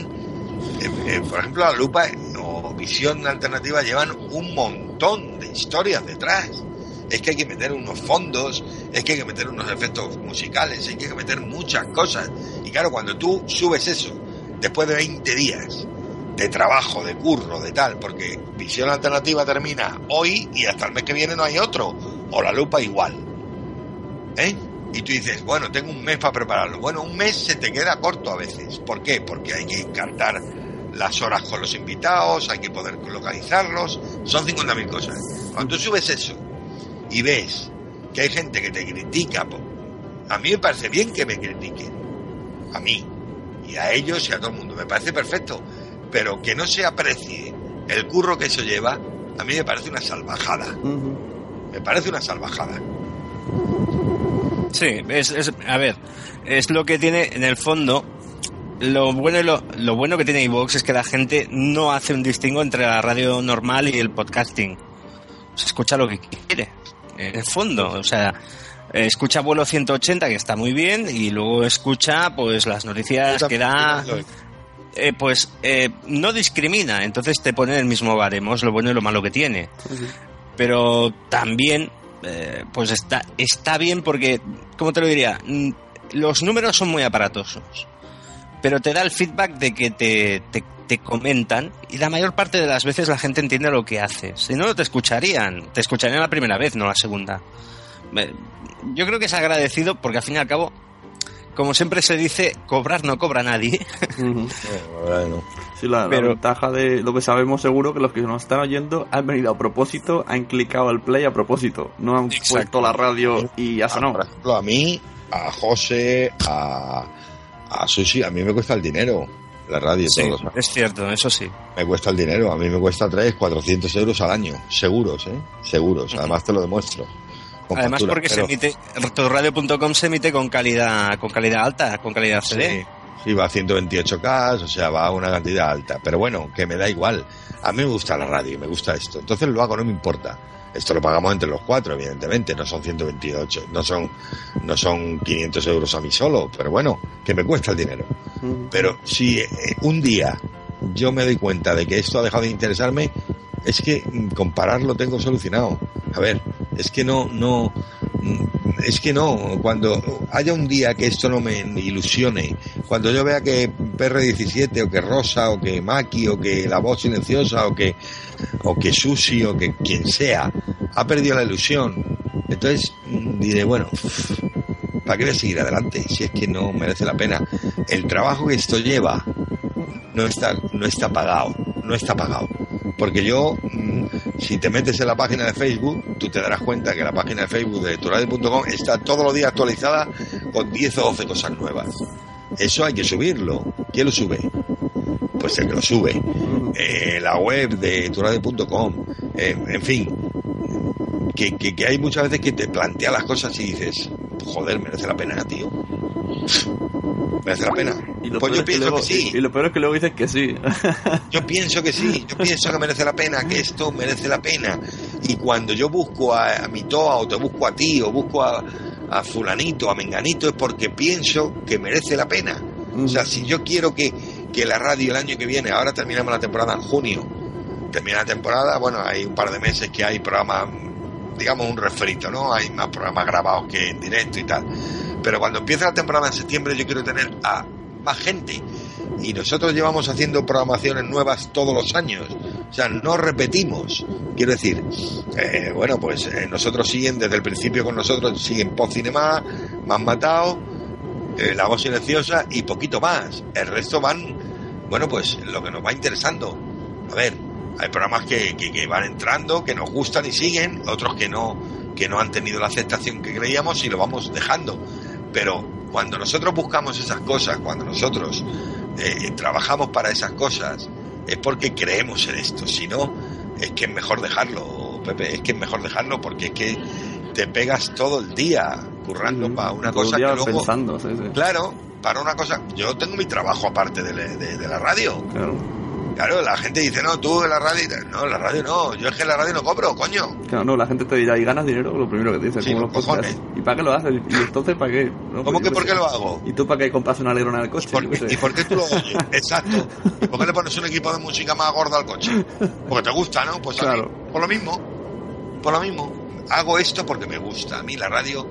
eh, eh, por ejemplo, la lupa o visión alternativa llevan un montón de historias detrás. Es que hay que meter unos fondos, es que hay que meter unos efectos musicales, hay que meter muchas cosas. Y claro, cuando tú subes eso, después de 20 días de trabajo, de curro, de tal, porque visión alternativa termina hoy y hasta el mes que viene no hay otro, o la lupa igual. ¿Eh? Y tú dices, bueno, tengo un mes para prepararlo. Bueno, un mes se te queda corto a veces. ¿Por qué? Porque hay que encartar las horas con los invitados, hay que poder localizarlos, son 50.000 cosas. Cuando tú subes eso y ves que hay gente que te critica, a mí me parece bien que me critiquen. A mí. Y a ellos y a todo el mundo. Me parece perfecto. Pero que no se aprecie el curro que eso lleva, a mí me parece una salvajada. Me parece una salvajada. Sí, es, es- a ver, es lo que tiene en el fondo. Lo bueno, lo, lo bueno que tiene iVox es que la gente no hace un distingo entre la radio normal y el podcasting. Se escucha lo que quiere, en el fondo. O sea, escucha vuelo 180, que está muy bien, y luego escucha pues las noticias que da. eh, pues eh, no discrimina, entonces te pone en el mismo baremo, es lo bueno y lo malo que tiene. Pero también, eh, pues está, está bien porque, ¿cómo te lo diría? Mm, Los números son muy aparatosos, pero te da el feedback de que te, te, te comentan y la mayor parte de las veces la gente entiende lo que haces. Si no, no te escucharían, te escucharían la primera vez, no la segunda. Yo creo que es agradecido porque al fin y al cabo, como siempre se dice, cobrar no cobra nadie. <laughs> Bueno, Sí, la, la Pero- ventaja de lo que sabemos seguro que los que nos están oyendo han venido a propósito, han clicado el play a propósito, no han Exacto. puesto la radio y ya sonó. Por ejemplo, a mí, a José, a, a Susi, a mí me cuesta el dinero. La radio, Sí, todo. es cierto, eso sí. Me cuesta el dinero. A mí me cuesta 3, 400 euros al año. Seguros, ¿eh? Seguros. Además te lo demuestro. con Además factura. porque Pero- se emite, radio.com se emite con calidad, con calidad alta, con calidad CD. Sí, sí, va a 128K, o sea, va a una cantidad alta. Pero bueno, que me da igual. A mí me gusta la radio, me gusta esto. Entonces lo hago, no me importa. Esto lo pagamos entre los cuatro, evidentemente. No son 128, no son, no son 500 euros a mí solo. Pero bueno, que me cuesta el dinero. Pero si eh, un día yo me doy cuenta de que esto ha dejado de interesarme, es que mm, comparar lo tengo solucionado. A ver, es que no, no, mm, es que no. Cuando haya un día que esto no me ilusione, cuando yo vea que PR17 o que Rosa o que Maki o que La Voz Silenciosa o que, o que Susi o que quien sea ha perdido la ilusión, entonces diré, bueno, ¿para qué voy a seguir adelante? Si es que no merece la pena. El trabajo que esto lleva no está, no está pagado, no está pagado. Porque yo, mm, si te metes en la página de Facebook, tú te darás cuenta que la página de Facebook de turadio.com está todos los días actualizada con 10 o 12 cosas nuevas. Eso hay que subirlo. ¿Quién lo sube? Pues el que lo sube. Eh, la web de turadio.com. Eh, en fin, que, que, que hay muchas veces que te plantea las cosas y dices, joder, merece la pena, tío. ¿Merece la pena? Y lo, Pues peor yo es que pienso luego, que sí. y lo peor es que luego dices que sí. <laughs> Yo pienso que sí, yo pienso que merece la pena, que esto merece la pena. Y cuando yo busco a, a mi toa, o te busco a ti, o busco a, a fulanito, a menganito, es porque pienso que merece la pena. O sea, si yo quiero que, que la radio el año que viene, ahora terminamos la temporada en junio, termina la temporada, bueno, hay un par de meses que hay programas, digamos un refrito, ¿no? Hay más programas grabados que en directo y tal. Pero cuando empiece la temporada en septiembre yo quiero tener a más gente. Y nosotros llevamos haciendo programaciones nuevas todos los años. O sea, no repetimos. Quiero decir, eh, bueno, pues eh, nosotros siguen desde el principio con nosotros, siguen Post Cinema, Más Matado, eh, La Voz Silenciosa y poquito más. El resto van, bueno, pues lo que nos va interesando. A ver, hay programas que, que, que van entrando, que nos gustan y siguen, otros que no, que no han tenido la aceptación que creíamos y lo vamos dejando. Pero cuando nosotros buscamos esas cosas, cuando nosotros eh, trabajamos para esas cosas, es porque creemos en esto. Si no, es que es mejor dejarlo, Pepe, es que es mejor dejarlo porque es que te pegas todo el día currando para una Todo el cosa día que luego... pensando, sí, sí. Claro, para una cosa... Yo tengo mi trabajo aparte de, la- de- de la radio. Claro, la gente dice, no, tú en la radio... No, la radio no, yo es que en la radio no cobro, coño. Claro, no, la gente te dirá, ¿y ganas dinero? Lo primero que te dice, Sí, como los podcasts. ¿Y para qué lo haces? ¿Y entonces para qué? No, ¿Cómo pues que por qué lo hago? ¿Y tú para qué compras una alegrona al coche? Qué. ¿Y por qué tú lo oyes? <laughs> Exacto. ¿Y por qué le pones un equipo de música más gordo al coche? Porque te gusta, ¿no? Pues mí, Claro. por lo mismo. Por lo mismo. Hago esto porque me gusta. A mí la radio...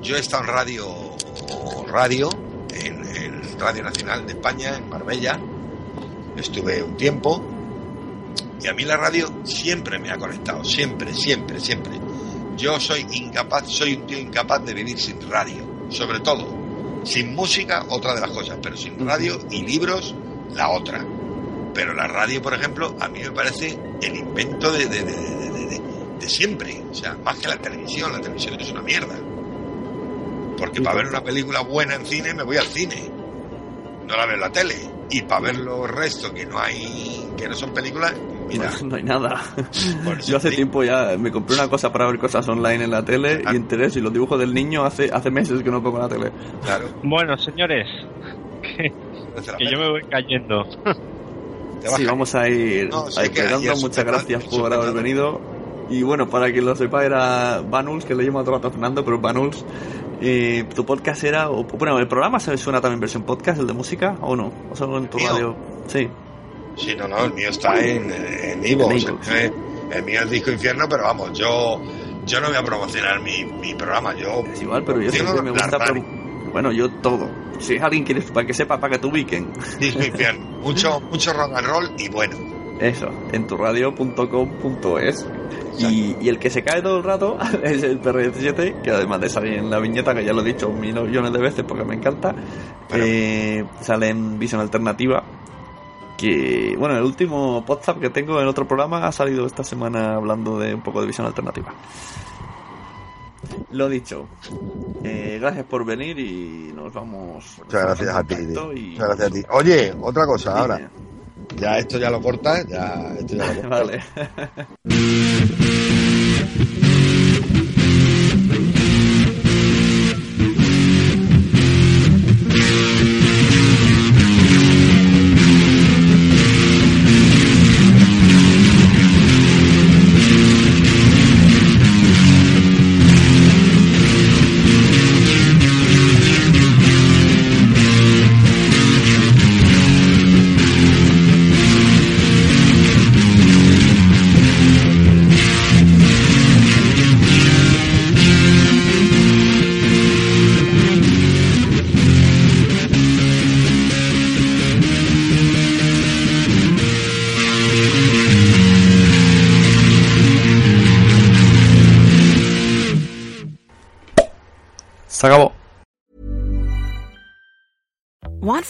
Yo he estado en radio... Radio... En, en Radio Nacional de España, en Marbella. Estuve un tiempo. Y a mí la radio siempre me ha conectado. Siempre, siempre, siempre. Yo soy incapaz, soy un tío incapaz de vivir sin radio. Sobre todo. Sin música, otra de las cosas. Pero sin radio y libros, la otra. Pero la radio, por ejemplo, a mí me parece el invento de, de, de, de- siempre. O sea, más que la televisión. La televisión es una mierda. Porque para ver una película buena en cine me voy al cine. No la veo en la tele. Y para ver los restos que no hay, que no son películas, mira. No, no hay nada. Yo hace tiempo ya me compré una cosa para ver cosas online en la tele Ah. y interés y los dibujos del niño hace hace meses que no pongo en la tele. Claro. Bueno, señores, que, yo me voy cayendo. Sí, vamos a ir No, a Muchas gracias por haber venido. Y bueno, para quien lo sepa, era Banuls, que le llamo el rato a Fernando, pero Banuls. Eh, tu podcast era. o- Bueno, el programa se suena también versión podcast, el de música, o no? O solo en tu ¿Mío? radio. Sí. Sí, no, no, el mío está en, en. En iVoox. El, el mío es Disco Infierno, pero vamos, yo yo no voy a promocionar mi, mi programa. Yo Es igual, pero yo siempre me gusta. Bueno, yo todo. Si alguien quiere, para que sepa, para que ubiquen. Disco Infierno. <laughs> Mucho, mucho rock and roll y bueno. Eso, en turradio.com.es. Y, y el que se cae todo el rato <laughs> es el PR17, que además de salir en la viñeta, que ya lo he dicho millones de veces porque me encanta, eh, sale en Visión Alternativa. Que, bueno, el último podcast que tengo en otro programa ha salido esta semana hablando de un poco de Visión Alternativa. Lo dicho, eh, gracias por venir y nos vamos. Muchas gracias a ti. y- Muchas gracias a ti. Oye, otra cosa ahora. Ya esto ya lo cortas, ya esto ya lo <laughs> cortas. Vale. <laughs>